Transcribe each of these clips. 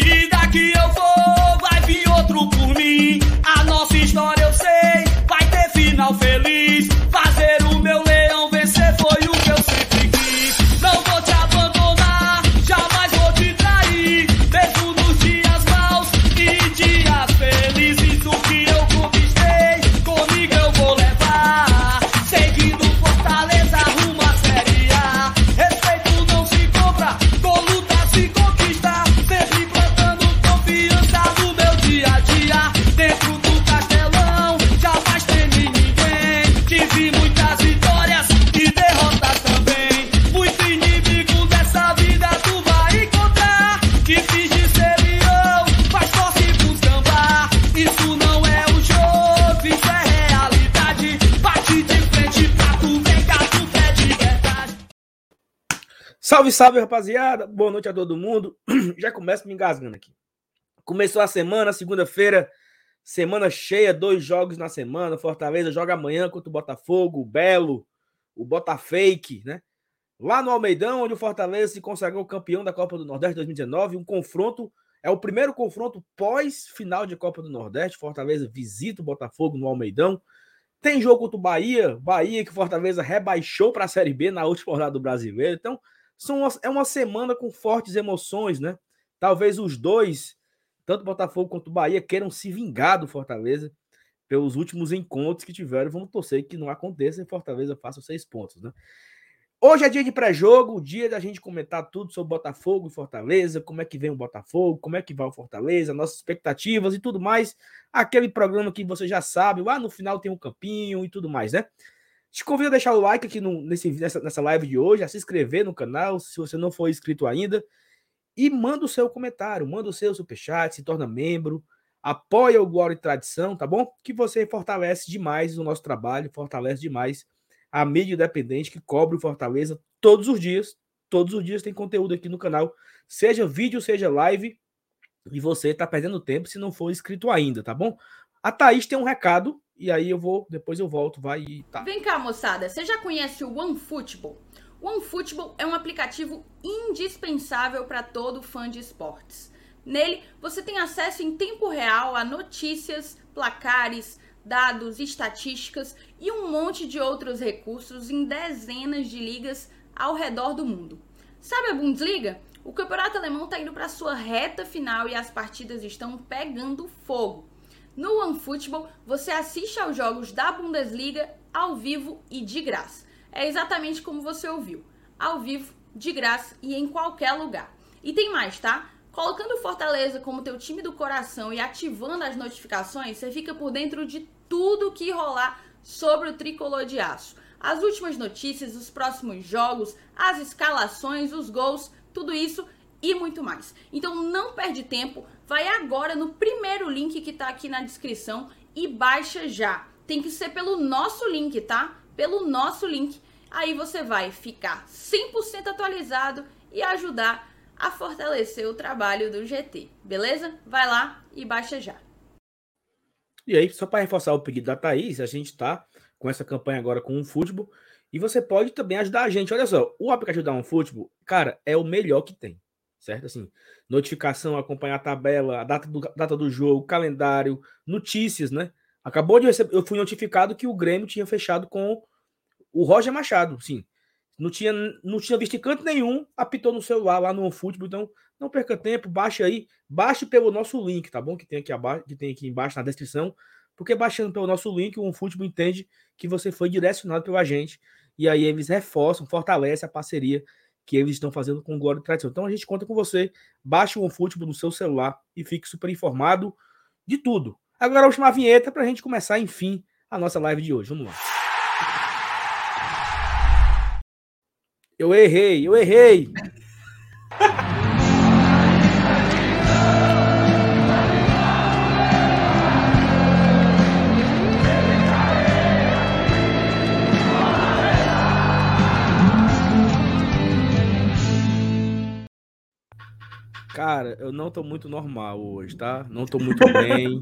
velocidad. Salve, salve, rapaziada. Boa noite a todo mundo. Já começo me engasgando aqui. Começou a semana, segunda-feira, semana cheia, dois jogos na semana. Fortaleza joga amanhã contra o Botafogo, o Belo, o Botafake, né? Lá no Almeidão, onde o Fortaleza se consagrou campeão da Copa do Nordeste 2019, um confronto, é o primeiro confronto pós-final de Copa do Nordeste. Fortaleza visita o Botafogo no Almeidão. Tem jogo contra o Bahia, Bahia que Fortaleza rebaixou para a Série B na última rodada do Brasileiro. Então, são uma, é uma semana com fortes emoções, né? Talvez os dois, tanto Botafogo quanto Bahia, queiram se vingar do Fortaleza pelos últimos encontros que tiveram. Vamos torcer que não aconteça e Fortaleza faça seis pontos, né? Hoje é dia de pré-jogo, dia da gente comentar tudo sobre Botafogo e Fortaleza, como é que vem o Botafogo, como é que vai o Fortaleza, nossas expectativas e tudo mais. Aquele programa que você já sabe, lá no final tem um campinho e tudo mais, né? Te convido a deixar o like aqui no, nesse, nessa, nessa live de hoje, a se inscrever no canal, se você não for inscrito ainda, e manda o seu comentário, manda o seu superchat, se torna membro, apoia o Glória e Tradição, tá bom? Que você fortalece demais o nosso trabalho, fortalece demais a mídia independente que cobre o Fortaleza todos os dias. Todos os dias tem conteúdo aqui no canal, seja vídeo, seja live, e você tá perdendo tempo se não for inscrito ainda, tá bom? A Thaís tem um recado, e aí eu vou, depois eu volto, vai e tá. Vem cá, moçada, você já conhece o OneFootball? O OneFootball é um aplicativo indispensável para todo fã de esportes. Nele, você tem acesso em tempo real a notícias, placares, dados, estatísticas e um monte de outros recursos em dezenas de ligas ao redor do mundo. Sabe a Bundesliga? O campeonato alemão está indo para sua reta final e as partidas estão pegando fogo. No OneFootball, você assiste aos jogos da Bundesliga ao vivo e de graça. É exatamente como você ouviu: ao vivo, de graça e em qualquer lugar. E tem mais, tá? Colocando o Fortaleza como teu time do coração e ativando as notificações, você fica por dentro de tudo que rolar sobre o tricolor de aço. As últimas notícias, os próximos jogos, as escalações, os gols, tudo isso e muito mais. Então não perde tempo, vai agora no primeiro link que tá aqui na descrição e baixa já. Tem que ser pelo nosso link, tá? Pelo nosso link. Aí você vai ficar 100% atualizado e ajudar a fortalecer o trabalho do GT, beleza? Vai lá e baixa já. E aí, só para reforçar o pedido da Thaís, a gente está com essa campanha agora com o futebol. E você pode também ajudar a gente. Olha só, o aplicativo da OneFootball, cara, é o melhor que tem. Certo? Assim, notificação, acompanhar a tabela, a data do, data do jogo, calendário, notícias, né? Acabou de receber, eu fui notificado que o Grêmio tinha fechado com o Roger Machado, sim. Não tinha, não tinha visto canto nenhum, apitou no celular lá no OneFootball, então não perca tempo, baixe aí, baixe pelo nosso link, tá bom? Que tem aqui abaixo, que tem aqui embaixo na descrição, porque baixando pelo nosso link, o OneFootball entende que você foi direcionado pela gente e aí eles reforçam, fortalecem a parceria que eles estão fazendo com Glória e Tradição. Então a gente conta com você, baixe o OneFootball no seu celular e fique super informado de tudo. Agora a última vinheta para a gente começar, enfim, a nossa live de hoje. Vamos lá. Eu errei, eu errei. Cara, eu não tô muito normal hoje, tá? Não tô muito bem.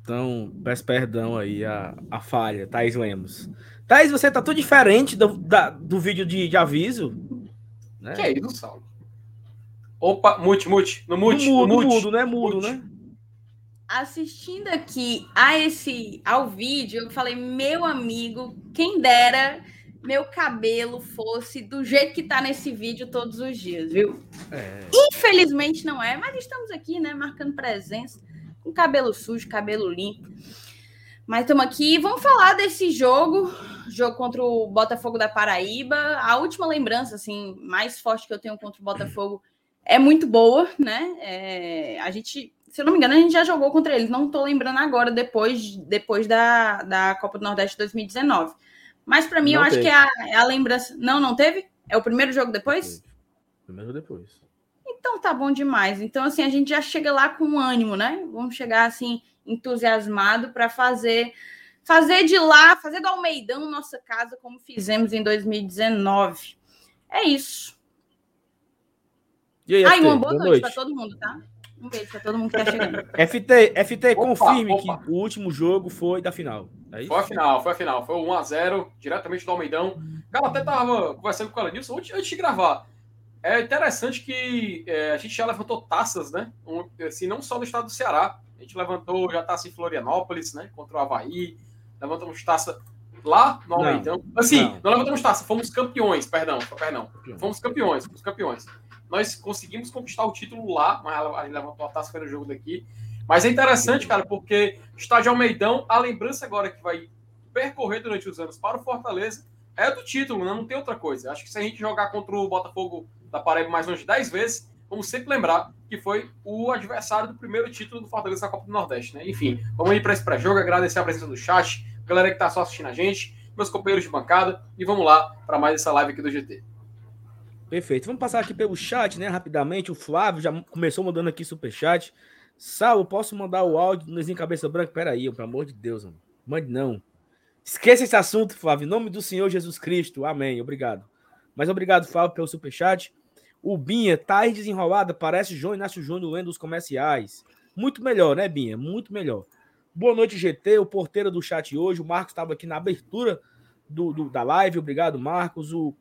Então, peço perdão aí a, a falha, Thaís Lemos. Thaís, você tá tudo diferente do, da, do vídeo de, de aviso. Né? Que é isso, Saulo? Opa, mute, mute. No mute, no mudo, no mute. mudo, né? Mudo, Mute. né? Assistindo aqui a esse ao vídeo, eu falei, meu amigo, quem dera meu cabelo fosse do jeito que tá nesse vídeo todos os dias, viu? É. Infelizmente não é, mas estamos aqui, né, marcando presença, com cabelo sujo, cabelo limpo. Mas estamos aqui, vamos falar desse jogo, jogo contra o Botafogo da Paraíba. A última lembrança, assim, mais forte que eu tenho contra o Botafogo é muito boa, né? É, a gente, se eu não me engano, a gente já jogou contra eles. Não estou lembrando agora, depois, depois da, da Copa do Nordeste 2019. Mas para mim, Não eu acho teve. que é a, é a lembrança. Não, não teve? É o primeiro jogo depois? Primeiro depois. Então tá bom demais. Então, assim, a gente já chega lá com ânimo, né? Vamos chegar assim, entusiasmado para fazer fazer de lá, fazer do Almeidão nossa casa, como fizemos em 2019. É isso. E aí, FT, uma boa boa noite noite. para todo mundo, tá? Um beijo para todo mundo que tá chegando. FT, FT Opa, confirme opa. que o último jogo foi da final. É isso? Foi a final, foi a final. Foi o 1x0, diretamente do Almeidão. Cara, até tava conversando com o Elenilson antes, antes de gravar. É interessante que é, a gente já levantou taças, né? Um, assim, não só no estado do Ceará. A gente levantou já taça em Florianópolis, né? Contra o Havaí. Levantamos taça lá no Não, Almeidão. Assim, não. não levantamos taça, fomos campeões, perdão, perdão. Fomos campeões, fomos campeões. Nós conseguimos conquistar o título lá, mas gente levantou a taça no jogo daqui. Mas é interessante, cara, porque estádio Almeidão, a lembrança agora que vai percorrer durante os anos para o Fortaleza é do título, né? não tem outra coisa. Acho que se a gente jogar contra o Botafogo da Paraíba mais longe 10 vezes, vamos sempre lembrar que foi o adversário do primeiro título do Fortaleza na Copa do Nordeste, né? Enfim, vamos ir para esse pré-jogo, agradecer a presença do chat, galera que está só assistindo a gente, meus companheiros de bancada, e vamos lá para mais essa live aqui do GT. Perfeito. Vamos passar aqui pelo chat, né? Rapidamente. O Flávio já começou mandando aqui superchat. Sal, posso mandar o áudio do Nezinho Cabeça Branca? Pera aí, pelo amor de Deus, mano. Mande não. Esqueça esse assunto, Flávio. Em nome do Senhor Jesus Cristo. Amém. Obrigado. Mas obrigado, Flávio, pelo superchat. O Binha, tá desenrolada, parece João Inácio Júnior lendo os comerciais. Muito melhor, né, Binha? Muito melhor. Boa noite, GT, o porteiro do chat hoje. O Marcos estava aqui na abertura do, do- da live. Obrigado, Marcos. O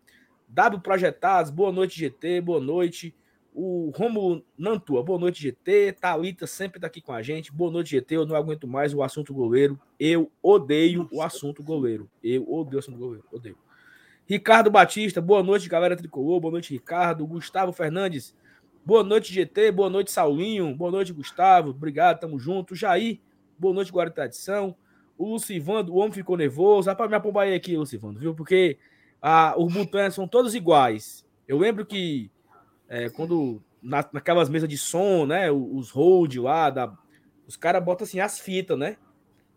W Projetados, boa noite, GT, boa noite. O Romulo Nantua, boa noite, GT. Thalita sempre tá aqui com a gente. Boa noite, GT. Eu não aguento mais o assunto goleiro. Eu odeio o assunto goleiro. Eu odeio o assunto goleiro. Odeio. Ricardo Batista, boa noite, galera tricolor. Boa noite, Ricardo. Gustavo Fernandes, boa noite, GT. Boa noite, Saulinho. Boa noite, Gustavo. Obrigado, tamo junto. Jair, boa noite, Guarda Tradição. O Lucivando, o homem ficou nervoso. Rapaz, me apombar aí aqui, Lucivando, viu? Porque ah, os botões são todos iguais. Eu lembro que é, quando na, naquelas mesas de som, né? Os hold lá, da, os caras botam assim as fitas, né?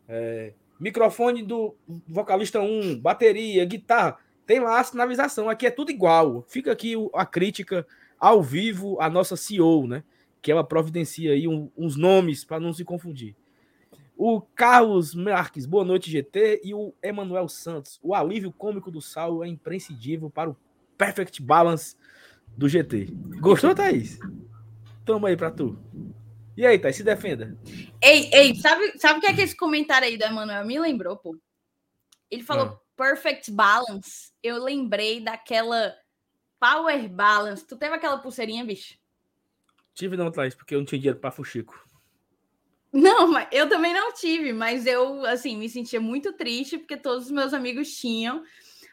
É, microfone do vocalista 1, bateria, guitarra. Tem lá a sinalização. Aqui é tudo igual. Fica aqui a crítica ao vivo à nossa CEO, né? Que ela providencia aí um- uns nomes para não se confundir. O Carlos Marques, boa noite, GT. E o Emanuel Santos, o alívio cômico do Saulo é imprescindível para o perfect balance do GT. Gostou, Thaís? Toma aí pra tu. E aí, Thaís, se defenda. Ei, ei, sabe, sabe o que é que esse comentário aí do Emanuel me lembrou, pô? Ele falou Ah. perfect balance. Eu lembrei daquela power balance. Tu teve aquela pulseirinha, bicho? Tive não, Thaís, porque eu não tinha dinheiro pra fuxico. Não, mas eu também não tive, mas eu, assim, me sentia muito triste porque todos os meus amigos tinham.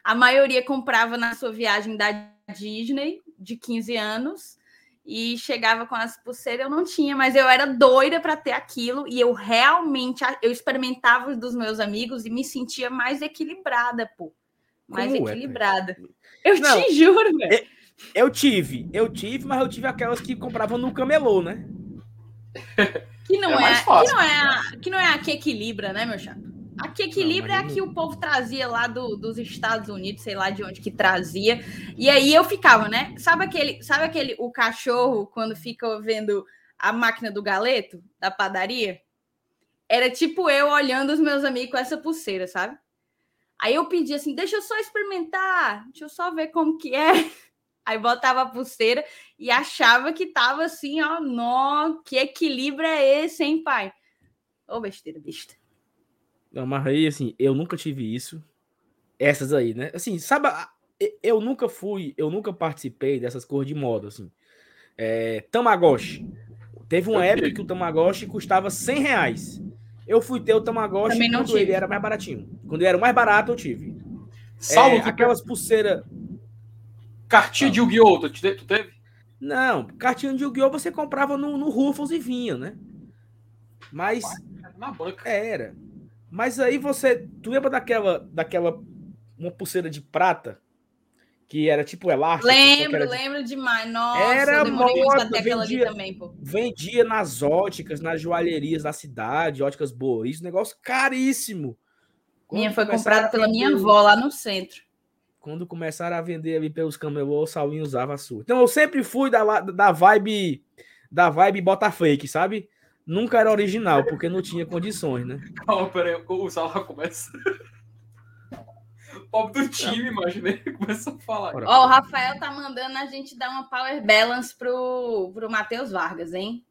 A maioria comprava na sua viagem da Disney de 15 anos e chegava com as pulseiras, eu não tinha, mas eu era doida para ter aquilo e eu realmente eu experimentava os dos meus amigos e me sentia mais equilibrada, pô. Mais Como é, equilibrada. eu Não, te juro, velho. Eu tive, eu tive, mas eu tive aquelas que compravam no camelô, né? Que não É é, mais que fácil. não é, a, que não é a que equilibra, né, meu chapa? A que equilibra Não, é a que o povo trazia lá do- dos Estados Unidos, sei lá de onde que trazia. E aí eu ficava, né? Sabe aquele, sabe aquele o cachorro quando fica vendo a máquina do galeto da padaria? Era tipo eu olhando os meus amigos com essa pulseira, sabe? Aí eu pedi assim, deixa eu só experimentar, deixa eu só ver como que é. Aí botava a pulseira e achava que tava assim, ó, nó, que equilíbrio é esse, hein, pai? Ô, besteira, besta. Não, mas aí, assim, eu nunca tive isso. Essas aí, né? Assim, sabe, eu nunca fui, eu nunca participei dessas cores de moda, assim. É, Tamagotchi. Teve uma época que o Tamagotchi custava 100 reais. Eu fui ter o Tamagotchi quando tive. ele era mais baratinho. Quando ele era mais barato, eu tive. Saulo, É, aquelas pulseiras. Cartinha de Yu-Gi-Oh! Tu, te- tu teve? Não, cartinha de Yu-Gi-Oh! você comprava no, no Ruffles e vinha, né? Mas Na banca. era. Mas aí você. Tu lembra daquela. daquela. Uma pulseira de prata? Que era tipo que Lembro, era de- lembro demais. Nossa, Era eu demorei moda, até aquela ali vendia- também, pô. Vendia nas óticas, nas joalherias da cidade, óticas boas. Isso, negócio caríssimo. Minha Quando foi começaram comprada pela minha avó lá no centro. Quando começaram a vender ali pelos camelô, o Saulinho usava a sua. Então eu sempre fui da, da vibe da vibe bota fake, sabe? Nunca era original, porque não tinha condições, né? Calma, peraí, o Saulo começa. Pobre do time, imaginei. Começa a falar. Ó, o Rafael tá mandando a gente dar uma power balance pro, pro Matheus Vargas, hein?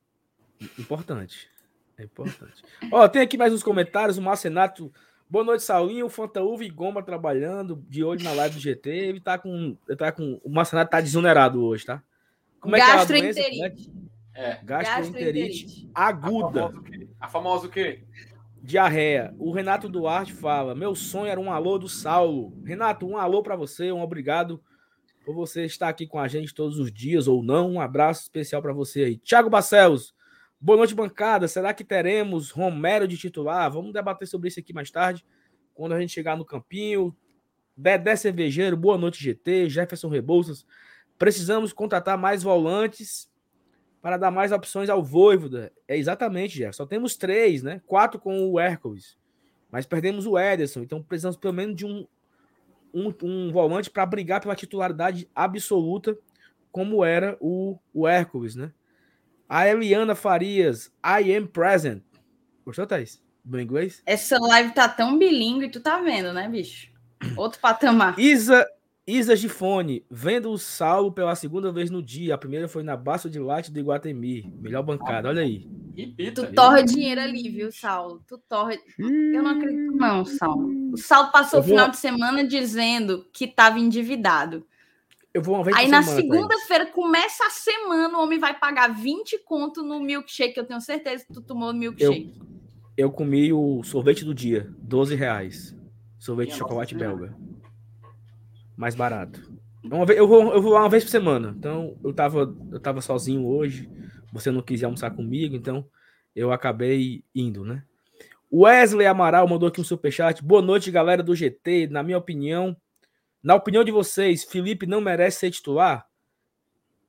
Importante. É importante. Ó, tem aqui mais uns comentários. O Marcenato. Boa noite, Saulinho. Fantaúva e Goma trabalhando, de olho na live do GT. Ele tá com. Ele tá com o Marcenato tá desonerado hoje, tá? Como é que é a doença? Como é que- Gastroenterite. É. Gastroenterite A aguda. famosa o quê? A famosa o quê? Diarreia. O Renato Duarte fala: Meu sonho era um alô do Saulo. Renato, um alô pra você, um obrigado por você estar aqui com a gente todos os dias ou não. Um abraço especial pra você aí. Thiago Barcelos, boa noite, bancada. Será que teremos Romero de titular? Vamos debater sobre isso aqui mais tarde, quando a gente chegar no campinho. Dedé Cervejeiro, boa noite, GT. Jefferson Rebouças. Precisamos contratar mais volantes para dar mais opções ao Voivoda. É exatamente, Jeff. Só temos três, né? Quatro com o Hércules. Mas perdemos o Ederson. Então precisamos pelo menos de um, um, um volante para brigar pela titularidade absoluta, como era o, o Hércules, né? A Eliana Farias, I am present. Gostou, Thaís? Do inglês? Essa live tá tão bilíngue, tu tá vendo, né, bicho? Outro patamar. Isa, Isa Gifone, vendo o Saulo pela segunda vez no dia. A primeira foi na Baixo de Light do Iguatemi. Melhor bancada, olha aí. Repita. Tu torra dinheiro ali, viu, Saulo? Tu torra. Eu não acredito, não, Saulo. O Saulo passou Eu o vou- final de semana dizendo que tava endividado. Eu vou uma vez Aí por na segunda-feira começa a semana, o homem vai pagar 20 conto no milkshake. Eu tenho certeza que tu tomou milkshake. Eu comi o sorvete do dia, 12 reais. Sorvete de Minha chocolate nossa belga. Mais barato. Uma vez, eu, vou, eu vou lá uma vez por semana. Então, eu tava, eu tava sozinho hoje. Você não quis almoçar comigo, então eu acabei indo, né? Wesley Amaral mandou aqui um superchat. Boa noite, galera do GT. Na minha opinião, na opinião de vocês, Felipe não merece ser titular?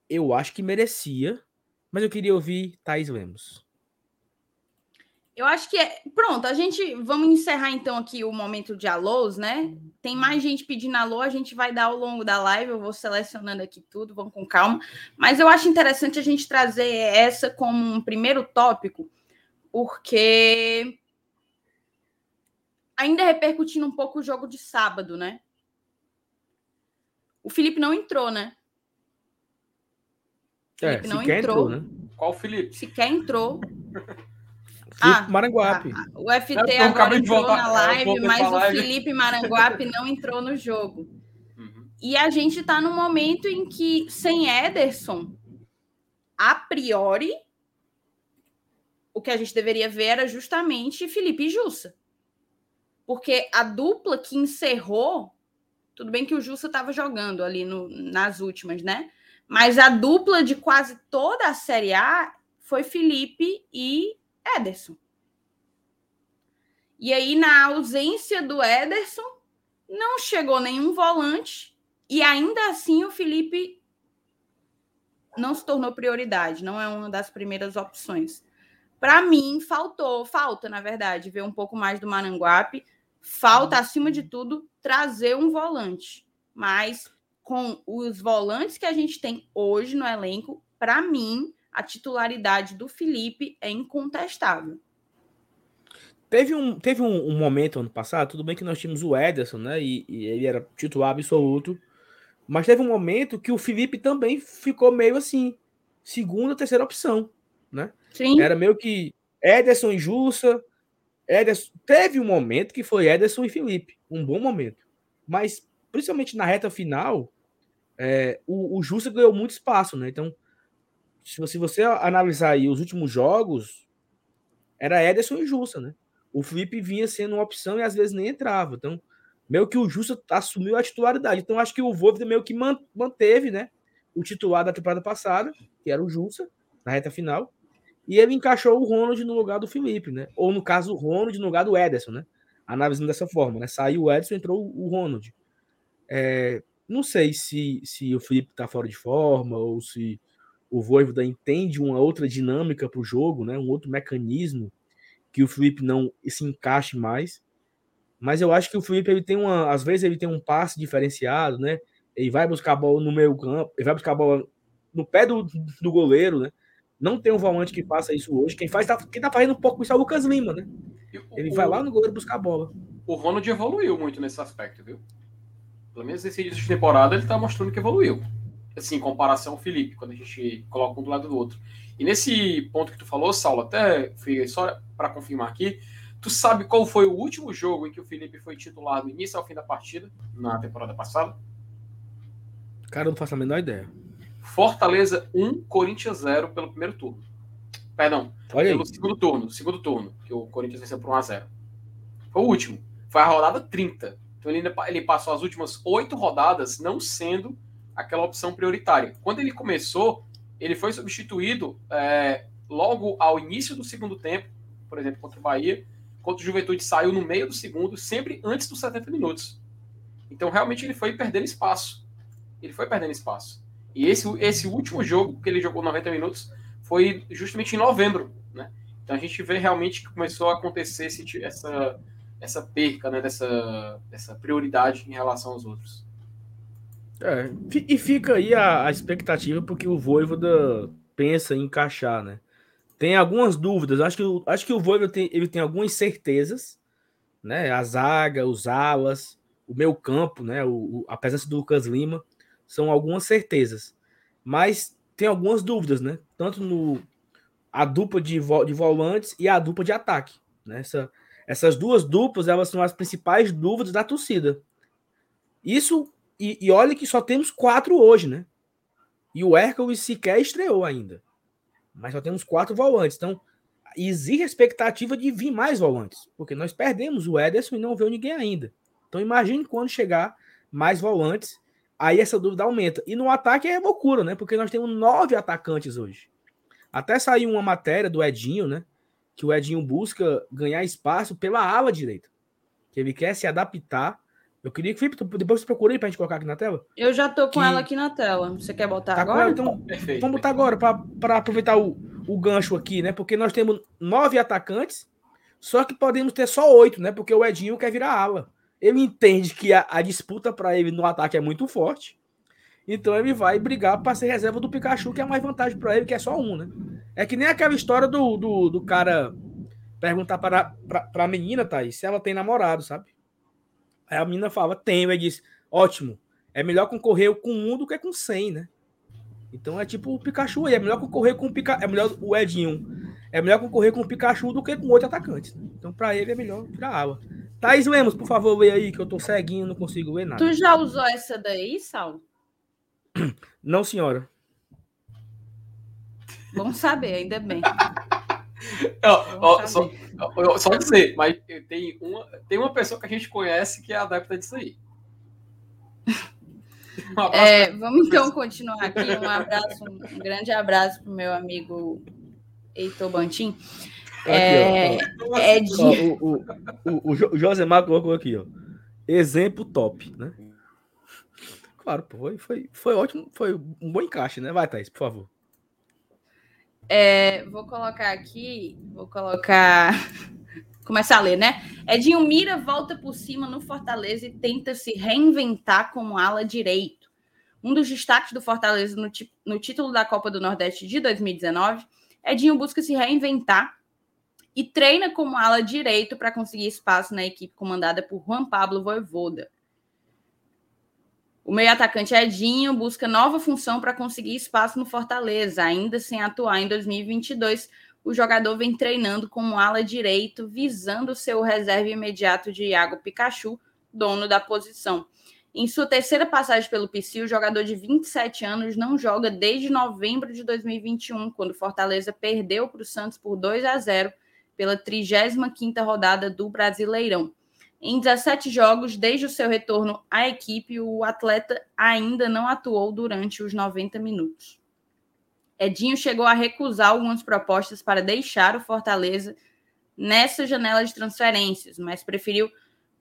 Eu acho que merecia, mas eu queria ouvir Thaís Lemos. Eu acho que é. Pronto, a gente. Vamos encerrar então aqui o momento de alôs, né? Tem mais gente pedindo alô, a gente vai dar ao longo da live. Eu vou selecionando aqui tudo, vamos com calma. Mas eu acho interessante a gente trazer essa como um primeiro tópico, porque ainda repercutindo um pouco o jogo de sábado, né? O Felipe não entrou, né? É, Felipe não sequer entrou. né? Qual o Felipe? Sequer entrou. Felipe Ah, Maranguape. Ah, O FT Eu- agora entrou voltar- na live, mas o live. Felipe Maranguape não entrou no jogo. Uhum. E a gente está num momento em que, sem Ederson, a priori, o que a gente deveria ver era justamente Felipe e Jussa. Porque a dupla que encerrou, tudo bem que o Jussa estava jogando ali no- nas últimas, né? Mas a dupla de quase toda a Série A foi Felipe e Ederson. E aí, na ausência do Ederson, não chegou nenhum volante e ainda assim o Felipe não se tornou prioridade, não é uma das primeiras opções. Para mim, faltou, falta, na verdade, ver um pouco mais do Maranguape. Falta, acima de tudo, trazer um volante. Mas com os volantes que a gente tem hoje no elenco, para mim, a titularidade do Felipe é incontestável. Teve, um, teve um, um momento ano passado, tudo bem que nós tínhamos o Ederson, né? E, e ele era titular absoluto. Mas teve um momento que o Felipe também ficou meio assim, segunda, terceira opção, né? Sim. Era meio que Ederson e Jussa. Ederson. Teve um momento que foi Ederson e Felipe. Um bom momento. Mas, principalmente na reta final, é, o, o Jussa ganhou muito espaço, né? Então, se você, se você analisar os últimos jogos, era Ederson e Jussa, né? O Felipe vinha sendo uma opção e às vezes nem entrava. Então, meio que o Jussa assumiu a titularidade. Então, acho que o Voivoda meio que manteve, né? O titular da temporada passada, que era o Jussa, na reta final. E ele encaixou o Ronald no lugar do Felipe, né? Ou no caso, o Ronald no lugar do Ederson, né? Analisando dessa forma, né? Saiu o Ederson, entrou o Ronald. É, não sei se, se o Felipe tá fora de forma ou se o Voivoda entende uma outra dinâmica para o jogo, né? Um outro mecanismo que o Felipe não se encaixe mais. Mas eu acho que o Felipe ele tem uma, às vezes ele tem um passe diferenciado, né? Ele vai buscar a bola no meio campo, ele vai buscar a bola no pé do, do goleiro, né? Não tem um volante que faça isso hoje. Quem faz, tá, quem tá fazendo um pouco isso é o Lucas Lima, né? Ele o, vai lá no goleiro buscar a bola. O Ronald evoluiu muito nesse aspecto, viu? Pelo menos nesse início de temporada ele tá mostrando que evoluiu. Assim, em comparação ao Felipe, quando a gente coloca um do lado do outro. E nesse ponto que tu falou, Saulo, até só para confirmar aqui, tu sabe qual foi o último jogo em que o Felipe foi titular do início ao fim da partida, na temporada passada? Cara, eu não faço a menor ideia. Fortaleza 1, Corinthians 0 pelo primeiro turno. Perdão, Olha pelo aí. segundo turno, segundo turno, que o Corinthians venceu por 1 a 0 Foi o último. Foi a rodada 30. Então ele, ainda, ele passou as últimas oito rodadas não sendo aquela opção prioritária. Quando ele começou, ele foi substituído é, logo ao início do segundo tempo, por exemplo, contra o Bahia, contra o Juventude saiu no meio do segundo, sempre antes dos 70 minutos. Então realmente ele foi perdendo espaço. Ele foi perdendo espaço. E esse, esse último jogo que ele jogou 90 minutos foi justamente em novembro, né? Então a gente vê realmente que começou a acontecer esse, essa, essa perca, né? Dessa, dessa prioridade em relação aos outros. É, e fica aí a, a expectativa porque o Voivoda pensa em encaixar, né? Tem algumas dúvidas. Acho que, acho que o Voivoda tem, ele tem algumas certezas, né? A zaga, os alas, o meu campo, né? O, o, a presença do Lucas Lima são algumas certezas. Mas tem algumas dúvidas, né? Tanto no a dupla de, vo, de volantes e a dupla de ataque. Né? Essa, essas duas duplas elas são as principais dúvidas da torcida. Isso, e, e olha que só temos quatro hoje, né? E o Hércules sequer estreou ainda. Mas só temos quatro volantes. Então, existe a expectativa de vir mais volantes. Porque nós perdemos o Ederson e não veio ninguém ainda. Então, imagine quando chegar mais volantes aí essa dúvida aumenta. E no ataque é loucura, né? Porque nós temos nove atacantes hoje. Até saiu uma matéria do Edinho, né? Que o Edinho busca ganhar espaço pela ala direita. Que ele quer se adaptar. Eu queria que Felipe, depois você procure para a gente colocar aqui na tela. Eu já tô com que... ela aqui na tela. Você quer botar tá agora? Então, Perfeito. vamos botar agora para aproveitar o, o gancho aqui, né? Porque nós temos nove atacantes, só que podemos ter só oito, né? Porque o Edinho quer virar ala ele entende que a, a disputa para ele no ataque é muito forte. Então ele vai brigar para ser reserva do Pikachu, que é mais vantagem para ele, que é só um, né? É que nem aquela história do, do, do cara perguntar para a menina, Thaís, se ela tem namorado, sabe? Aí a menina fala, tenho. Ele diz, ótimo, é melhor concorrer com um do que com cem, né? Então é tipo o Pikachu aí, é melhor concorrer com o Pikachu, é melhor o Edinho, é melhor concorrer com o Pikachu do que com oito atacantes. Né? Então para ele é melhor virar água. Thaís Lemos, por favor, vê aí que eu tô ceguinho, não consigo ver nada. Tu já usou essa daí, Sal? Não, senhora. Vamos saber, ainda bem. ó, só, só, dizer, mas tem uma, tem uma pessoa que a gente conhece que é adepta disso aí. Um é, vamos então continuar aqui. Um abraço, um grande abraço para o meu amigo Heitor Bantim. É, ó, é de... ó, o, o, o, o Josemar colocou aqui, ó. Exemplo top, né? Claro, pô, foi, foi, foi ótimo, foi um bom encaixe, né? Vai, Thaís, por favor. É, vou colocar aqui, vou colocar. Começar a ler, né? Edinho Mira volta por cima no Fortaleza e tenta se reinventar como ala direito. Um dos destaques do Fortaleza no, no título da Copa do Nordeste de 2019, Edinho busca se reinventar e treina como ala direito para conseguir espaço na equipe comandada por Juan Pablo Voivoda. O meio atacante Edinho busca nova função para conseguir espaço no Fortaleza, ainda sem atuar em 2022. O jogador vem treinando como ala direito, visando seu reserva imediato de Iago Pikachu, dono da posição. Em sua terceira passagem pelo PC, o jogador de 27 anos não joga desde novembro de 2021, quando Fortaleza perdeu para o Santos por 2 a 0 pela 35ª rodada do Brasileirão. Em 17 jogos, desde o seu retorno à equipe, o atleta ainda não atuou durante os 90 minutos. Edinho chegou a recusar algumas propostas para deixar o Fortaleza nessa janela de transferências, mas preferiu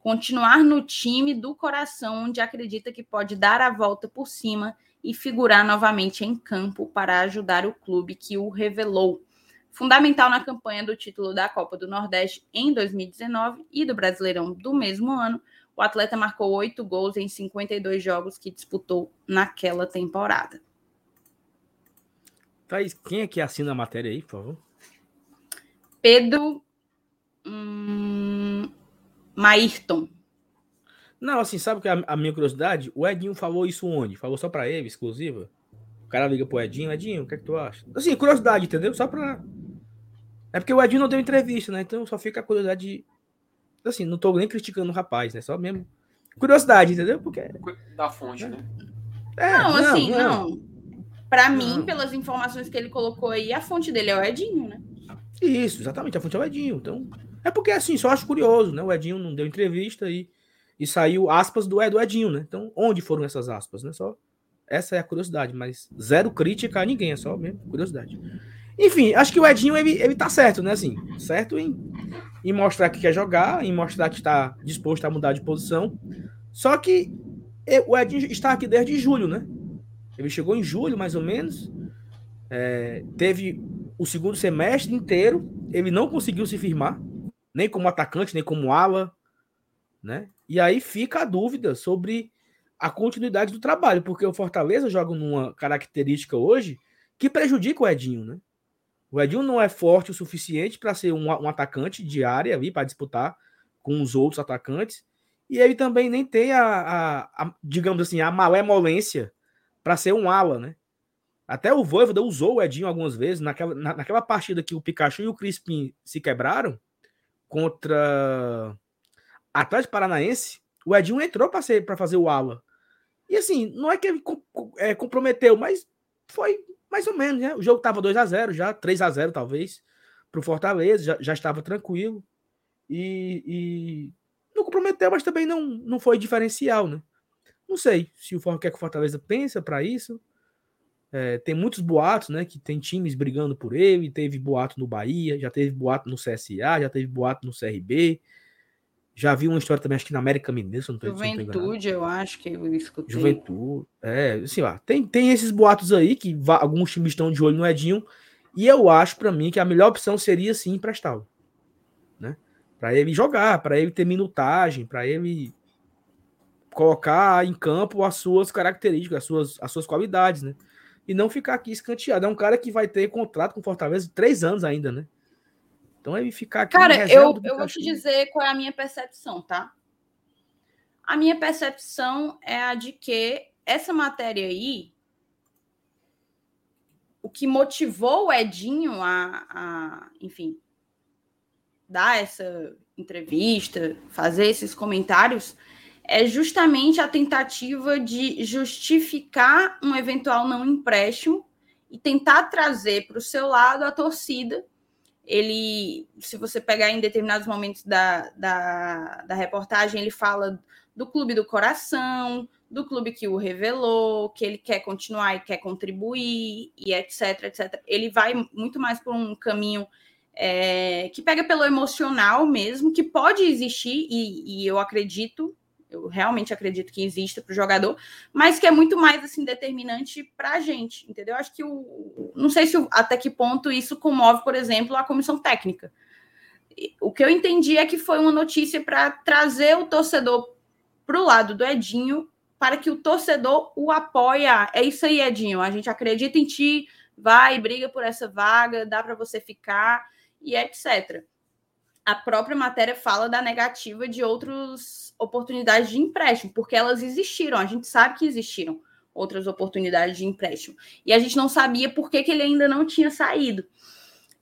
continuar no time do coração, onde acredita que pode dar a volta por cima e figurar novamente em campo para ajudar o clube que o revelou fundamental na campanha do título da Copa do Nordeste em 2019 e do Brasileirão do mesmo ano. O atleta marcou oito gols em 52 jogos que disputou naquela temporada. Thaís, quem é que assina a matéria aí, por favor? Pedro hum, Maírton. Não, assim, sabe que a, a, minha curiosidade? O Edinho falou isso onde? Falou só para ele, exclusiva? O cara liga pro Edinho, Edinho, o que é que tu acha? Assim, curiosidade, entendeu? Só pra é porque o Edinho não deu entrevista, né? Então só fica a curiosidade de. Assim, não tô nem criticando o rapaz, né? Só mesmo. Curiosidade, entendeu? Porque. Da fonte, né? É, não, assim, não. não. Para mim, pelas informações que ele colocou aí, a fonte dele é o Edinho, né? Isso, exatamente, a fonte é o Edinho. Então, é porque assim, só acho curioso, né? O Edinho não deu entrevista e, e saiu aspas do, do Edinho, né? Então, onde foram essas aspas, né? Só essa é a curiosidade, mas zero crítica a ninguém, é só mesmo curiosidade. Enfim, acho que o Edinho, ele, ele tá certo, né? Assim, certo em, em mostrar que quer jogar, em mostrar que está disposto a mudar de posição. Só que o Edinho está aqui desde julho, né? Ele chegou em julho, mais ou menos. É, teve o segundo semestre inteiro. Ele não conseguiu se firmar, nem como atacante, nem como ala, né? E aí fica a dúvida sobre a continuidade do trabalho, porque o Fortaleza joga numa característica hoje que prejudica o Edinho, né? O Edinho não é forte o suficiente para ser um, um, atacante de área ali, para disputar com os outros atacantes. E ele também nem tem a, a, a digamos assim, a malemolência para ser um ala, né? Até o Voivoda usou o Edinho algumas vezes. Naquela, na, naquela partida que o Pikachu e o Crispim se quebraram contra Atlético Paranaense, o Edinho entrou para fazer o ala. E assim, não é que ele é, comprometeu, mas foi mais ou menos, né? O jogo estava 2 a 0 já, 3 a 0 talvez, para o Fortaleza, já, já estava tranquilo. E, e, não comprometeu, mas também não, não foi diferencial, né? Não sei se o que, é que o Fortaleza pensa para isso. É, tem muitos boatos, né? Que tem times brigando por ele. Teve boato no Bahia, já teve boato no CSA, já teve boato no CRB. Já vi uma história também, acho que na América Mineira, não tô Juventude, eu acho que eu escutei. Juventude, é, assim, lá, tem, tem esses boatos aí que alguns times estão de olho no Edinho, e eu acho para mim que a melhor opção seria sim emprestá-lo, né? Para ele jogar, para ele ter minutagem, para ele colocar em campo as suas características, as suas, as suas qualidades, né? E não ficar aqui escanteado. É um cara que vai ter contrato com Fortaleza de três anos ainda, né? Então ele ficar aqui. Cara, eu, eu vou te dizer qual é a minha percepção, tá? A minha percepção é a de que essa matéria aí, o que motivou o Edinho a, a enfim, dar essa entrevista, fazer esses comentários, é justamente a tentativa de justificar um eventual não empréstimo e tentar trazer para o seu lado a torcida ele, se você pegar em determinados momentos da, da, da reportagem, ele fala do clube do coração, do clube que o revelou, que ele quer continuar e quer contribuir, e etc, etc. Ele vai muito mais por um caminho é, que pega pelo emocional mesmo, que pode existir, e, e eu acredito eu realmente acredito que exista para o jogador, mas que é muito mais assim determinante para a gente, entendeu? Acho que o não sei se até que ponto isso comove, por exemplo, a comissão técnica. O que eu entendi é que foi uma notícia para trazer o torcedor para o lado do Edinho, para que o torcedor o apoie. É isso aí, Edinho. A gente acredita em ti, vai, briga por essa vaga, dá para você ficar e etc a própria matéria fala da negativa de outras oportunidades de empréstimo, porque elas existiram, a gente sabe que existiram outras oportunidades de empréstimo. E a gente não sabia por que, que ele ainda não tinha saído.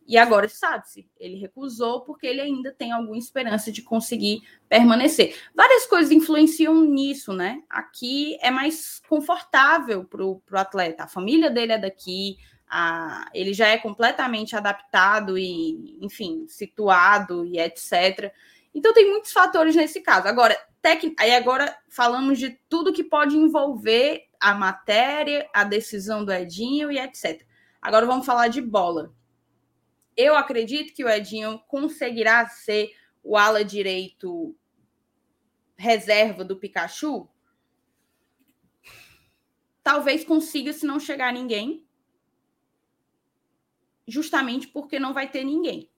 E agora sabe-se, ele recusou porque ele ainda tem alguma esperança de conseguir permanecer. Várias coisas influenciam nisso, né? Aqui é mais confortável para o atleta. A família dele é daqui, a, ele já é completamente adaptado e, enfim, situado e etc. Então tem muitos fatores nesse caso. Agora, tec... aí agora falamos de tudo que pode envolver a matéria, a decisão do Edinho e etc. Agora vamos falar de bola. Eu acredito que o Edinho conseguirá ser o ala direito reserva do Pikachu. Talvez consiga se não chegar ninguém. Justamente porque não vai ter ninguém.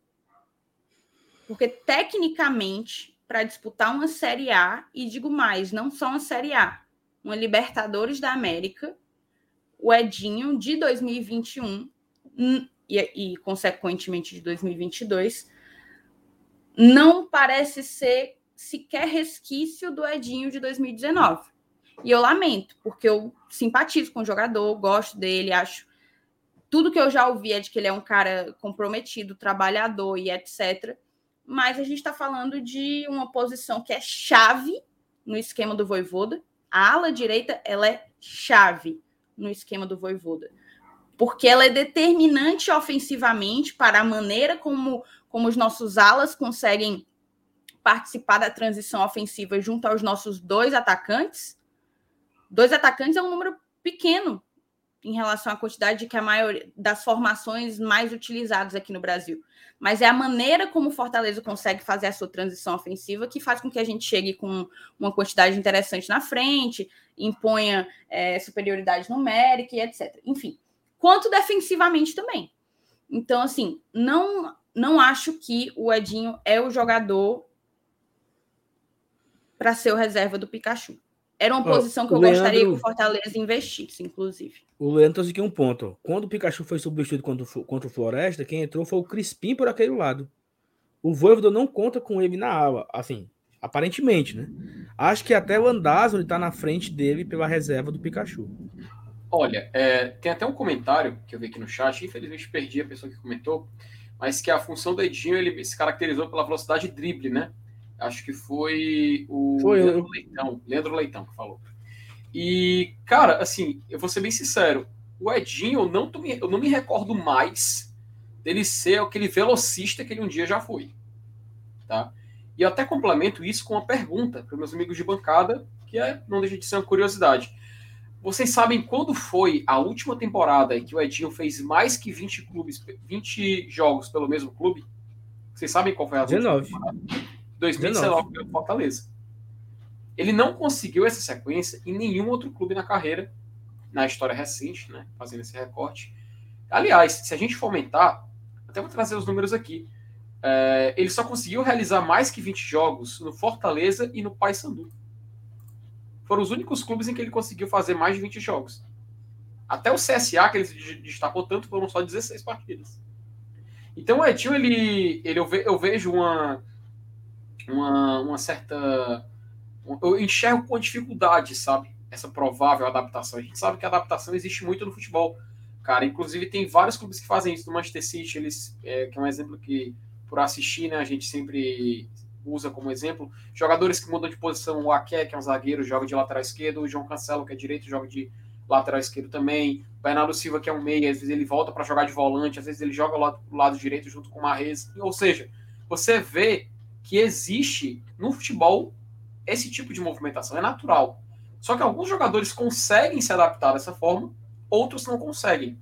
Porque, tecnicamente, para disputar uma Série A, e digo mais, não só uma Série A, uma Libertadores da América, o Edinho de 2021 e, e, consequentemente, de 2022, não parece ser sequer resquício do Edinho de 2019. E eu lamento, porque eu simpatizo com o jogador, gosto dele, acho. Tudo que eu já ouvi é de que ele é um cara comprometido, trabalhador e etc mas a gente está falando de uma posição que é chave no esquema do Voivoda. A ala direita ela é chave no esquema do Voivoda, porque ela é determinante ofensivamente para a maneira como, como os nossos alas conseguem participar da transição ofensiva junto aos nossos dois atacantes. Dois atacantes é um número pequeno em relação à quantidade que a maioria das formações mais utilizadas aqui no Brasil mas é a maneira como o Fortaleza consegue fazer a sua transição ofensiva que faz com que a gente chegue com uma quantidade interessante na frente, imponha é, superioridade numérica e etc. Enfim, quanto defensivamente também. Então, assim, não, não acho que o Edinho é o jogador para ser o reserva do Pikachu. Era uma posição que eu Leandro, gostaria que o Fortaleza investisse, inclusive. O Leandro trouxe aqui um ponto. Quando o Pikachu foi substituído contra, contra o Floresta, quem entrou foi o Crispim por aquele lado. O Voivoda não conta com ele na ala, assim, aparentemente, né? Acho que até o Andazzo está na frente dele pela reserva do Pikachu. Olha, é, tem até um comentário que eu vi aqui no chat, infelizmente perdi a pessoa que comentou, mas que a função do Edinho ele se caracterizou pela velocidade de drible, né? Acho que foi o foi Leandro, eu. Leitão, Leandro Leitão que falou. E, cara, assim, eu vou ser bem sincero, o Edinho, eu não, tô, eu não me recordo mais dele ser aquele velocista que ele um dia já foi. Tá? E eu até complemento isso com uma pergunta para meus amigos de bancada, que é, não deixa de ser uma curiosidade. Vocês sabem quando foi a última temporada em que o Edinho fez mais que 20 clubes, 20 jogos pelo mesmo clube? Vocês sabem qual foi a 19. 2019 pelo Fortaleza. Ele não conseguiu essa sequência em nenhum outro clube na carreira, na história recente, né? Fazendo esse recorte. Aliás, se a gente fomentar, até vou trazer os números aqui. É, ele só conseguiu realizar mais que 20 jogos no Fortaleza e no Paysandu. Foram os únicos clubes em que ele conseguiu fazer mais de 20 jogos. Até o CSA, que ele se destacou tanto, foram só 16 partidas. Então o Edinho, ele, ele, eu, ve, eu vejo uma, uma, uma certa. Eu enxergo com dificuldade, sabe? Essa provável adaptação. A gente sabe que a adaptação existe muito no futebol. Cara, inclusive tem vários clubes que fazem isso. No Manchester City, eles, é, que é um exemplo que, por assistir, né, a gente sempre usa como exemplo. Jogadores que mudam de posição, o Aké, que é um zagueiro, joga de lateral esquerdo, o João Cancelo, que é direito, joga de lateral esquerdo também. O Bernardo Silva, que é um meia, às vezes ele volta para jogar de volante, às vezes ele joga do lado, lado direito junto com o Marrez. Ou seja, você vê que existe no futebol esse tipo de movimentação, é natural. Só que alguns jogadores conseguem se adaptar dessa forma, outros não conseguem.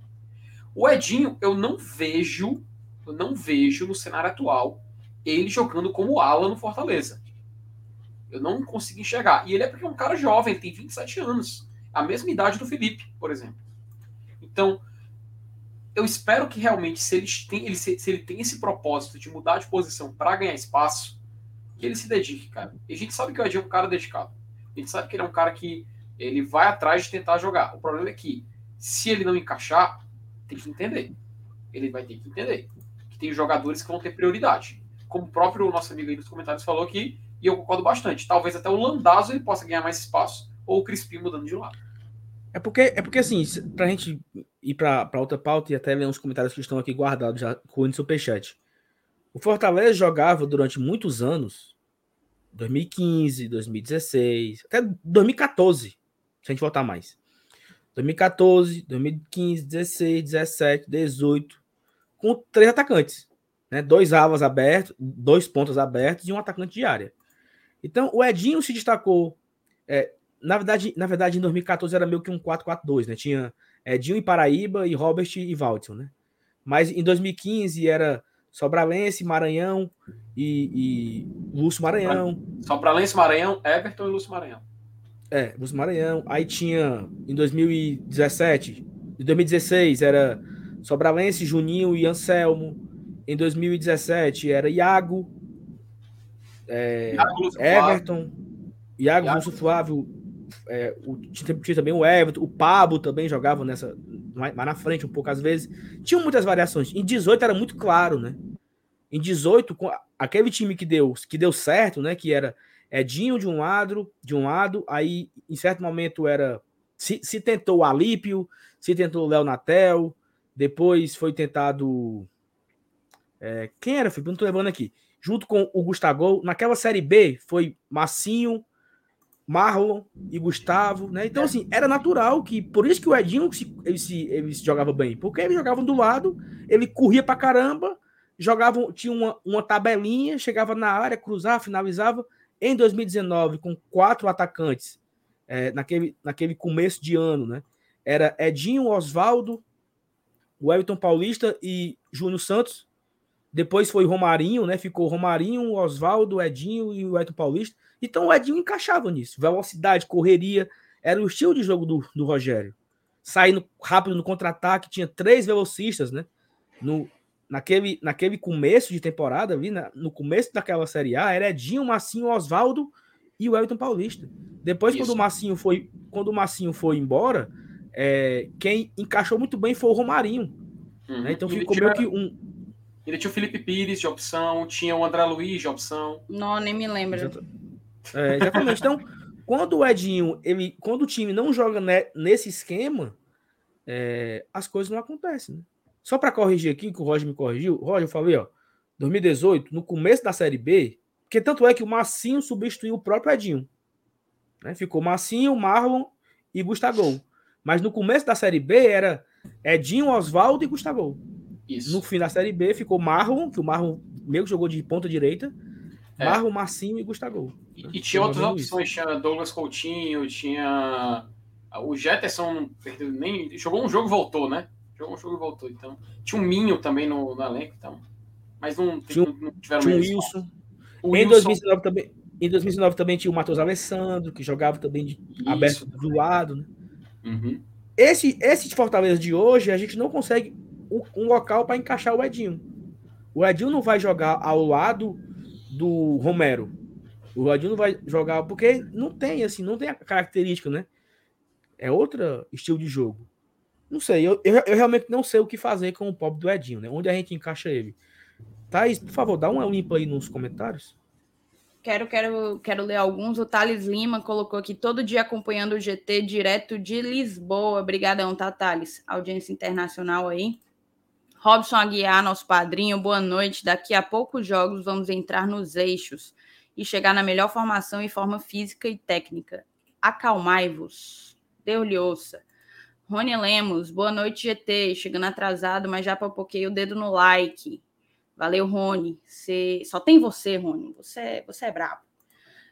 O Edinho, eu não vejo, eu não vejo no cenário atual ele jogando como ala no Fortaleza. Eu não consigo enxergar. E ele é porque é um cara jovem, ele tem 27 anos. A mesma idade do Felipe, por exemplo. Então, eu espero que realmente, se ele tem, se ele tem esse propósito de mudar de posição para ganhar espaço, que ele se dedique, cara. E a gente sabe que o Edinho é um cara dedicado. A gente sabe que ele é um cara que ele vai atrás de tentar jogar. O problema é que, se ele não encaixar, tem que entender. Ele vai ter que entender que tem jogadores que vão ter prioridade. Como o próprio nosso amigo aí nos comentários falou aqui, e eu concordo bastante. Talvez até o Landazzo ele possa ganhar mais espaço, ou o Crispim mudando de lado. É porque, é porque assim, pra gente ir pra, pra outra pauta e até ler uns comentários que estão aqui guardados já com o Superchat. O Fortaleza jogava durante muitos anos, 2015, 2016, até 2014, se a gente voltar mais. 2014, 2015, 16, 17, 18, com três atacantes, né? Dois alas abertos, dois pontos abertos e um atacante de área. Então, o Edinho se destacou. É, na, verdade, na verdade, em 2014 era meio que um 4-4-2, né? Tinha Edinho e Paraíba e Robert e Valtson, né? Mas em 2015 era Sobralense, Maranhão e, e Lúcio Maranhão. Sobralense, Maranhão, Everton e Lúcio Maranhão. É, Lúcio Maranhão. Aí tinha em 2017, em 2016 era Sobralense, Juninho e Anselmo. Em 2017 era Iago, é, Iago Everton, Iago, Iago. Lúcio Flávio, é, o, tinha também o Everton, o Pablo também jogava nessa, mais, na frente um pouco às vezes. Tinham muitas variações. Em 18 era muito claro, né? Em 18, aquele time que deu, que deu certo, né? Que era Edinho de um lado, de um lado, aí em certo momento era se, se tentou Alípio, se tentou Léo Natel, depois foi tentado é, quem era, Felipe? Não tô lembrando aqui. Junto com o Gustavo, naquela série B foi Massinho, Marlon e Gustavo, né? Então, assim, era natural que. Por isso que o Edinho se, ele, se, ele se jogava bem. Porque eles jogavam do lado, ele corria pra caramba, jogavam, tinha uma, uma tabelinha, chegava na área, cruzava, finalizava. Em 2019, com quatro atacantes, é, naquele, naquele começo de ano, né? Era Edinho, Oswaldo, o Everton Paulista e Júnior Santos. Depois foi Romarinho, né? Ficou Romarinho, Oswaldo, Edinho e o Everton Paulista. Então o Edinho encaixava nisso. Velocidade, correria. Era o estilo de jogo do, do Rogério. Saindo rápido no contra-ataque, tinha três velocistas, né? No, naquele, naquele começo de temporada, ali, na, no começo daquela Série A, era Edinho, Massinho, Oswaldo e o Everton Paulista. Depois, Isso. quando o Massinho foi, quando o Massinho foi embora, é, quem encaixou muito bem foi o Romarinho. Uhum. Né? Então ficou meio que um, ele tinha o Felipe Pires de opção, tinha o André Luiz de opção. Não, nem me lembro. É, exatamente. Então, quando o Edinho, ele, quando o time não joga nesse esquema, é, as coisas não acontecem. Né? Só para corrigir aqui, que o Roger me corrigiu, Roger, eu falei, ó, 2018, no começo da Série B, porque tanto é que o Massinho substituiu o próprio Edinho. Né? Ficou Massinho, Marlon e Gustavo. Mas no começo da Série B era Edinho, Oswaldo e Gustavo. Isso. No fim da Série B ficou Marlon, que o Marlon meio que jogou de ponta direita. É. Marlon, Marcinho e Gustavo. E, e tinha outras opções, tinha Douglas Coutinho, tinha o Jetterson, nem jogou um jogo e voltou, né? Jogou um jogo e voltou, então. Tinha um Minho também no, no elenco, então. Mas não, tinha, não, não tiveram tinha um Wilson. O em, Wilson. 2019 também, em 2019 também tinha o Matheus Alessandro, que jogava também de, aberto do lado, né? Uhum. Esse, esse Fortaleza de hoje, a gente não consegue um local para encaixar o Edinho. O Edinho não vai jogar ao lado do Romero. O Edinho não vai jogar porque não tem assim, não tem a característica, né? É outro estilo de jogo. Não sei, eu, eu, eu, realmente não sei o que fazer com o pobre do Edinho, né? Onde a gente encaixa ele. Thaís, por favor, dá uma limpa aí nos comentários. Quero, quero, quero ler alguns. O Thales Lima colocou aqui todo dia acompanhando o GT direto de Lisboa. Obrigadão, tá, Thales? Audiência internacional aí. Robson Aguiar, nosso padrinho, boa noite. Daqui a poucos jogos vamos entrar nos eixos e chegar na melhor formação e forma física e técnica. Acalmai-vos. Deus lhe ouça. Rony Lemos, boa noite, GT. Chegando atrasado, mas já papoquei o dedo no like. Valeu, Rony. Só tem você, Rony. Você, você é brabo.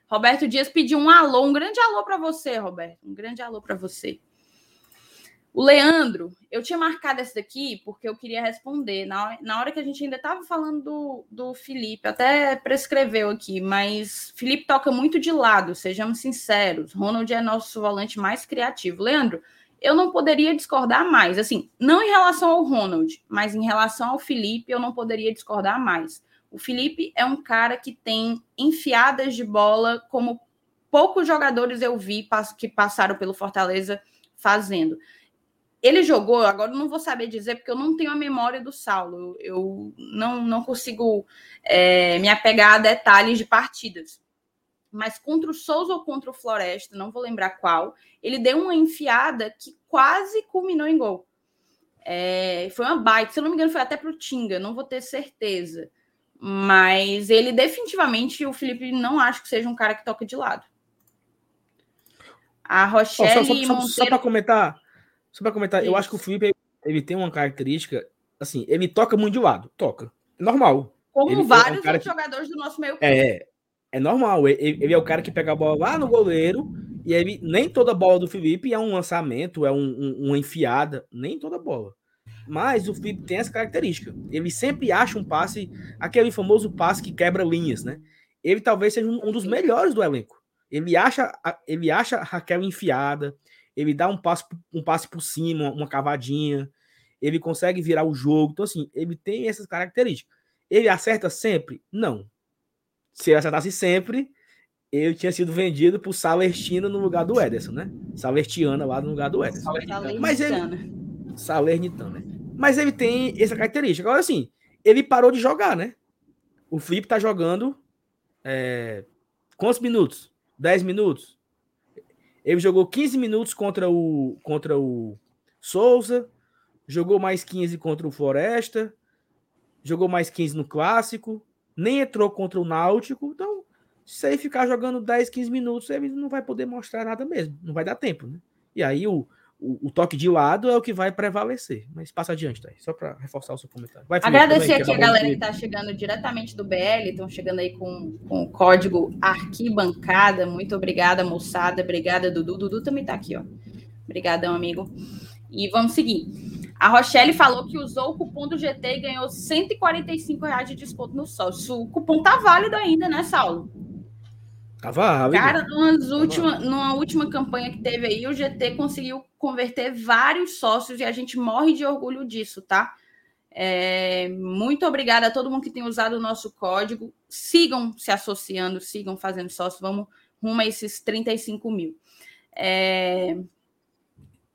Roberto Dias pediu um alô, um grande alô para você, Roberto. Um grande alô para você. O Leandro, eu tinha marcado esse daqui porque eu queria responder. Na, na hora que a gente ainda estava falando do, do Felipe, até prescreveu aqui, mas Felipe toca muito de lado, sejamos sinceros. Ronald é nosso volante mais criativo. Leandro, eu não poderia discordar mais. Assim, não em relação ao Ronald, mas em relação ao Felipe, eu não poderia discordar mais. O Felipe é um cara que tem enfiadas de bola como poucos jogadores eu vi que passaram pelo Fortaleza fazendo ele jogou, agora não vou saber dizer, porque eu não tenho a memória do Saulo. Eu não, não consigo é, me apegar a detalhes de partidas. mas contra o Souza ou contra o Floresta, não vou lembrar qual, ele deu uma enfiada que quase culminou em gol. É, foi uma baita, se eu não me engano, foi até para o Tinga, não vou ter certeza. Mas ele definitivamente, o Felipe não acho que seja um cara que toca de lado. A Rochelle. Oh, só, só, só, só para comentar, só para comentar, Isso. eu acho que o Felipe ele tem uma característica, assim, ele toca muito de lado, toca. Normal. Como ele, vários é um outros que... jogadores do nosso meio É, é normal. Ele, ele, é o cara que pega a bola lá no goleiro e ele, nem toda bola do Felipe é um lançamento, é um, um, uma enfiada, nem toda bola. Mas o Felipe tem essa característica. Ele sempre acha um passe, aquele famoso passe que quebra linhas, né? Ele talvez seja um, um dos melhores do elenco. Ele acha, ele acha aquela enfiada, ele dá um passe, um passe por cima, uma cavadinha, ele consegue virar o jogo. Então, assim, ele tem essas características. Ele acerta sempre? Não. Se ele acertasse sempre, ele tinha sido vendido por Salertino no lugar do Ederson, né? Salertiana lá no lugar do Ederson. Mas ele. Salernitana, né? Mas ele tem essa característica. Agora, assim, ele parou de jogar, né? O Felipe tá jogando. É... Quantos minutos? 10 minutos? Ele jogou 15 minutos contra o, contra o Souza, jogou mais 15 contra o Floresta, jogou mais 15 no Clássico, nem entrou contra o Náutico. Então, se ele ficar jogando 10, 15 minutos, ele não vai poder mostrar nada mesmo. Não vai dar tempo, né? E aí o, o, o, toque de lado é o que vai prevalecer. Mas passa adiante, tá? Só para reforçar o seu comentário. Vai, Agradecer também, aqui a galera que está chegando diretamente do BL, estão chegando aí com, com o código arquibancada. Muito obrigada, moçada. Obrigada, Dudu. Dudu também está aqui, ó. Obrigadão, amigo. E vamos seguir. A Rochelle falou que usou o cupom do GT e ganhou 145 reais de desconto no sócio. O cupom tá válido ainda, né, Saulo? Tava Cara, numas última, numa última campanha que teve aí, o GT conseguiu converter vários sócios e a gente morre de orgulho disso, tá? É, muito obrigada a todo mundo que tem usado o nosso código. Sigam se associando, sigam fazendo sócio. Vamos rumo a esses 35 mil. É,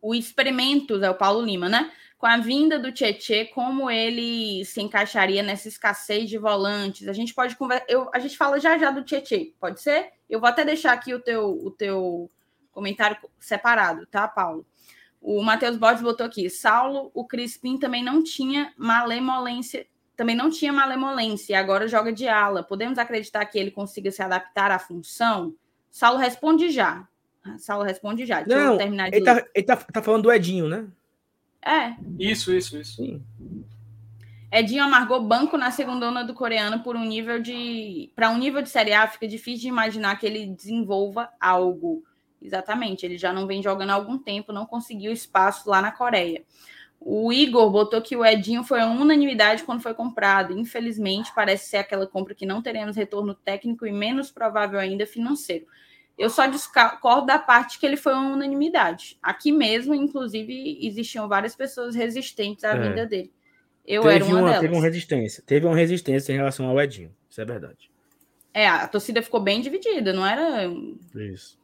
o experimento, é o Paulo Lima, né? Com a vinda do Tietê, como ele se encaixaria nessa escassez de volantes? A gente pode conversar. A gente fala já já do Tietê, pode ser? Eu vou até deixar aqui o teu, o teu comentário separado, tá, Paulo? O Matheus Borges botou aqui: Saulo, o Crispim também não tinha malemolência, também não tinha malemolência, agora joga de ala. Podemos acreditar que ele consiga se adaptar à função? Saulo responde já. Saulo responde já. Deixa não, terminar de ele, tá, ele tá, tá, falando do Edinho, né? É. Isso, isso, isso. Sim. Edinho amargou banco na segunda onda do coreano por um nível de. Para um nível de Série A, fica difícil de imaginar que ele desenvolva algo. Exatamente, ele já não vem jogando há algum tempo, não conseguiu espaço lá na Coreia. O Igor botou que o Edinho foi a unanimidade quando foi comprado. Infelizmente, parece ser aquela compra que não teremos retorno técnico e menos provável ainda financeiro. Eu só discordo da parte que ele foi uma unanimidade. Aqui mesmo, inclusive, existiam várias pessoas resistentes à é. vinda dele. Eu teve era uma, uma delas. Teve uma resistência. Teve uma resistência em relação ao Edinho. Isso é verdade. É, a torcida ficou bem dividida, não era. Isso.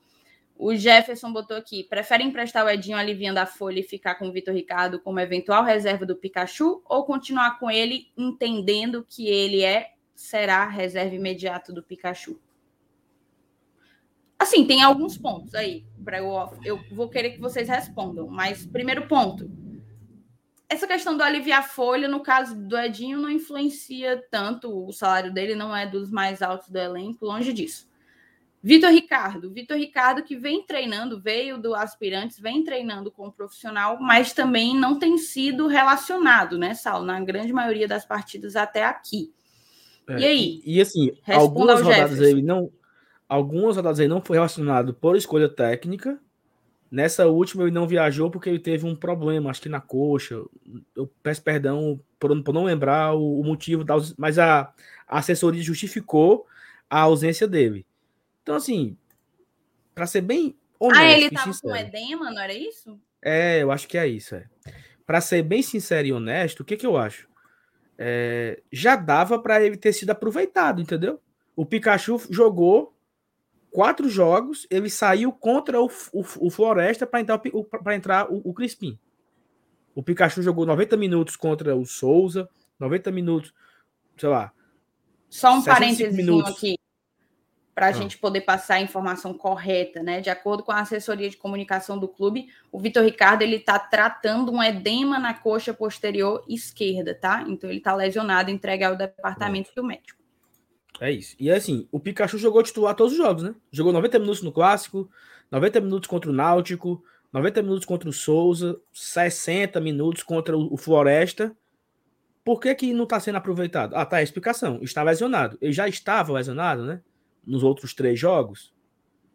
O Jefferson botou aqui: prefere emprestar o Edinho aliviando a folha e ficar com o Vitor Ricardo como eventual reserva do Pikachu ou continuar com ele entendendo que ele é será reserva imediato do Pikachu? Assim, tem alguns pontos aí para eu eu vou querer que vocês respondam, mas primeiro ponto, essa questão do aliviar folha, no caso do Edinho, não influencia tanto, o salário dele não é dos mais altos do elenco, longe disso. Vitor Ricardo, Vitor Ricardo que vem treinando, veio do aspirantes, vem treinando como profissional, mas também não tem sido relacionado, né, Sal, na grande maioria das partidas até aqui. É, e aí? E, e assim, algumas rodadas ele não, algumas rodadas ele não foi relacionado por escolha técnica, Nessa última ele não viajou porque ele teve um problema, acho que na coxa. Eu peço perdão por, por não lembrar o, o motivo, da, mas a, a, assessoria justificou a ausência dele. Então, assim, para ser bem honesto. Ah, ele tava sincero, com edema, não era isso? É, eu acho que é isso. É. Para ser bem sincero e honesto, o que, que eu acho? É, já dava para ele ter sido aproveitado, entendeu? O Pikachu jogou quatro jogos, ele saiu contra o, o, o Floresta para entrar, o, pra entrar o, o Crispim. O Pikachu jogou 90 minutos contra o Souza, 90 minutos, sei lá. Só um parênteses aqui. para a ah. gente poder passar a informação correta, né? De acordo com a assessoria de comunicação do clube, o Vitor Ricardo ele está tratando um edema na coxa posterior esquerda, tá? Então ele está lesionado, entregue ao departamento do médico. É isso. E assim, o Pikachu jogou titular todos os jogos, né? Jogou 90 minutos no clássico, 90 minutos contra o Náutico, 90 minutos contra o Souza, 60 minutos contra o Floresta. Por que, que não está sendo aproveitado? Ah, tá, a explicação. Está lesionado. Ele já estava lesionado, né? nos outros três jogos.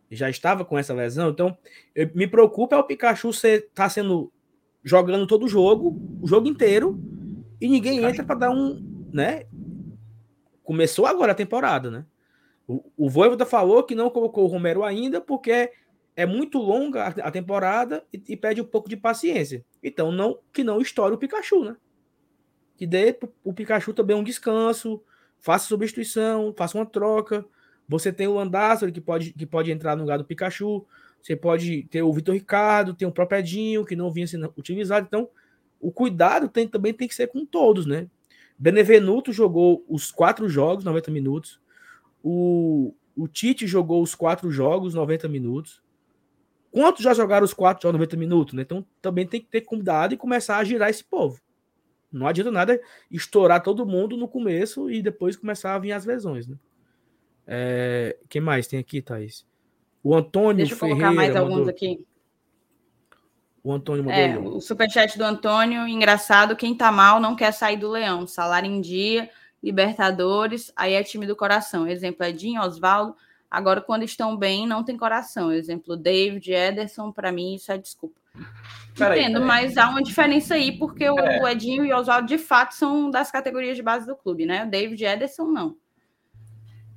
Já estava com essa lesão. Então, eu, me preocupa é o Pikachu ser, tá sendo jogando todo o jogo, o jogo inteiro, e ninguém entra para dar um, né? Começou agora a temporada, né? O, o Voivoda falou que não colocou o Romero ainda porque é muito longa a, temporada e, e, pede um pouco de paciência. Então, não que não estoure o Pikachu, né? Que dê o Pikachu também um descanso, faça substituição, faça uma troca. Você tem o Andasser que pode, que pode entrar no lugar do Pikachu. Você pode ter o Vitor Ricardo, tem o próprio Edinho, que não vinha sendo utilizado. Então, o cuidado tem, também tem que ser com todos, né? Benevenuto jogou os quatro jogos, 90 minutos. O, o Tite jogou os quatro jogos, 90 minutos. Quantos já jogaram os quatro jogos, 90 minutos? Né? Então, também tem que ter cuidado e começar a girar esse povo. Não adianta nada estourar todo mundo no começo e depois começar a vir as lesões, né? É, quem mais tem aqui, Thaís? O Antônio Deixa eu Ferreira colocar mais alguns mandou... aqui. O Antônio mandou. É, o superchat do Antônio, engraçado, quem tá mal não quer sair do leão. Salário em dia, Libertadores, aí é time do coração. Exemplo, Edinho, Oswaldo. Agora, quando estão bem, não tem coração. Exemplo, David, Ederson, para mim, isso é desculpa. Peraí, Entendo, peraí. mas há uma diferença aí, porque é. o Edinho e o Oswaldo, de fato, são das categorias de base do clube, né? O David e Ederson, não.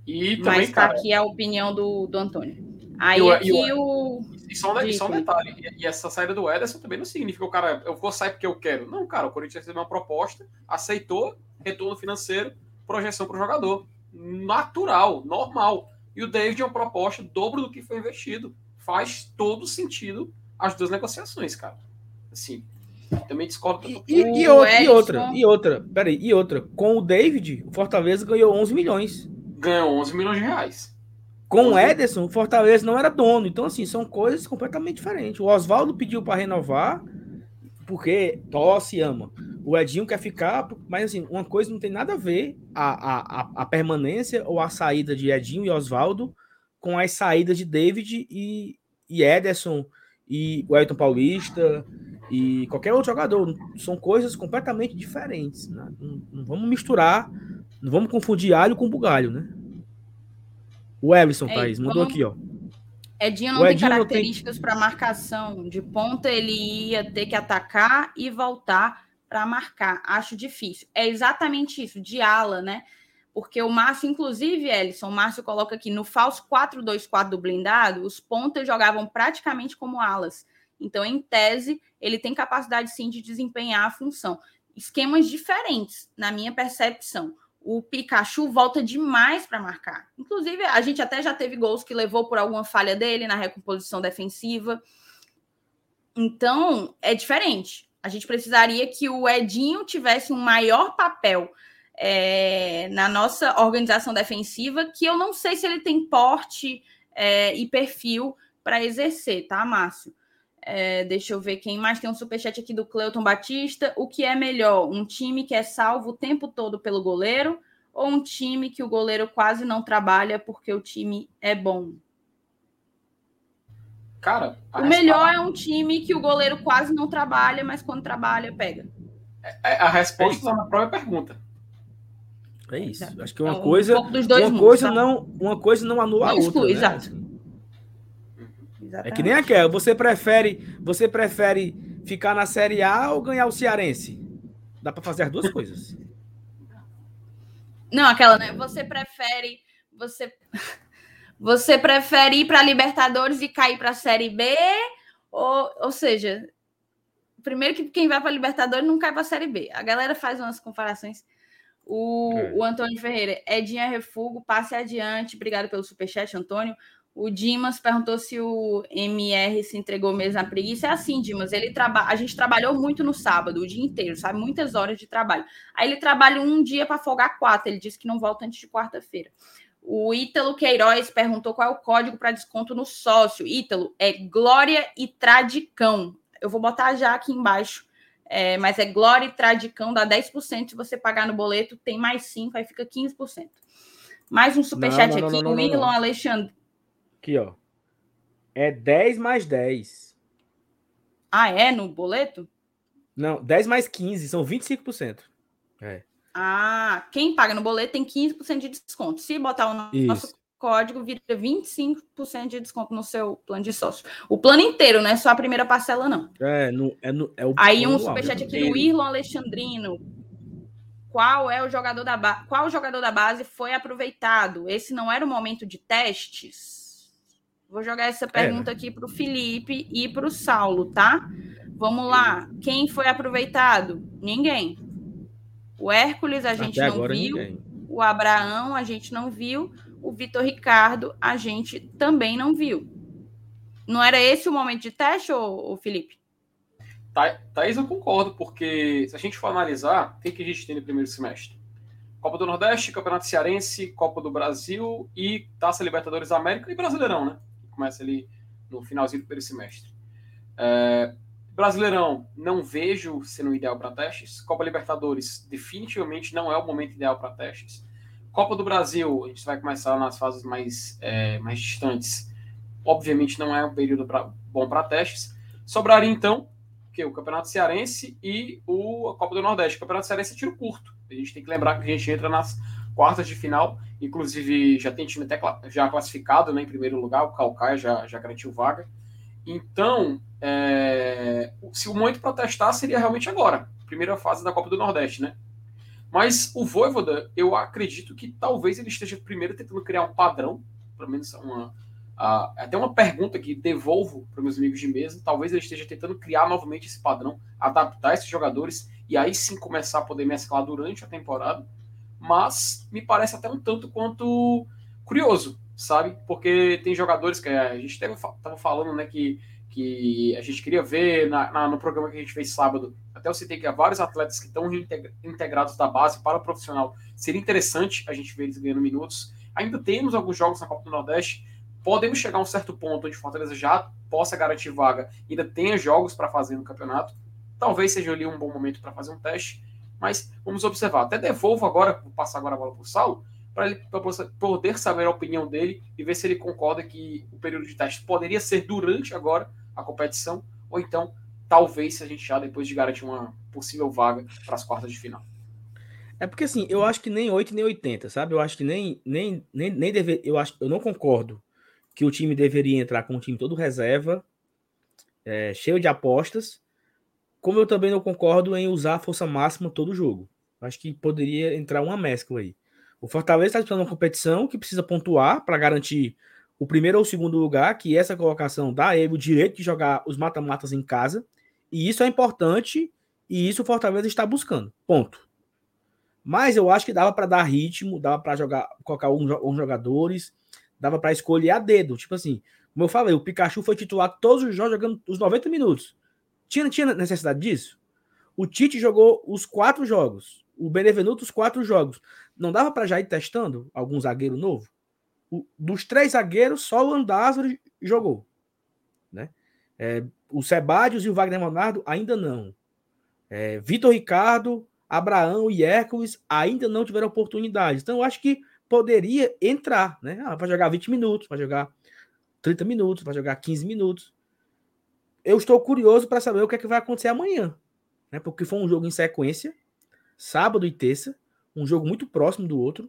E também, Mas tá aqui a opinião do, do Antônio. Aí e aqui o. E só, um, só um detalhe, e, e, essa saída do Ederson também não significa o cara, eu vou sair porque eu quero. Não, cara, o Corinthians recebeu uma proposta, aceitou, retorno financeiro, projeção para o jogador. Natural, normal. E o David é uma proposta dobro do que foi investido. Faz todo sentido as duas negociações, cara. Assim, também discordo. E, e, e, outra, e outra, e outra, peraí, e outra. Com o David, o Fortaleza ganhou 11 milhões ganhou 11 milhões de reais. Com o Ederson, o Fortaleza não era dono. Então, assim, são coisas completamente diferentes. O Oswaldo pediu para renovar, porque tosse ama. O Edinho quer ficar, mas assim, uma coisa não tem nada a ver a, a, a permanência ou a saída de Edinho e Oswaldo com as saídas de David e, e Ederson e o Elton Paulista e qualquer outro jogador. São coisas completamente diferentes. Né? Não, não vamos misturar não vamos confundir alho com bugalho, né? O Everson, é, Thaís, mandou aqui, ó. Edinho não Edinho tem características tem... para marcação. De ponta, ele ia ter que atacar e voltar para marcar. Acho difícil. É exatamente isso, de ala, né? Porque o Márcio, inclusive, Ellison, o Márcio coloca aqui no falso 4-2-4 do blindado, os pontas jogavam praticamente como alas. Então, em tese, ele tem capacidade sim de desempenhar a função. Esquemas diferentes, na minha percepção o Pikachu volta demais para marcar. Inclusive, a gente até já teve gols que levou por alguma falha dele na recomposição defensiva. Então, é diferente. A gente precisaria que o Edinho tivesse um maior papel é, na nossa organização defensiva, que eu não sei se ele tem porte é, e perfil para exercer, tá, Márcio? É, deixa eu ver quem mais tem um superchat aqui do Cleuton Batista. O que é melhor? Um time que é salvo o tempo todo pelo goleiro ou um time que o goleiro quase não trabalha porque o time é bom? Cara, o melhor é um time que o goleiro quase não trabalha, mas quando trabalha, pega. É, é a resposta está é na própria pergunta. É isso. Acho que uma então, coisa, um uma mundos, coisa tá? não, uma coisa não anula não a outra. Exclui, né? Exatamente. É que nem aquela. Você prefere, você prefere ficar na Série A ou ganhar o Cearense? Dá para fazer as duas coisas. Não, aquela, né? Você prefere, você, você prefere ir para Libertadores e cair para a Série B, ou, ou seja, primeiro que quem vai para Libertadores não cai para a Série B. A galera faz umas comparações. O, é. o Antônio Ferreira, Edinha é Refugo, passe adiante. Obrigado pelo superchat, Antônio. O Dimas perguntou se o MR se entregou mesmo na preguiça. É assim, Dimas, ele trabalha. A gente trabalhou muito no sábado, o dia inteiro, sabe? Muitas horas de trabalho. Aí ele trabalha um dia para folgar quatro. Ele disse que não volta antes de quarta-feira. O Ítalo Queiroz perguntou qual é o código para desconto no sócio. Ítalo, é Glória e Tradicão. Eu vou botar já aqui embaixo. É, mas é Glória e Tradicão, dá 10%. Se você pagar no boleto, tem mais 5%, aí fica 15%. Mais um superchat Não, não, aqui. não, o não. Alexandre. Aqui, ó. É 10 mais 10. Ah, é? No boleto? Não, 10 mais 15, são 25%. É. Ah, quem paga no boleto tem 15% de desconto. Se botar o Isso. nosso código, vira 25% de desconto no seu plano de sócio. O plano inteiro, não é só a primeira parcela, não. É, no, é, no, é o Aí um superchat né? aqui do Irlon Alexandrino. Qual é o jogador da base? Qual jogador da base foi aproveitado? Esse não era o momento de testes? Vou jogar essa pergunta aqui para o Felipe e para o Saulo, tá? Vamos lá. Quem foi aproveitado? Ninguém. O Hércules a gente Até não agora viu. ninguém. O Abraão a gente não viu. O Vitor Ricardo a gente também não viu. Não era esse o momento de teste, ô, ô Felipe? Tha- Thaís, eu concordo, porque se a gente for analisar, o que, que a gente tem no primeiro semestre? Copa do Nordeste, Campeonato Cearense, Copa do Brasil e Taça Libertadores da América e Brasileirão, né? Começa ali no finalzinho do primeiro semestre. É, Brasileirão, não vejo sendo ideal para testes. Copa Libertadores, definitivamente não é o momento ideal para testes. Copa do Brasil, a gente vai começar nas fases mais, é, mais distantes. Obviamente não é um período pra- bom para testes. Sobraria então que o Campeonato Cearense e o, a Copa do Nordeste. O Campeonato Cearense é tiro curto. A gente tem que lembrar que a gente entra nas quartas de final. Inclusive, já tem time até já classificado né, em primeiro lugar. O Calcaia já, já garantiu vaga. Então, é, se o momento para testar seria realmente agora. Primeira fase da Copa do Nordeste, né? Mas o Voivoda, eu acredito que talvez ele esteja primeiro tentando criar um padrão, pelo menos uma, ah, até uma pergunta que devolvo para meus amigos de mesa. Talvez ele esteja tentando criar novamente esse padrão, adaptar esses jogadores e aí sim começar a poder mesclar durante a temporada. Mas me parece até um tanto quanto curioso, sabe? Porque tem jogadores que a gente estava falando, né, que, que a gente queria ver na, na- no programa que a gente fez sábado. Até eu citei que há vários atletas que estão integrados da base para o profissional. Seria interessante a gente ver eles ganhando minutos. Ainda temos alguns jogos na Copa do Nordeste podemos chegar a um certo ponto onde Fortaleza já possa garantir vaga, ainda tenha jogos para fazer no campeonato. Talvez seja ali um bom momento para fazer um teste, mas vamos observar. Até devolvo agora, vou passar agora a bola para o Saulo, para ele poder saber a opinião dele e ver se ele concorda que o período de teste poderia ser durante agora a competição, ou então talvez se a gente já depois de garantir uma possível vaga para as quartas de final. É porque assim, eu acho que nem 8 nem 80, sabe? Eu acho que nem nem nem, nem deve, eu acho, eu não concordo que o time deveria entrar com um time todo reserva, é, cheio de apostas, como eu também não concordo em usar a força máxima todo jogo. Acho que poderia entrar uma mescla aí. O Fortaleza está disputando uma competição que precisa pontuar para garantir o primeiro ou o segundo lugar, que essa colocação dá a ele o direito de jogar os mata-matas em casa, e isso é importante, e isso o Fortaleza está buscando. Ponto. Mas eu acho que dava para dar ritmo, dava para jogar, colocar uns uns jogadores, dava para escolher a dedo. Tipo assim, como eu falei, o Pikachu foi titular todos os jogos jogando os 90 minutos. Tinha, tinha necessidade disso? O Tite jogou os quatro jogos. O Benevenuto os quatro jogos. Não dava para já ir testando algum zagueiro novo? O- dos três zagueiros, só o Andázaro jogou. Né? É, o Sebadios e o Wagner Monardo ainda não. É, Vitor Ricardo, Abraão e Hércules ainda não tiveram oportunidade. Então, eu acho que poderia entrar, né? Ah, vai jogar 20 minutos, vai jogar 30 minutos, vai jogar 15 minutos. Eu estou curioso para saber o que é que vai acontecer amanhã, né? Porque foi um jogo em sequência, sábado e terça, um jogo muito próximo do outro.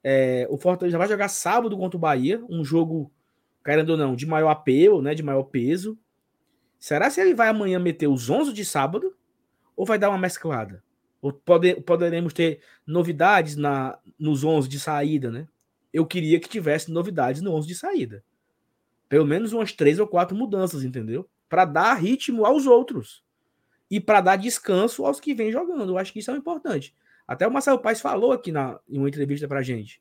É, o Fortaleza vai jogar sábado contra o Bahia, um jogo, querendo ou não, de maior apelo, né? De maior peso. Será se ele vai amanhã meter os 11 de sábado ou vai dar uma mesclada? Ou pode, poderemos ter novidades na, nos 11 de saída, né? Eu queria que tivesse novidades no 11 de saída. Pelo menos umas três ou quatro mudanças, entendeu? Para dar ritmo aos outros. E para dar descanso aos que vêm jogando. Eu acho que isso é importante. Até o Marcelo Paes falou aqui na, em uma entrevista para gente.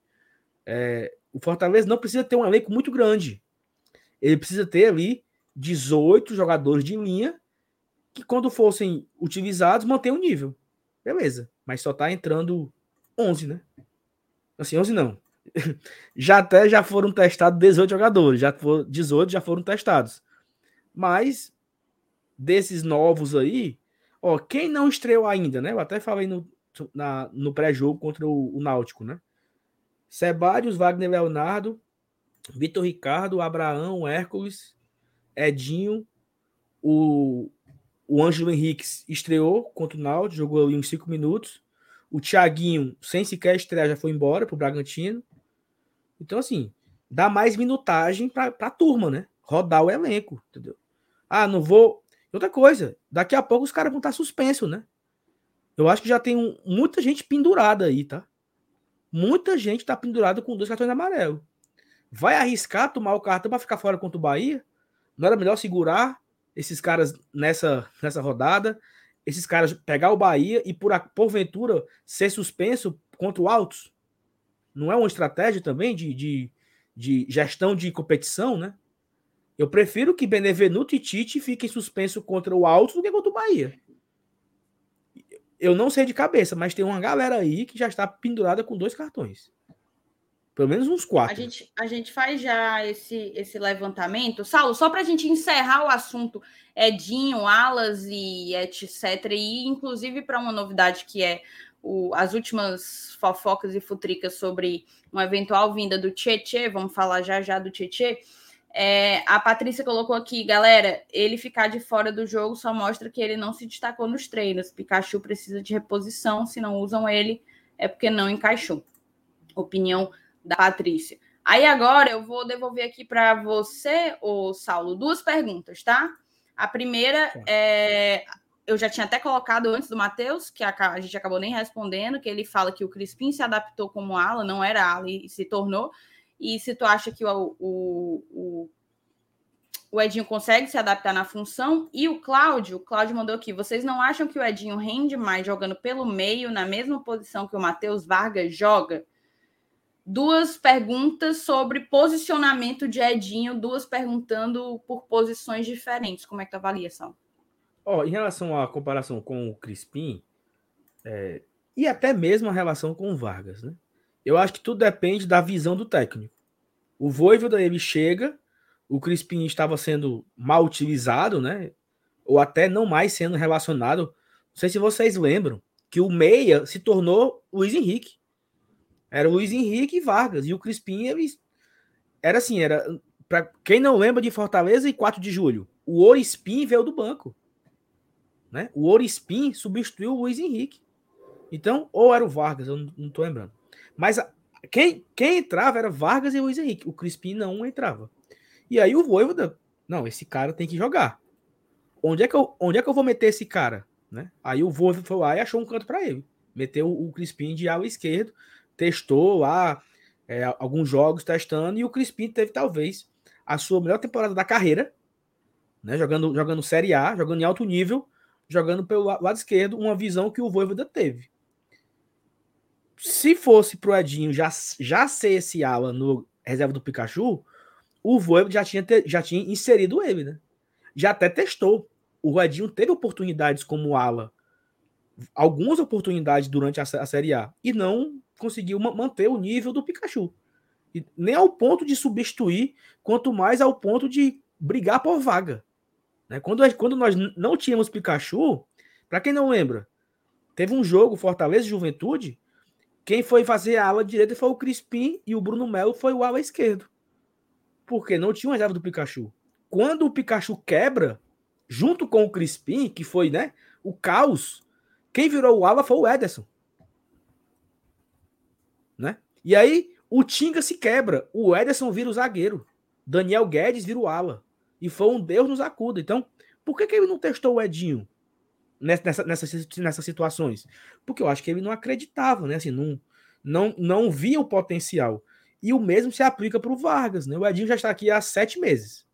É, o Fortaleza não precisa ter um elenco muito grande. Ele precisa ter ali 18 jogadores de linha que, quando fossem utilizados, mantém o nível. Beleza. Mas só tá entrando 11, né? Assim, 11 não. já até já foram testados 18 jogadores, já for, 18 já foram testados. Mas desses novos aí, ó, quem não estreou ainda, né? Eu até falei no, no pré-jogo contra o, o, Náutico, né? Sebadios, Wagner Leonardo, Vitor Ricardo, Abraão, Hércules, Edinho, o, o Ângelo Henrique estreou contra o Náutico, jogou ali uns 5 minutos. O Thiaguinho, sem sequer estrear, já foi embora pro Bragantino. Então, assim, dá mais minutagem pra, pra turma, né? Rodar o elenco, entendeu? Ah, não vou. Outra coisa, daqui a pouco os caras vão estar suspensos, né? Eu acho que já tem um, muita gente pendurada aí, tá? Muita gente tá pendurada com dois cartões amarelos. Vai arriscar tomar o cartão para ficar fora contra o Bahia? Não era melhor segurar esses caras nessa, nessa rodada? Esses caras pegar o Bahia e por porventura ser suspenso contra o Altos? Não é uma estratégia também de, de, de gestão de competição, né? Eu prefiro que Benevenuto e Tite fiquem suspenso contra o Altos do que contra o Bahia. Eu não sei de cabeça, mas tem uma galera aí que já está pendurada com dois cartões. Pelo menos uns quatro. A gente, a gente faz já esse, esse levantamento. Saulo, só para a gente encerrar o assunto Edinho, Alas e etc. E inclusive para uma novidade que é o, as últimas fofocas e futricas sobre uma eventual vinda do Tietê, vamos falar já já do Tietê. É, a Patrícia colocou aqui, galera, ele ficar de fora do jogo só mostra que ele não se destacou nos treinos. Pikachu precisa de reposição, se não usam ele é porque não encaixou. Opinião da Patrícia. Aí agora eu vou devolver aqui para você, o Saulo, duas perguntas, tá? A primeira é eu já tinha até colocado antes do Matheus, que a, a, gente acabou nem respondendo, que ele fala que o Crispim se adaptou como ala, não era ala e se tornou e se tu acha que o, o, o, o, Edinho consegue se adaptar na função. E o Cláudio, o Cláudio mandou aqui, vocês não acham que o Edinho rende mais jogando pelo meio, na mesma posição que o Matheus Vargas joga? Duas perguntas sobre posicionamento de Edinho, duas perguntando por posições diferentes. Como é que tu avalia, Sal? Oh, em relação à comparação com o Crispim, é, e até mesmo a relação com o Vargas, né? Eu acho que tudo depende da visão do técnico. O Voivoda, ele chega, o Crispim estava sendo mal utilizado, né? Ou até não mais sendo relacionado. Não sei se vocês lembram que o Meia se tornou Luiz Henrique. Era Luiz Henrique e Vargas. E o Crispim, ele... era assim, era... Para quem não lembra de Fortaleza e 4 de julho, o Orispim veio do banco. Né? O Orispim substituiu o Luiz Henrique. Então, ou era o Vargas, eu não estou lembrando. Mas quem, quem entrava era Vargas e Luiz Henrique. O Crispim não entrava. E aí o Voivoda, não, esse cara tem que jogar. Onde é que eu, onde é que eu vou meter esse cara? Né? Aí o Voivoda foi lá e achou um canto para ele. Meteu o Crispim de ala esquerdo, testou lá é, alguns jogos testando, e o Crispim teve talvez a sua melhor temporada da carreira, né? jogando, jogando Série A, jogando em alto nível, jogando pelo lado esquerdo, uma visão que o Voivoda teve se fosse pro Edinho já, já ser esse ala no reserva do Pikachu, o Voivoda já tinha, já tinha inserido ele, né? Já até testou. O Edinho teve oportunidades como ala, algumas oportunidades durante a, a Série A, e não conseguiu manter o nível do Pikachu. E nem ao ponto de substituir, quanto mais ao ponto de brigar por vaga. Né? Quando, quando nós não tínhamos Pikachu, para quem não lembra, teve um jogo Fortaleza Juventude quem foi fazer a ala direita foi o Crispim e o Bruno Melo foi o ala esquerdo. Porque não tinha uma reserva do Pikachu. Quando o Pikachu quebra, junto com o Crispim, que foi né, o caos, quem virou o ala foi o Ederson. Né? E aí o Tinga se quebra, o Ederson vira o zagueiro, Daniel Guedes vira o ala. E foi um Deus nos acuda. Então, por que, que ele não testou o Edinho? Nessa, nessas, nessas situações? Porque eu acho que ele não acreditava, né? Assim, não, não, não via o potencial. E o mesmo se aplica para o Vargas, né? O Edinho já está aqui há sete meses.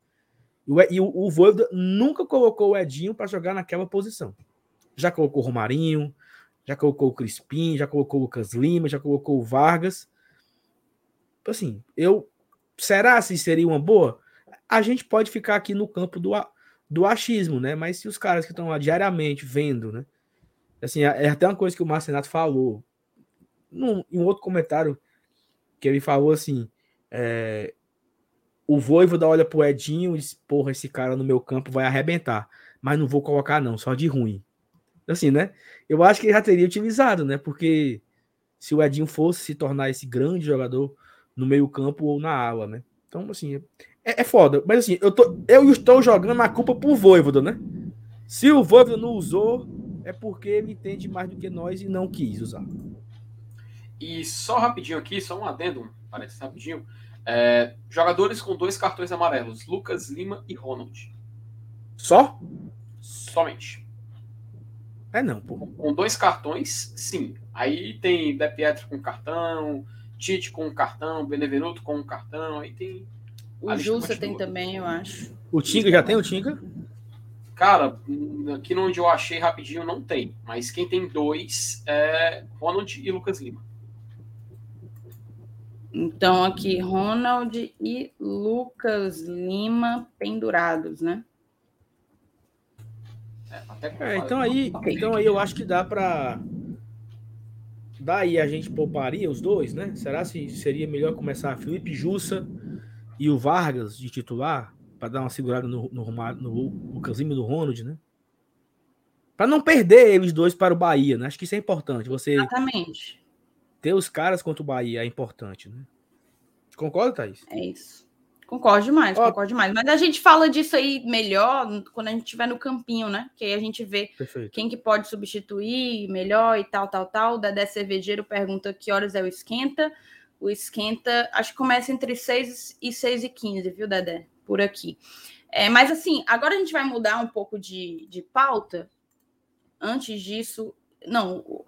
E o, o Voivoda nunca colocou o Edinho para jogar naquela posição. Já colocou o Romarinho, já colocou o Crispim, já colocou o Lucas Lima, já colocou o Vargas. Assim, eu. Será se seria uma boa? A gente pode ficar aqui no campo do, do achismo, né? Mas se os caras que estão lá diariamente vendo, né? Assim, é, é até uma coisa que o Marcenato falou num, em um outro comentário que ele falou assim: é, o Voivoda olha pro Edinho e diz, porra, esse cara no meu campo vai arrebentar. Mas não vou colocar, não, só de ruim. Assim, né? Eu acho que ele já teria utilizado, né? Porque se o Edinho fosse se tornar esse grande jogador no meio-campo ou na ala, né? Então, assim, é, é, foda. Mas assim, eu, tô, eu estou jogando a culpa pro Voivoda, né? Se o Voivoda não usou, é porque ele entende mais do que nós e não quis usar. E só rapidinho aqui, só um adendo, parece rapidinho. É, jogadores com dois cartões amarelos: Lucas Lima e Ronald. Só? Somente. É não, pô. Com dois cartões, sim. Aí tem De Pietro com cartão, Tite com cartão, Benevenuto com um cartão, aí tem. O Jussa tem também, eu acho. O Tinga já tem o Tinga? Cara, aqui onde eu achei rapidinho não tem. Mas quem tem dois é Ronald e Lucas Lima. Então, aqui, Ronald e Lucas Lima pendurados, né? É, é então aí, então aí eu acho que dá para daí a gente pouparia os dois, né? Será se seria melhor começar Felipe Jussa e o Vargas de titular para dar uma segurada no, no, no, Lucas Lima e no Ronald, né? Para não perder eles dois para o Bahia, né? Acho que isso é importante. Você Exatamente ter os caras contra o Bahia é importante, né? Concorda, Thaís? É isso. Concordo demais, Ó, concordo demais. Mas a gente fala disso aí melhor quando a gente estiver no campinho, né? Que aí a gente vê Perfeito. quem que pode substituir melhor e tal, tal, tal. O Dedé Cervejeiro pergunta que horas é o esquenta. O esquenta, acho que começa entre 6 e 6 e 15, viu, Dedé? Por aqui. É, mas assim, agora a gente vai mudar um pouco de, de pauta. Antes disso, não, o,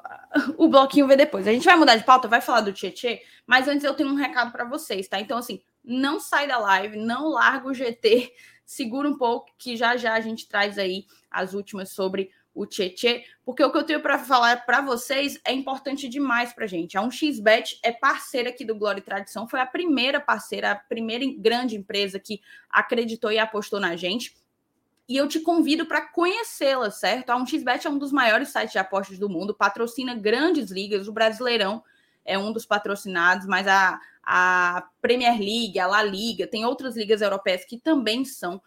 o bloquinho vê depois. A gente vai mudar de pauta, vai falar do Tietê, mas antes eu tenho um recado para vocês, tá? Então, assim, não sai da live, não larga o GT, segura um pouco, que já já a gente traz aí as últimas sobre o Tietê, porque o que eu tenho para falar para vocês é importante demais para gente. A 1xBet é parceira aqui do Glória e Tradição, foi a primeira parceira, a primeira grande empresa que acreditou e apostou na gente e eu te convido para conhecê-la, certo? A 1xBet é um dos maiores sites de apostas do mundo, patrocina grandes ligas, o Brasileirão é um dos patrocinados, mas a, a Premier League, a La Liga, tem outras ligas europeias que também são.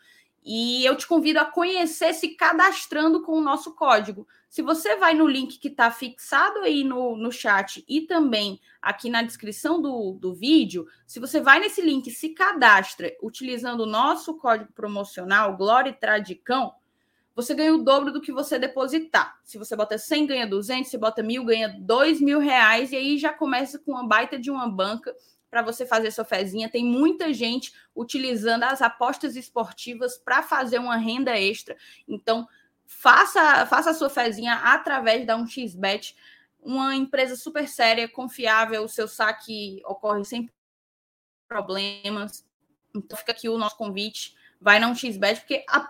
E eu te convido a conhecer se cadastrando com o nosso código. Se você vai no link que está fixado aí no, no chat e também aqui na descrição do, do vídeo, se você vai nesse link se cadastra utilizando o nosso código promocional, Glória Tradicão, você ganha o dobro do que você depositar. Se você bota 100, ganha 200, se bota mil, ganha 2 mil reais, e aí já começa com uma baita de uma banca para você fazer sua fezinha. Tem muita gente utilizando as apostas esportivas para fazer uma renda extra. Então, faça, faça a sua fezinha através da 1xBet, uma empresa super séria, confiável, o seu saque ocorre sem problemas. Então, fica aqui o nosso convite. Vai na 1xBet, porque a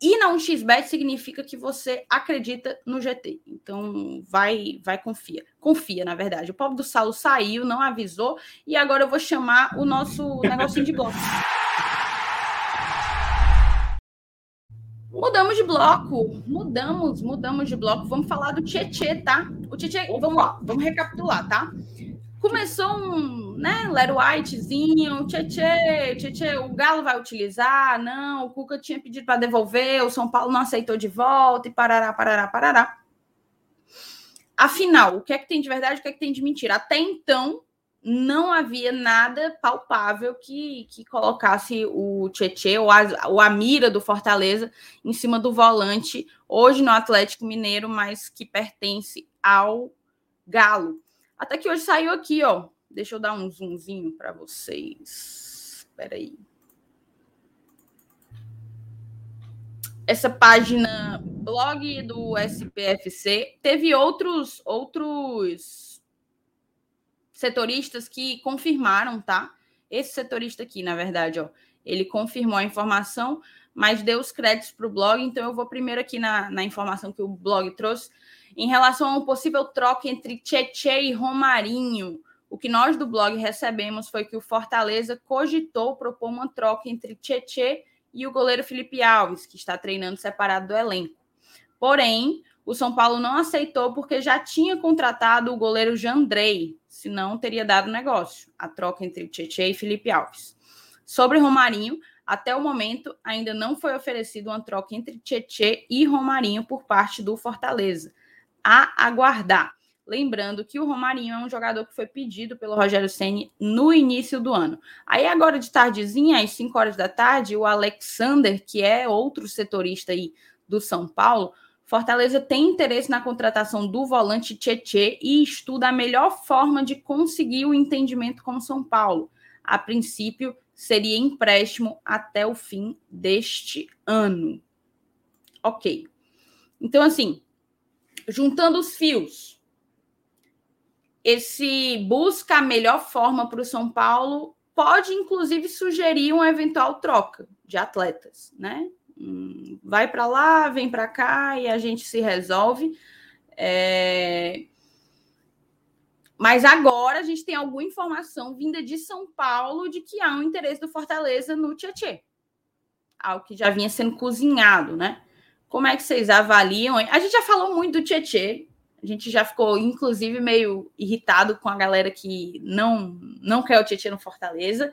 e na 1xBet significa que você acredita no GT. Então, vai, vai, confia. Confia, na verdade. O pobre do Saulo saiu, não avisou, e agora eu vou chamar o nosso negocinho de bloco. Mudamos de bloco. Mudamos, mudamos de bloco. Vamos falar do Tietê, tá? O Tietê, vamos lá, vamos recapitular, tá? Começou um, né, Lero Whitezinho, Tietê, Tietê, o Galo vai utilizar, não, o Cuca tinha pedido para devolver, o São Paulo não aceitou de volta e parará, parará, parará. Afinal, o que é que tem de verdade, o que é que tem de mentira? Até então, não havia nada palpável que, que colocasse o Tietê ou a, ou a mira do Fortaleza em cima do volante, hoje no Atlético Mineiro, mas que pertence ao Galo. Até que hoje saiu aqui, ó. Deixa eu dar um zoomzinho para vocês. Espera aí. Essa página blog do SPFC teve outros outros setoristas que confirmaram, tá? Esse setorista aqui, na verdade, ó, ele confirmou a informação, mas deu os créditos para o blog. Então, eu vou primeiro aqui na, na informação que o blog trouxe. Em relação a um possível troca entre Tietê e Romarinho, o que nós do blog recebemos foi que o Fortaleza cogitou propor uma troca entre Tietê e o goleiro Felipe Alves, que está treinando separado do elenco. Porém, o São Paulo não aceitou porque já tinha contratado o goleiro Jandrei, senão teria dado negócio, a troca entre Tietchan e Felipe Alves. Sobre Romarinho, até o momento ainda não foi oferecida uma troca entre Tietchan e Romarinho por parte do Fortaleza. A aguardar. Lembrando que o Romarinho é um jogador que foi pedido pelo Rogério Ceni no início do ano. Aí agora de tardezinha, às 5 horas da tarde, o Alexander, que é outro setorista aí do São Paulo, Fortaleza tem interesse na contratação do volante Tietê e estuda a melhor forma de conseguir o entendimento com São Paulo. A princípio, seria empréstimo até o fim deste ano. Ok. Então, assim, juntando os fios, esse busca a melhor forma para o São Paulo pode, inclusive, sugerir uma eventual troca de atletas, né? Hum, vai para lá, vem para cá e a gente se resolve. É... Mas agora a gente tem alguma informação vinda de São Paulo de que há um interesse do Fortaleza no Tietê. Algo que já vinha sendo cozinhado, né? Como é que vocês avaliam? A gente já falou muito do Tietê. A gente já ficou, inclusive, meio irritado com a galera que não, não quer o Tietê no Fortaleza.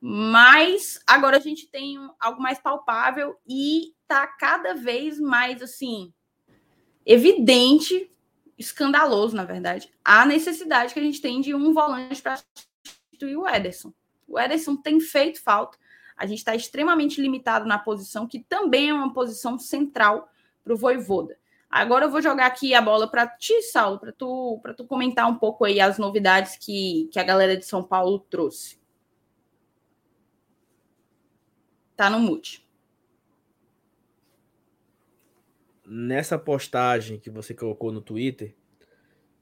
Mas agora a gente tem algo mais palpável e tá cada vez mais assim evidente, escandaloso, na verdade, a necessidade que a gente tem de um volante para substituir o Ederson. O Ederson tem feito falta. A gente está extremamente limitado na posição, que também é uma posição central para o Voivoda. Agora eu vou jogar aqui a bola para ti, Saulo, para tu, tu comentar um pouco aí as novidades que, que a galera de São Paulo trouxe. Tá no mute. Nessa postagem que você colocou no Twitter,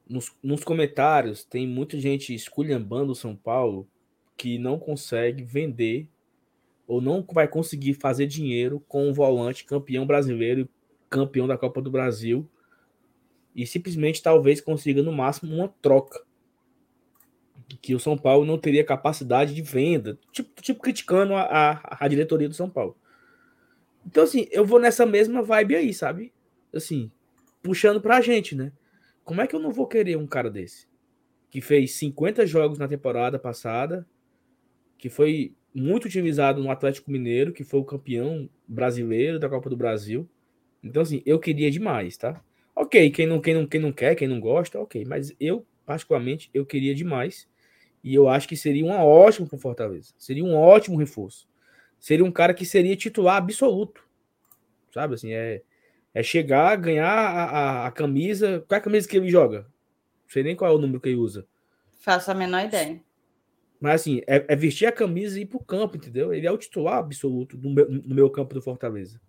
nos, nos comentários tem muita gente esculhambando o São Paulo que não consegue vender ou não vai conseguir fazer dinheiro com um volante campeão brasileiro e campeão da Copa do Brasil e simplesmente talvez consiga no máximo uma troca que o São Paulo não teria capacidade de venda, tipo, tipo criticando a, a, a, diretoria do São Paulo. Então, assim, eu vou nessa mesma vibe aí, sabe? Assim, puxando pra gente, né? Como é que eu não vou querer um cara desse? Que fez 50 jogos na temporada passada, que foi muito utilizado no Atlético Mineiro, que foi o campeão brasileiro da Copa do Brasil. Então, assim, eu queria demais, tá? Ok, quem não, quem não, quem não quer, quem não gosta, ok. Mas eu, particularmente, eu queria demais. E eu acho que seria uma ótima para Fortaleza. Seria um ótimo reforço. Seria um cara que seria titular absoluto. Sabe assim, é, é chegar, ganhar a, a, a camisa. Qual é a camisa que ele joga? Não sei nem qual é o número que ele usa. Faço a menor ideia. Mas assim, é, é vestir a camisa e ir pro campo, entendeu? Ele é o titular absoluto no meu, no meu campo do Fortaleza.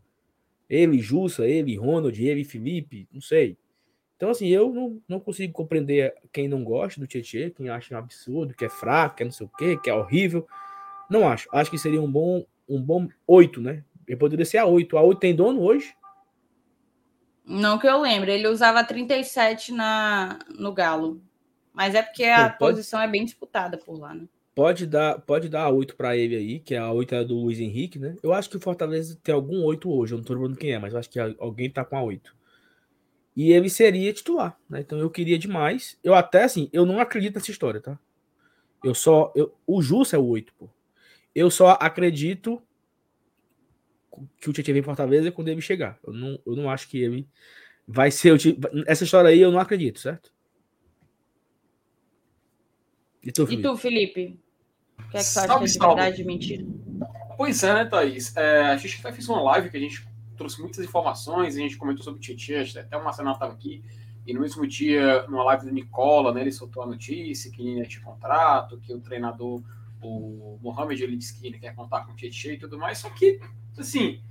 Ele, Jussa, ele, Ronald, ele, Felipe, não sei. Então, assim, eu não, não consigo compreender quem não gosta do Tietchan, quem acha um absurdo, que é fraco, que é não sei o quê, que é horrível. Não acho. Acho que seria um bom um bom 8, né? Ele poderia ser a 8. A 8 tem dono hoje? Não que eu lembre. Ele usava 37 na, no Galo. Mas é porque a posição é bem disputada por lá, né? Pode dar, pode dar a 8 para ele aí, que é a 8 é do Luiz Henrique, né? Eu acho que o Fortaleza tem algum 8 hoje. Eu não tô lembrando quem é, mas eu acho que alguém tá com a 8 e ele seria titular, né? Então eu queria demais. Eu até assim, eu não acredito nessa história, tá? Eu só eu, o Justo é o 8, pô. Eu só acredito que o Tietchan vem em Fortaleza quando ele chegar. Eu não, eu não acho que ele vai ser essa história aí eu não acredito, certo? E tu, Felipe? E tu, Felipe? O que é que você acha é de verdade e mentira? Pois é, né, Thaís? É, a gente até fez uma live que a gente trouxe muitas informações, a gente comentou sobre o Tietchan, até o Marcelo estava aqui, e no mesmo dia, numa live do Nicola, né, ele soltou a notícia que ele tinha contrato, que o treinador, o Mohamed, ele disse que ele quer contar com o Tietchan e tudo mais, só que, assim,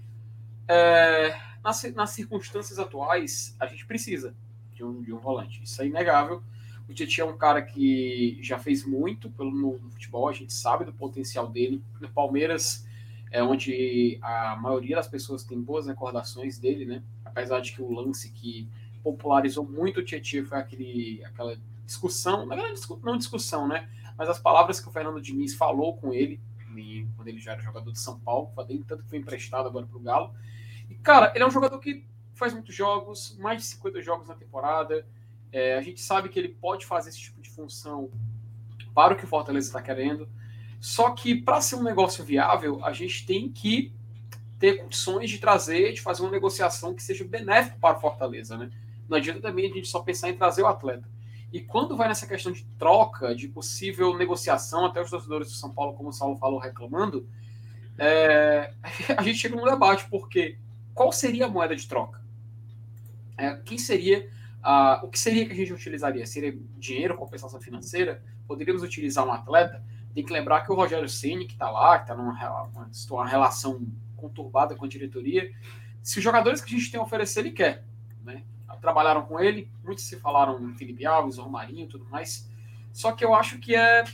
é, nas, nas circunstâncias atuais, a gente precisa de um, de um volante, isso é inegável, o Tietchan é um cara que já fez muito pelo, no, no futebol, a gente sabe do potencial dele, no Palmeiras é onde a maioria das pessoas tem boas recordações dele, né? Apesar de que o lance que popularizou muito o Tietchan foi aquele, aquela discussão, não discussão, né? Mas as palavras que o Fernando Diniz falou com ele, quando ele já era jogador de São Paulo, tanto que foi emprestado agora para o Galo. E, cara, ele é um jogador que faz muitos jogos, mais de 50 jogos na temporada. É, a gente sabe que ele pode fazer esse tipo de função para o que o Fortaleza está querendo. Só que para ser um negócio viável, a gente tem que ter condições de trazer, de fazer uma negociação que seja benéfica para o Fortaleza, né? Não adianta também a gente só pensar em trazer o atleta. E quando vai nessa questão de troca, de possível negociação, até os torcedores do São Paulo, como o Saulo falou, reclamando, é, a gente chega num debate, porque qual seria a moeda de troca? É, quem seria, o que seria que a gente utilizaria? Seria dinheiro, compensação financeira? Poderíamos utilizar um atleta? Tem que lembrar que o Rogério Ceni que está lá, que está numa uma relação conturbada com a diretoria, se os jogadores que a gente tem a oferecer, ele quer. Né? Trabalharam com ele, muitos se falaram em Felipe Alves, Romarinho tudo mais. Só que eu acho que é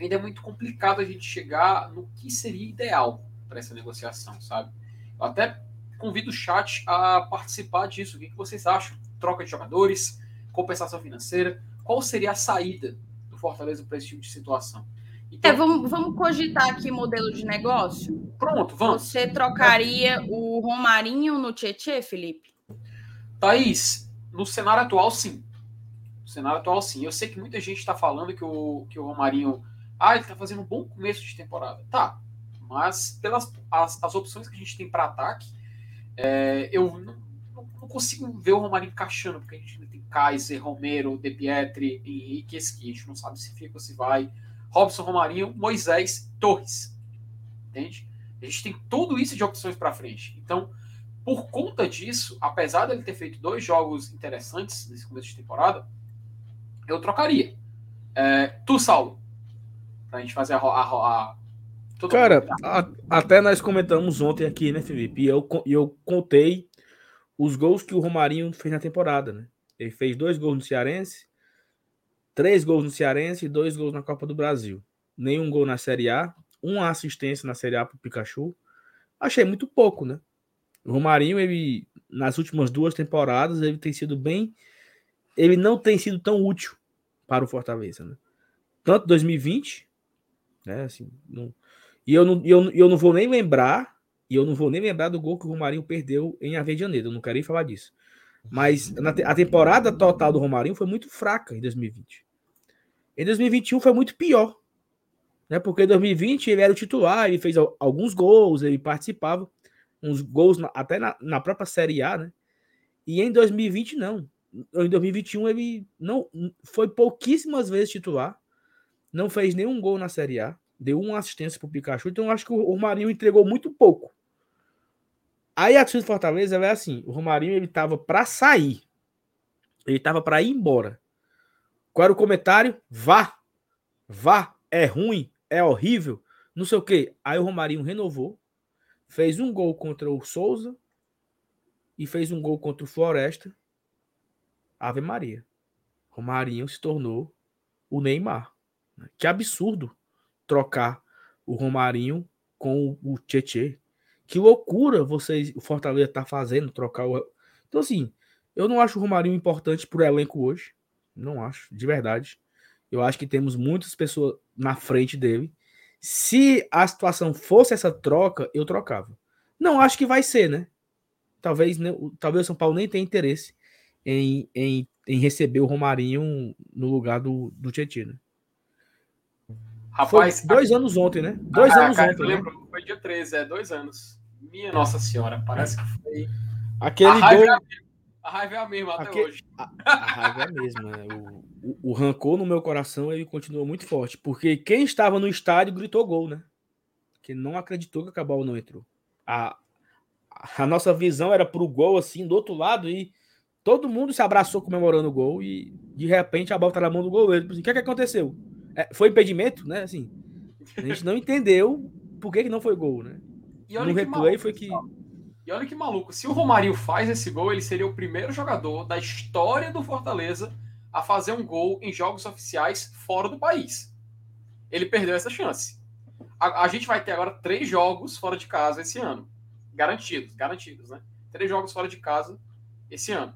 ainda é muito complicado a gente chegar no que seria ideal para essa negociação, sabe? Eu até convido o chat a participar disso. O que vocês acham? Troca de jogadores, compensação financeira. Qual seria a saída do Fortaleza para esse tipo de situação? Então, é, vamos, vamos cogitar aqui modelo de negócio? Pronto, vamos. Você trocaria o Romarinho no Tietê, Felipe? Thaís, no cenário atual, sim. No cenário atual, sim. Eu sei que muita gente está falando que o, que o Romarinho. Ah, ele está fazendo um bom começo de temporada. Tá. Mas pelas as, as opções que a gente tem para ataque, é, eu não, não, consigo ver o Romarinho encaixando, porque a gente tem Kaiser, Romero, De Pietri, Henrique Esqui. A gente não sabe se fica ou se vai. Robson Romarinho, Moisés, Torres. Entende? A gente tem tudo isso de opções para frente. Então, por conta disso, apesar dele ter feito dois jogos interessantes nesse começo de temporada, eu trocaria. É, tu, Saulo, pra gente fazer a. a, a Cara, a, até nós comentamos ontem aqui, né, Felipe? E eu, eu contei os gols que o Romarinho fez na temporada, né? Ele fez dois gols no Cearense, três gols no Cearense e dois gols na Copa do Brasil. Nenhum gol na Série A, uma assistência na Série A pro Pikachu. Achei muito pouco, né? O Romarinho, ele, nas últimas duas temporadas, ele tem sido bem. Ele não tem sido tão útil para o Fortaleza, né? Tanto 2020, né? Assim, não, e eu não, eu, eu não vou nem lembrar, e eu não vou nem lembrar do gol que o Romarinho perdeu em Avejaneiro, eu não quero nem falar disso. Mas a temporada total do Romarinho foi muito fraca em 2020. Em 2021 foi muito pior. Né? Porque em 2020 ele era o titular, ele fez alguns gols, ele participava uns gols na, até na, na, própria Série A, né? E em 2020 não. Em 2021 ele não foi pouquíssimas vezes titular, não fez nenhum gol na Série A, deu uma assistência para o Pikachu, então acho que o Romarinho entregou muito pouco. Aí a torcida Fortaleza é assim, o Romarinho ele tava para sair. Ele tava para ir embora. Qual era o comentário? Vá. Vá, é ruim, é horrível, não sei o quê. Aí o Romarinho renovou, fez um gol contra o Souza e fez um gol contra o Floresta. Ave Maria. Romarinho se tornou o Neymar. Que absurdo trocar o Romarinho com o Tietê. Que loucura vocês, o Fortaleza tá fazendo, trocar o. Então, assim, eu não acho o Romarinho importante pro elenco hoje. Não acho, de verdade. Eu acho que temos muitas pessoas na frente dele se a situação fosse essa troca, eu trocava. Não acho que vai ser, né? Talvez, né, talvez o São Paulo nem tenha interesse em, em, em receber o Romarinho no lugar do, do Tietchan, né? Rapaz, foi dois a... anos ontem, né? Dois ah, anos cara, ontem. Eu né? lembro, foi dia 13, é dois anos. Minha Nossa Senhora, parece que foi. Aquele a gol. É a raiva é a mesma até hoje. A, a, raiva é a mesma. Né? O, o, o, rancor no meu coração ele continua muito forte. Porque quem estava no estádio gritou gol, né? Que não acreditou que a Cabal não entrou. A, a nossa visão era pro gol, assim, do outro lado, e todo mundo se abraçou comemorando o gol. E de repente a bola tá na mão do goleiro. Tipo assim, o que, é que aconteceu? É, foi impedimento, né? Assim, a gente não entendeu por que, que não foi gol, né? No replay maluco, foi que. E olha que maluco, se o Romário faz esse gol, ele seria o primeiro jogador da história do Fortaleza a fazer um gol em jogos oficiais fora do país. Ele perdeu essa chance. A, a gente vai ter agora três jogos fora de casa esse ano. Garantidos, garantidos, né? Três jogos fora de casa esse ano.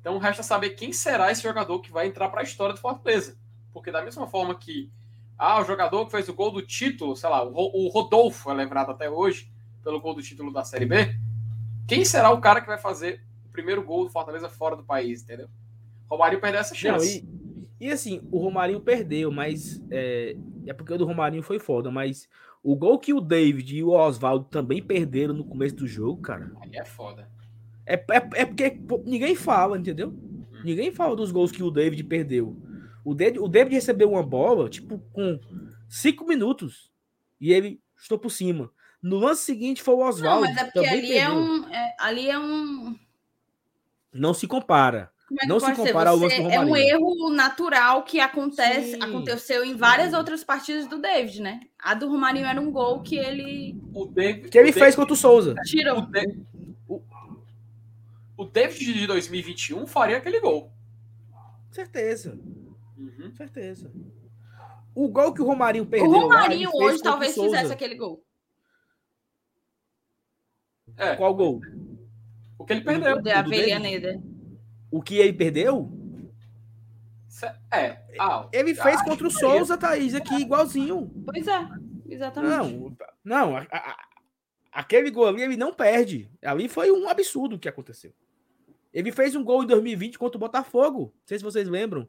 Então resta saber quem será esse jogador que vai entrar para a história do Fortaleza. Porque da mesma forma que ah, o jogador que fez o gol do título, sei lá, o Rodolfo é lembrado até hoje pelo gol do título da Série B, quem será o cara que vai fazer o primeiro gol do Fortaleza fora do país, entendeu? Romarinho perdeu essa chance. Não, e, e, assim, o Romarinho perdeu, mas é, é porque o do Romarinho foi foda, mas o gol que o David e o Oswaldo também perderam no começo do jogo, cara. Aí é foda. É, é, é porque ninguém fala, entendeu? Ninguém fala dos gols que o David perdeu. O David, o David recebeu uma bola, tipo, com cinco minutos. E ele estou por cima. No lance seguinte foi o Oswaldo. Não, mas é porque ali é, um, é, ali é um. Não se compara. É não se compara ao lance do Romarinho. É um erro natural que acontece, Sim. aconteceu em várias outras partidas do David, né? A do Romarinho era um gol que ele. O David, que ele o fez David, contra o Souza. Tirou. O, David, o, o David de 2021 faria aquele gol. Certeza. Uhum. Certeza. O gol que o Romarinho perdeu. O Romarinho lá, hoje talvez fizesse aquele gol. É. Qual gol? O que ele perdeu. O Avellaneda. O que ele perdeu? É. Ah, ele fez contra o Souza, Thaís, aqui, igualzinho. Pois é, exatamente. Não, não a, a, aquele gol ali ele não perde. Ali foi um absurdo o que aconteceu. Ele fez um gol em 2020 contra o Botafogo. Não sei se vocês lembram.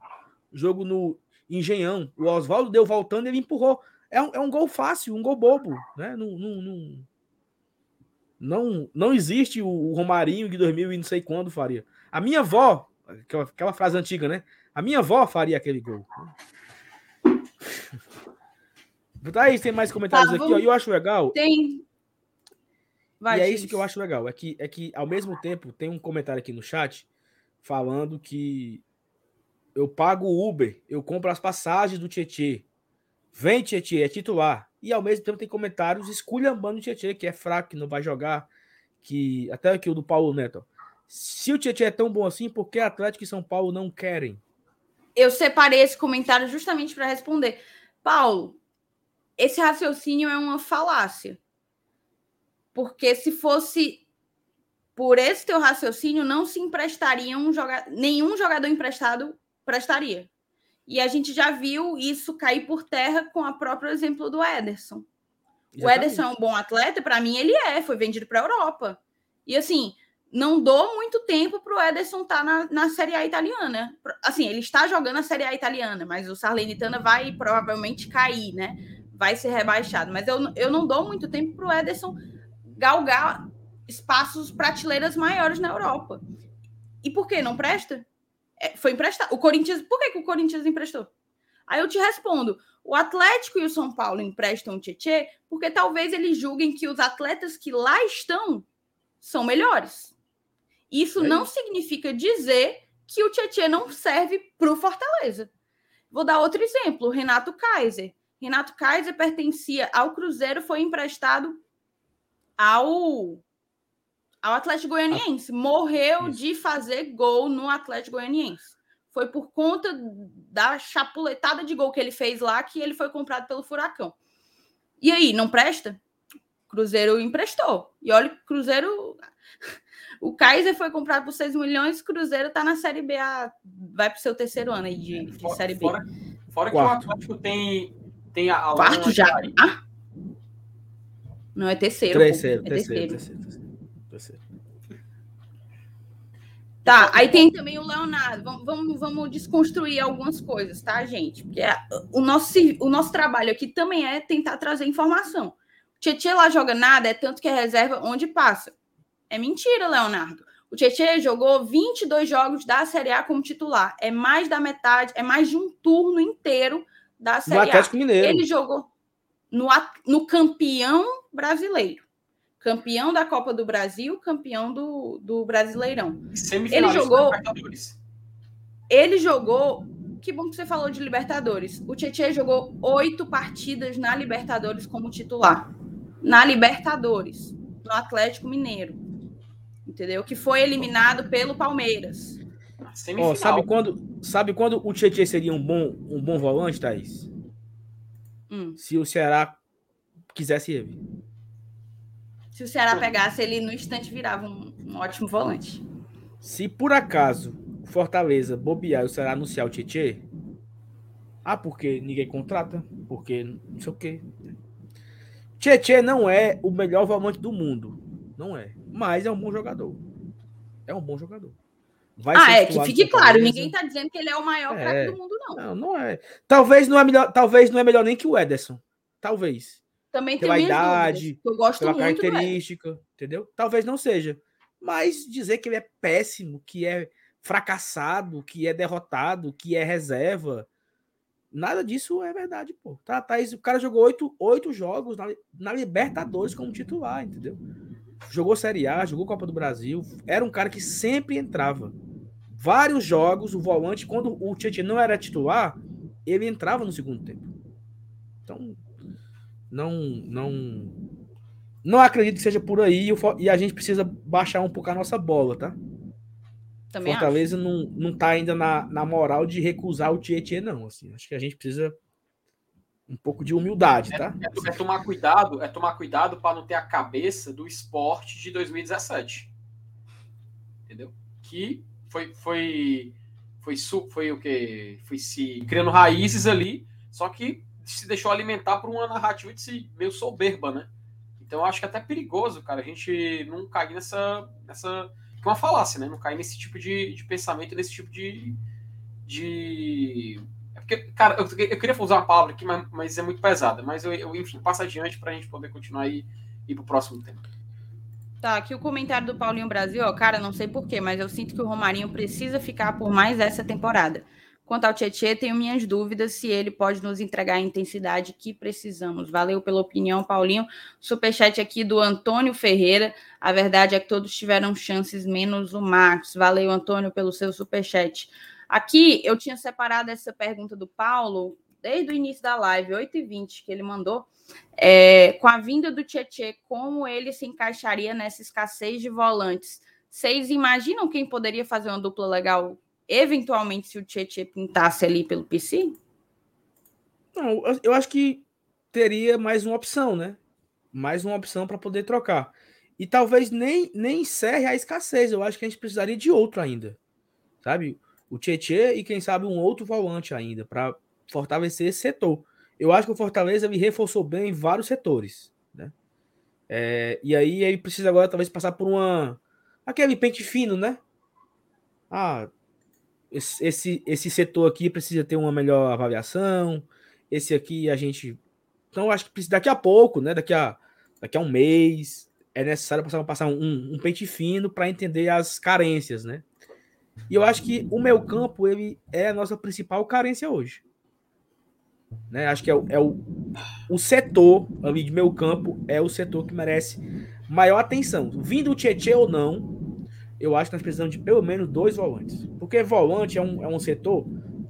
Jogo no Engenhão. O Oswaldo deu voltando e ele empurrou. É um, é um gol fácil, um gol bobo. Né? Não, não, não, não, não existe o Romarinho de 2000 e não sei quando faria. A minha avó, aquela, aquela frase antiga, né? A minha avó faria aquele gol. Tá aí, tem mais comentários tá, aqui, ó. E eu acho legal. Tem. Vai, e é isso que eu acho legal. É que, é que, ao mesmo tempo, tem um comentário aqui no chat falando que eu pago o Uber, eu compro as passagens do Tietê. Vem, Tietê, é titular. E ao mesmo tempo tem comentários esculhambando o Tietê, que é fraco, que não vai jogar. Que. Até aqui o do Paulo Neto. Se o Tietchan é tão bom assim, por que Atlético e São Paulo não querem? Eu separei esse comentário justamente para responder. Paulo, esse raciocínio é uma falácia. Porque se fosse por esse teu raciocínio, não se emprestaria um nenhum jogador emprestado prestaria. E a gente já viu isso cair por terra com o próprio exemplo do Ederson. Exatamente. O Ederson é um bom atleta, para mim ele é, foi vendido para a Europa. E assim, não dou muito tempo para o Ederson estar tá na, na Série A italiana. Assim, ele está jogando a Série A italiana, mas o Sarlenitana vai provavelmente cair, né? Vai ser rebaixado. Mas eu, eu não dou muito tempo para o Ederson galgar espaços, prateleiras maiores na Europa. E por que não presta? É, foi emprestado. O Corinthians, por que, que o Corinthians emprestou? Aí eu te respondo: o Atlético e o São Paulo emprestam o Tietê porque talvez eles julguem que os atletas que lá estão são melhores. Isso é não significa dizer que o Tietchan não serve para o Fortaleza. Vou dar outro exemplo: o Renato Kaiser. Renato Kaiser pertencia ao Cruzeiro, foi emprestado ao, ao Atlético Goianiense. Morreu Isso. de fazer gol no Atlético Goianiense. Foi por conta da chapuletada de gol que ele fez lá que ele foi comprado pelo Furacão. E aí, não presta? Cruzeiro emprestou. E olha, Cruzeiro o Kaiser foi comprado por 6 milhões, o Cruzeiro está na Série B, a, vai para o seu terceiro ano aí de, de fora, Série B. Fora, fora que o Atlético tem, tem a. Quarto já? Ah? Não, é terceiro. Terceiro, é terceiro, terceiro, terceiro, terceiro. Tá, aí tem também o Leonardo. Vamos, vamos, vamos desconstruir algumas coisas, tá, gente? Porque a, o, nosso, o nosso trabalho aqui também é tentar trazer informação. Tietchan lá joga nada, é tanto que é reserva onde passa. É mentira, Leonardo. O Tietchan jogou 22 jogos da Série A como titular. É mais da metade, é mais de um turno inteiro da Série no Atlético A. Mineiro. Ele jogou no, no campeão brasileiro. Campeão da Copa do Brasil, campeão do, do Brasileirão. Ele jogou. Ele jogou. Que bom que você falou de Libertadores. O Tietchan jogou oito partidas na Libertadores como titular. Na Libertadores, no Atlético Mineiro entendeu? Que foi eliminado pelo Palmeiras. Oh, sabe quando, sabe quando o Tietchan seria um bom, um bom volante, Thaís? Hum. Se o Ceará quisesse ele. Se o Ceará pegasse ele no instante virava um, um ótimo volante. Se por acaso Fortaleza bobear e o Ceará anunciar o Tietchan, ah, porque ninguém contrata, porque não sei o quê. Tietchan não é o melhor volante do mundo, não é. mas é um bom jogador. É um bom jogador. Vai ah, é, que fique claro, ninguém tá dizendo que ele é o maior é, craque do mundo, não. Não, não é. Talvez não é melhor, talvez não é melhor nem que o Ederson. Talvez. Também tem pela idade, eu gosto pela muito característica, entendeu? Talvez não seja. Mas dizer que ele é péssimo, que é fracassado, que é derrotado, que é reserva, nada disso é verdade, pô. Tá, tá, o cara jogou oito, oito jogos na, na Libertadores como titular, entendeu? Jogou Série A, jogou Copa do Brasil, era um cara que sempre entrava vários jogos, o volante, quando o Tietchan não era titular, ele entrava no segundo tempo. Então, não, não, não acredito que seja por aí e a gente precisa baixar um pouco a nossa bola, tá? Também Fortaleza acho. não, não tá ainda na, na moral de recusar o Tietchan, não. Assim, acho que a gente precisa um pouco de humildade, tá? É, é, é tomar cuidado, é tomar cuidado para não ter a cabeça do esporte de 2017. Entendeu? Que foi, foi, foi, foi o que? Foi se criando raízes ali, só que se deixou alimentar por uma narrativa de si meio soberba, né? Então acho que é até perigoso, cara, a gente não cair nessa. nessa que uma falácia, né? Não cair nesse tipo de, de pensamento, nesse tipo de. de... É porque, cara, eu, eu queria usar uma palavra aqui, mas, mas é muito pesada. Mas eu, eu enfim, passa adiante para a gente poder continuar e ir para o próximo tema. Tá, aqui o comentário do Paulinho Brasil, ó, cara, não sei porquê, mas eu sinto que o Romarinho precisa ficar por mais essa temporada. Quanto ao Tietchan, tenho minhas dúvidas se ele pode nos entregar a intensidade que precisamos. Valeu pela opinião, Paulinho. Superchat aqui do Antônio Ferreira. A verdade é que todos tiveram chances, menos o Marcos. Valeu, Antônio, pelo seu superchat. Aqui eu tinha separado essa pergunta do Paulo desde o início da live, 8h20, que ele mandou. É, com a vinda do Tietchan, como ele se encaixaria nessa escassez de volantes? Vocês imaginam quem poderia fazer uma dupla legal, eventualmente, se o Tietchan pintasse ali pelo PC? Não, eu acho que teria mais uma opção, né? Mais uma opção para poder trocar. E talvez nem, nem encerre a escassez. Eu acho que a gente precisaria de outro ainda. Sabe? O Tietchan e quem sabe um outro volante ainda para fortalecer esse setor. Eu acho que o Fortaleza me reforçou bem em vários setores. Né? É, e aí ele precisa agora talvez passar por uma. aquele pente fino, né? Ah, esse, esse, setor aqui precisa ter uma melhor avaliação. Esse aqui a gente. Então, acho que daqui a pouco, né? Daqui a, daqui a um mês, é necessário passar, passar um, um pente fino para entender as carências, né? E eu acho que o meu campo ele é a nossa principal carência hoje. Né? Acho que é, o, é o, o setor ali de meio campo é o setor que merece maior atenção. Vindo o Tietchan ou não, eu acho que nós precisamos de pelo menos dois volantes. Porque volante é um, é um setor.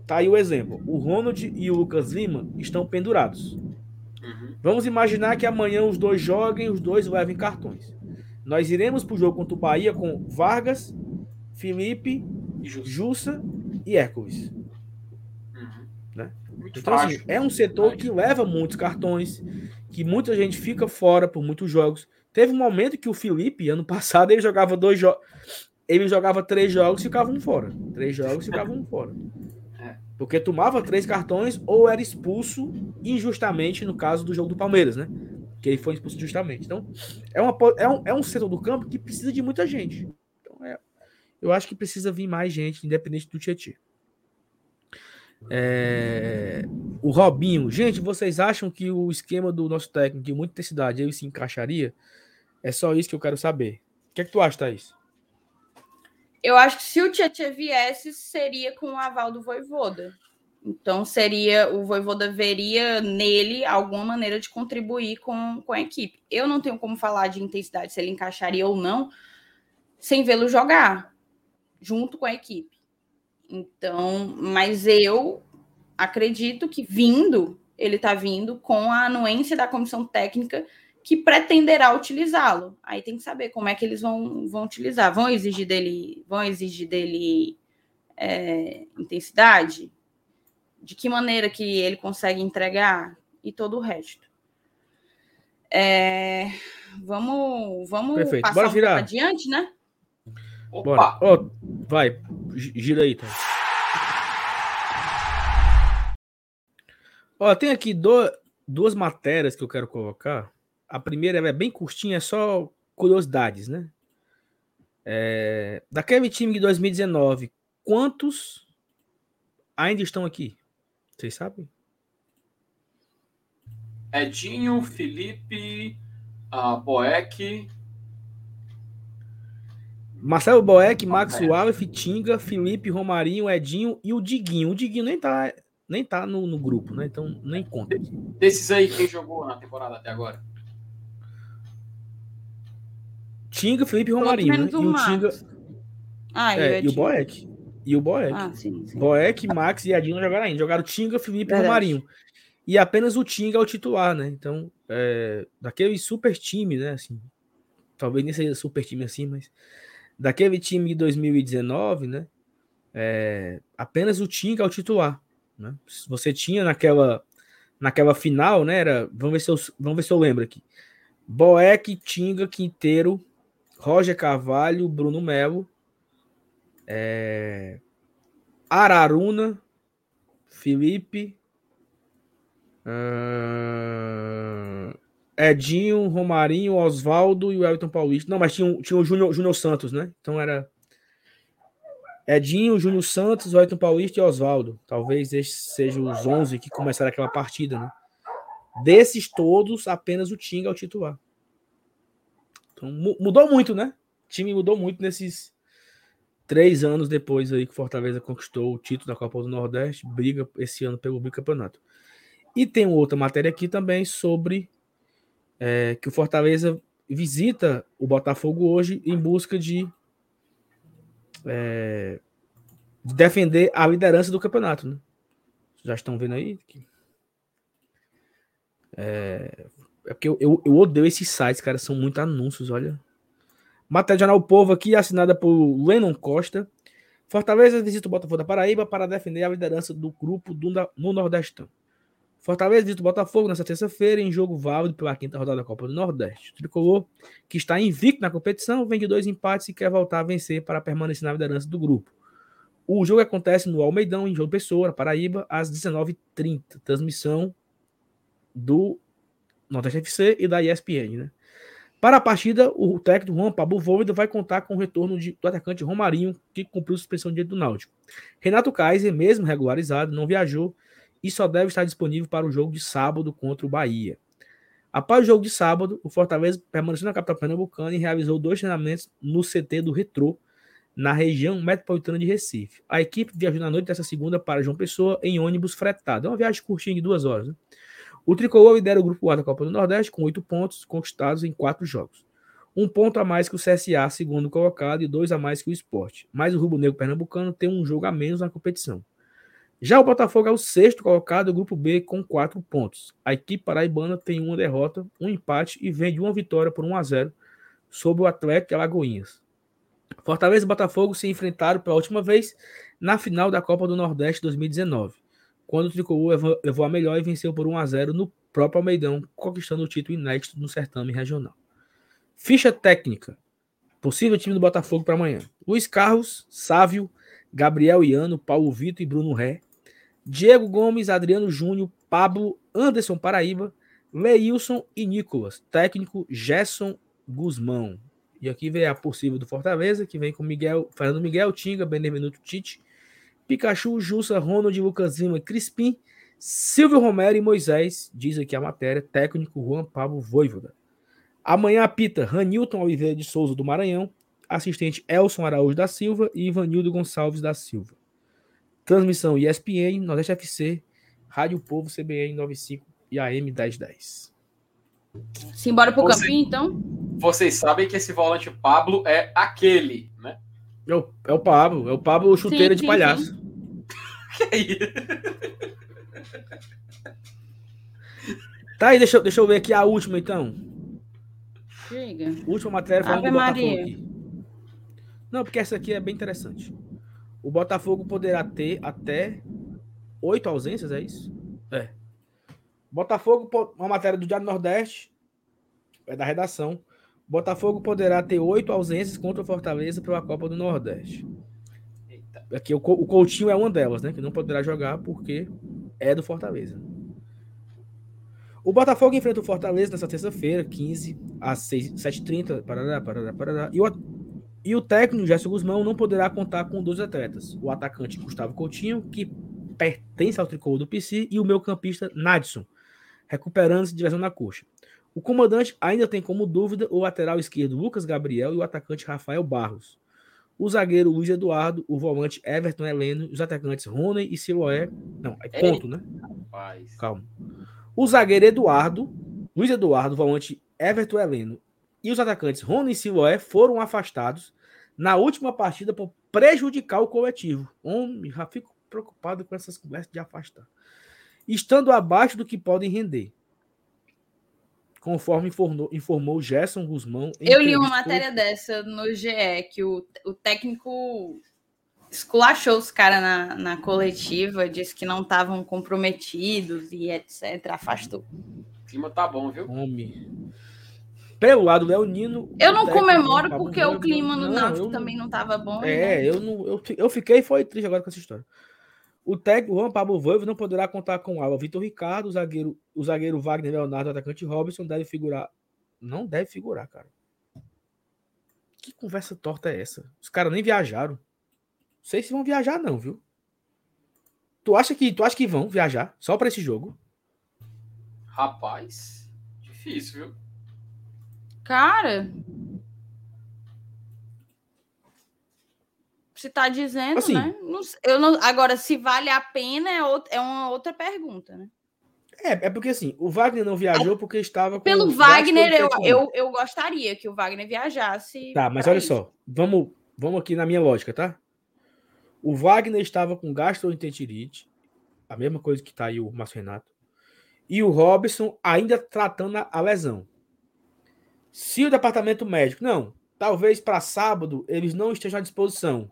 Tá aí o exemplo. O Ronald e o Lucas Lima estão pendurados. Uhum. Vamos imaginar que amanhã os dois joguem, os dois levem cartões. Nós iremos para o jogo contra o Bahia com Vargas, Felipe, Jussa e Hércules. Muito então, assim, é um setor que leva muitos cartões, que muita gente fica fora por muitos jogos. Teve um momento que o Felipe, ano passado, ele jogava dois jogos. Ele jogava três jogos e ficava um fora. Três jogos e ficava um fora. É. Porque tomava três cartões ou era expulso injustamente no caso do jogo do Palmeiras, né? Que ele foi expulso justamente. Então, é, uma, é, um, é um setor do campo que precisa de muita gente. Então, é, eu acho que precisa vir mais gente, independente do Tietchan. É... O Robinho, gente, vocês acham que o esquema do nosso técnico de muita intensidade ele se encaixaria? É só isso que eu quero saber. O que é que tu acha, Thaís? Eu acho que se o Tietchan viesse, seria com o aval do Voivoda. Então, seria o Voivoda veria nele alguma maneira de contribuir com, com a equipe. Eu não tenho como falar de intensidade, se ele encaixaria ou não, sem vê-lo jogar junto com a equipe. Então, mas eu acredito que vindo, ele está vindo com a anuência da comissão técnica que pretenderá utilizá-lo. Aí tem que saber como é que eles vão, vão utilizar. Vão exigir dele, vão exigir dele é, intensidade? De que maneira que ele consegue entregar? E todo o resto. É, vamos vamos Perfeito. passar Bora um virar. adiante, né? Opa! Oh, vai, gira aí, tá? Ó, tem aqui do, duas matérias que eu quero colocar. A primeira é bem curtinha, é só curiosidades, né? É, daquele time de 2019, quantos ainda estão aqui? Vocês sabem? Edinho, Felipe, uh, Boeck. Marcelo Boeck, Max Suárez, Tinga, Felipe, Romarinho, Edinho e o Diguinho. O Diguinho nem tá, nem tá no, no grupo, né? Então nem conta. Desses aí, quem jogou na temporada até agora? Tinga, Felipe e Romarinho. Né? E o Tinga. Ah, é, e o Boeck. E o Boeck. Ah, sim, sim. Boeck, Max e Edinho não jogaram ainda. Jogaram Tinga, Felipe e Romarinho. E apenas o Tinga é o titular, né? Então, é, daquele super time, né? Assim, talvez nem seja super time assim, mas daquele time de 2019, né? É, apenas o Tinga é o titular. Né? Você tinha naquela naquela final, né? Era, vamos ver se eu, vamos ver se eu lembro aqui. Boeck, Tinga, Quinteiro, Roger Carvalho, Bruno Melo, é, Araruna, Felipe, Edinho, Romarinho, Oswaldo e o Elton Paulista. Não, mas tinha, tinha o Júnior, Júnior Santos, né? Então era Edinho, Júnior Santos, Elton Paulista e Oswaldo. Talvez esses sejam os 11 que começaram aquela partida, né? Desses todos, apenas o Tinga é o titular. Então, mudou muito, né? O time mudou muito nesses três anos depois aí que Fortaleza conquistou o título da Copa do Nordeste, briga esse ano pelo bicampeonato. E tem outra matéria aqui também sobre é, que o Fortaleza visita o Botafogo hoje em busca de, é, de defender a liderança do campeonato. Né? Já estão vendo aí? É, é porque eu, eu, eu, odeio esses sites, cara, são muito anúncios, olha. Matéria Jornal Povo aqui, assinada por Lennon Costa. Fortaleza visita o Botafogo da Paraíba para defender a liderança do grupo do, no Nordestão. Fortaleza visita o Botafogo nessa terça-feira em jogo válido pela quinta rodada da Copa do Nordeste. O tricolor, que está invicto na competição, vem de dois empates e quer voltar a vencer para permanecer na liderança do grupo. O jogo acontece no Almeidão, em João Pessoa, Paraíba, às 19h30. Transmissão do Nordeste FC e da ESPN. Né? Para a partida, o técnico Juan Pablo Vôlida vai contar com o retorno de, do atacante Romarinho, que cumpriu suspensão diante do Náutico. Renato Kaiser, mesmo regularizado, não viajou e só deve estar disponível para o jogo de sábado contra o Bahia. Após o jogo de sábado, o Fortaleza permaneceu na capital pernambucana e realizou dois treinamentos no CT do Retrô, na região metropolitana de Recife. A equipe viajou na noite dessa segunda para João Pessoa em ônibus fretado. É uma viagem curtinha de duas horas. Né? O Tricolor lidera o grupo A da Copa do Nordeste com oito pontos conquistados em quatro jogos. Um ponto a mais que o CSA, segundo colocado, e dois a mais que o Esporte. Mas o Rubro Negro Pernambucano tem um jogo a menos na competição. Já o Botafogo é o sexto colocado do grupo B com quatro pontos. A equipe paraibana tem uma derrota, um empate e vem de uma vitória por 1 a 0 sobre o Atlético Alagoinhas. Fortaleza e Botafogo se enfrentaram pela última vez na final da Copa do Nordeste 2019, quando o Tricolor levou a melhor e venceu por 1 a 0 no próprio Almeidão, conquistando o título inédito no certame regional. Ficha técnica. Possível time do Botafogo para amanhã. Luiz Carlos, Sávio, Gabriel Iano, Paulo Vitor e Bruno Ré, Diego Gomes, Adriano Júnior, Pablo, Anderson Paraíba, Leilson e Nicolas. Técnico Gerson Guzmão. E aqui vem a possível do Fortaleza, que vem com Miguel, Fernando Miguel, Tinga, Benevenuto Tite, Pikachu, Jussa, Ronald, Lucas Lima, Crispim, Silvio Romero e Moisés, diz aqui a matéria, técnico Juan Pablo Voivoda. Amanhã apita Ranilton Oliveira de Souza do Maranhão, assistente Elson Araújo da Silva e Ivanildo Gonçalves da Silva. Transmissão ESPN, Nordeste FC, Rádio Povo, CBN 95 e AM 1010. Simbora pro Você, campinho, então? Vocês sabem que esse volante Pablo é aquele, né? É o, é o Pablo, é o Pablo chuteira sim, de sim, palhaço. Sim. Que é isso? Tá aí, deixa, deixa eu ver aqui a última, então. Chega. Última matéria falando Ave do Botafogo Maria. aqui. Não, porque essa aqui é bem interessante. O Botafogo poderá ter até oito ausências, é isso? É. Botafogo, uma matéria do Diário Nordeste, é da redação. Botafogo poderá ter oito ausências contra o Fortaleza pela Copa do Nordeste. Aqui o, o Coutinho é uma delas, né? Que não poderá jogar porque é do Fortaleza. O Botafogo enfrenta o Fortaleza nessa terça-feira, 15 às 7h30. Parará, parará, parará. E o, E o técnico Gerson Guzmão não poderá contar com dois atletas: o atacante Gustavo Coutinho, que pertence ao tricolor do PC, e o meu campista Nadson, recuperando-se de lesão na coxa. O comandante ainda tem como dúvida o lateral esquerdo Lucas Gabriel e o atacante Rafael Barros. O zagueiro Luiz Eduardo, o volante Everton Heleno, os atacantes Rony e Siloé. Não, é ponto, né? Rapaz. Calma. O zagueiro Eduardo, Luiz Eduardo, volante Everton Heleno e os atacantes Rony e Siloé foram afastados na última partida por prejudicar o coletivo. Homem, já fico preocupado com essas conversas de afastar. Estando abaixo do que podem render. Conforme informou, informou Gerson Guzmão. Eu li uma matéria dessa no GE, que o, o técnico esculachou os caras na, na coletiva, disse que não estavam comprometidos e etc. Afastou. O clima tá bom, viu? Homem. Pelo lado leonino. Eu não comemoro porque o clima no Não, Náutico também não estava bom. É, né? eu não, eu, eu fiquei foi triste agora com essa história. O técnico Juan Pablo Voivo não poderá contar com Alba Vitor Ricardo, o zagueiro, o zagueiro Wagner Leonardo, o atacante Robson deve figurar. Não deve figurar, cara. Que conversa torta é essa? Os caras nem viajaram. Não sei se vão viajar não, viu? Tu acha que tu acha que vão viajar só para esse jogo? Rapaz, difícil, viu? Cara. Se tá dizendo, Assim. né? Não eu não, agora, se vale a pena é, out- é uma outra pergunta, né? É, é porque assim, o Wagner não viajou porque estava com Pelo Wagner, eu, eu, eu gostaria que o Wagner viajasse. Tá, mas olha isso. só, vamos, vamos aqui na minha lógica, tá? O Wagner estava com gastroenterite, a mesma coisa que tá aí o Márcio Renato, e o Robson ainda tratando a lesão. Se o departamento médico, não, talvez para sábado eles não estejam à disposição,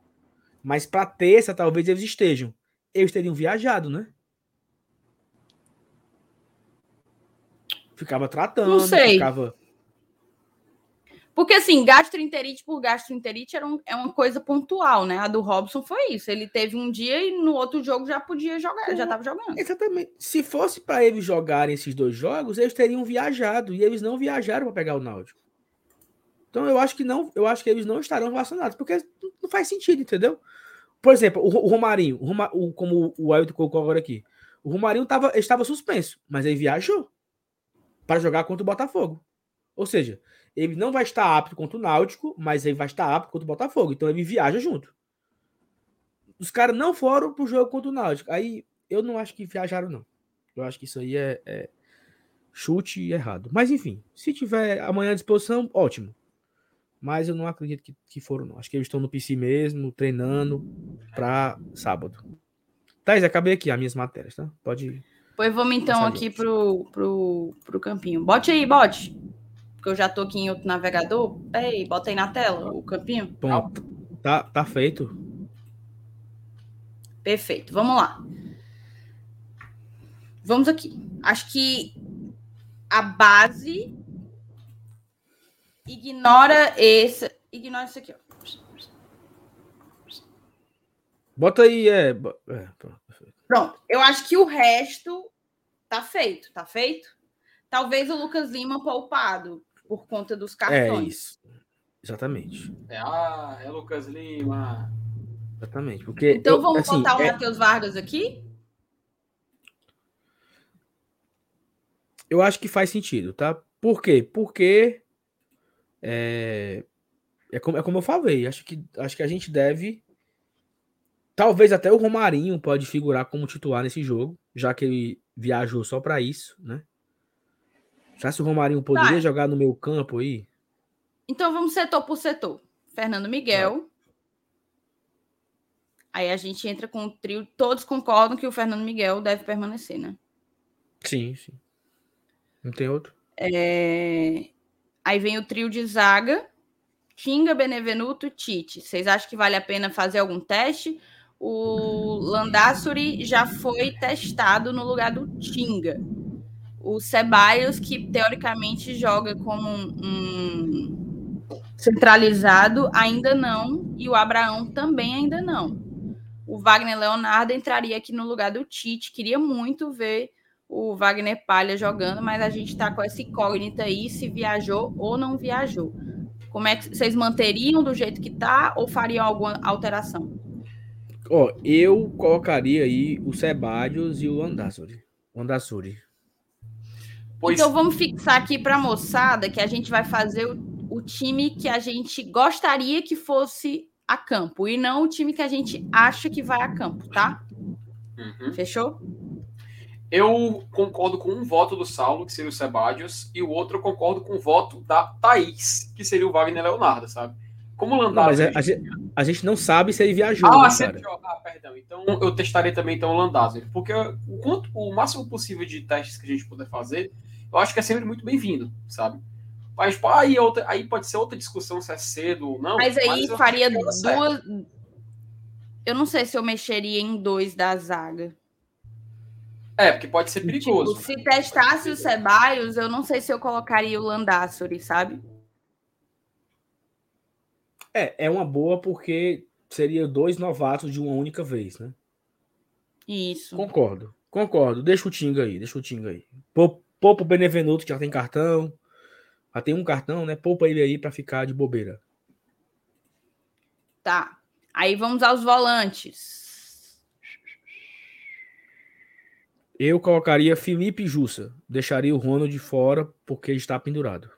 mas para terça talvez eles estejam. Eles teriam viajado, né? Ficava tratando, sei. ficava. Porque, assim, gastroenterite por gastroenterite era um- é uma coisa pontual, né? A do Robson foi isso. Ele teve um dia e no outro jogo já podia jogar, já tava jogando. Exatamente. Se fosse para eles jogarem esses dois jogos, eles teriam viajado e eles não viajaram para pegar o Náutico. Então eu acho que não, eu acho que eles não estarão relacionados, porque não faz sentido, entendeu? Por exemplo, o, Ro- o Romarinho, o Roma- o- como o Ailton colocou agora aqui, o Romarinho tava, estava suspenso, mas ele viajou para jogar contra o Botafogo. Ou seja, ele não vai estar apto contra o Náutico, mas ele vai estar apto contra o Botafogo. Então ele viaja junto. Os caras não foram pro jogo contra o Náutico. Aí eu não acho que viajaram, não. Eu acho que isso aí é, é chute errado. Mas enfim, se tiver amanhã à disposição, ótimo. Mas eu não acredito que, que foram, não. Acho que eles estão no PC mesmo, treinando para sábado. Thais, acabei aqui as minhas matérias, tá? Pode ir. Pois vamos então aqui pro, pro, pro campinho. Bote aí, bote. Porque eu já tô aqui em outro navegador. Ei, bota aí na tela o campinho. Bom, tá, tá feito. Perfeito, vamos lá. Vamos aqui. Acho que a base ignora esse. Ignora isso aqui, ó. Bota aí, é. é, pronto. Eu acho que o resto tá feito, tá feito? Talvez o Lucas Lima poupado por conta dos é cartões. isso. Exatamente. É, ah, é Lucas Lima. Exatamente. Porque Então eu- vamos assim, botar o é- Matheus Vargas aqui? Eu acho que faz sentido, tá? Por quê? Porque é, é, como, é como eu falei, acho que, acho que a gente deve. Talvez até o Romarinho pode figurar como titular nesse jogo, já que ele viajou só para isso, né? Já se o Romarinho poderia Tá. jogar no meu campo aí, Então vamos setor por setor. Fernando Miguel. Aí a gente entra com o trio. Todos concordam que o Fernando Miguel deve permanecer, né? sim, sim. Não tem outro? É, Aí vem o trio de zaga. Tinga, Benevenuto, Tite. Vocês acham que vale a pena fazer algum teste? O Landassuri já foi testado no lugar do Tinga. O Ceballos, que teoricamente joga como um, um centralizado, ainda não. E o Abraão também ainda não. O Wagner Leonardo entraria aqui no lugar do Tite. Queria muito ver o Wagner Palha jogando, mas a gente está com essa incógnita aí se viajou ou não viajou. Como é que vocês manteriam do jeito que tá ou fariam alguma alteração? Ó, eu colocaria aí o Sebadios e o Andassuri. O Andassuri. Pois... Então vamos fixar aqui para a moçada que a gente vai fazer o, o, time que a gente gostaria que fosse a campo e não o time que a gente acha que vai a campo, tá? Uhum. Fechou? Eu concordo com um voto do Saulo, que seria o Sebadios, e o outro eu concordo com o voto da Thaís, que seria o Wagner Leonardo, sabe? Como o Landazzo. Mas a, a, gente, a, gente, não sabe se ele viajou. Ah, né, se ele Ah, perdão. Então eu testaria também então, o Landazzo. Porque o, quanto, o máximo possível de testes que a gente puder fazer, eu acho que é sempre muito bem-vindo, sabe? Mas pô, aí, outra, aí pode ser outra discussão se é cedo ou não. Mas aí mas faria duas. Eu não sei se eu mexeria em dois da zaga. É, porque pode ser perigoso. Tipo, se testasse o Ceballos, eu não sei se eu colocaria o Landassori, sabe? É, é uma boa porque seria dois novatos de uma única vez, né? Isso. Concordo, concordo. Deixa o Tinga aí, deixa o Tinga aí. Poupa o Benevenuto, que já tem cartão. Já tem um cartão, né? Poupa ele aí para ficar de bobeira. Tá. Aí vamos aos volantes. Eu colocaria Felipe Jussa. Deixaria o Ronald de fora porque ele está pendurado.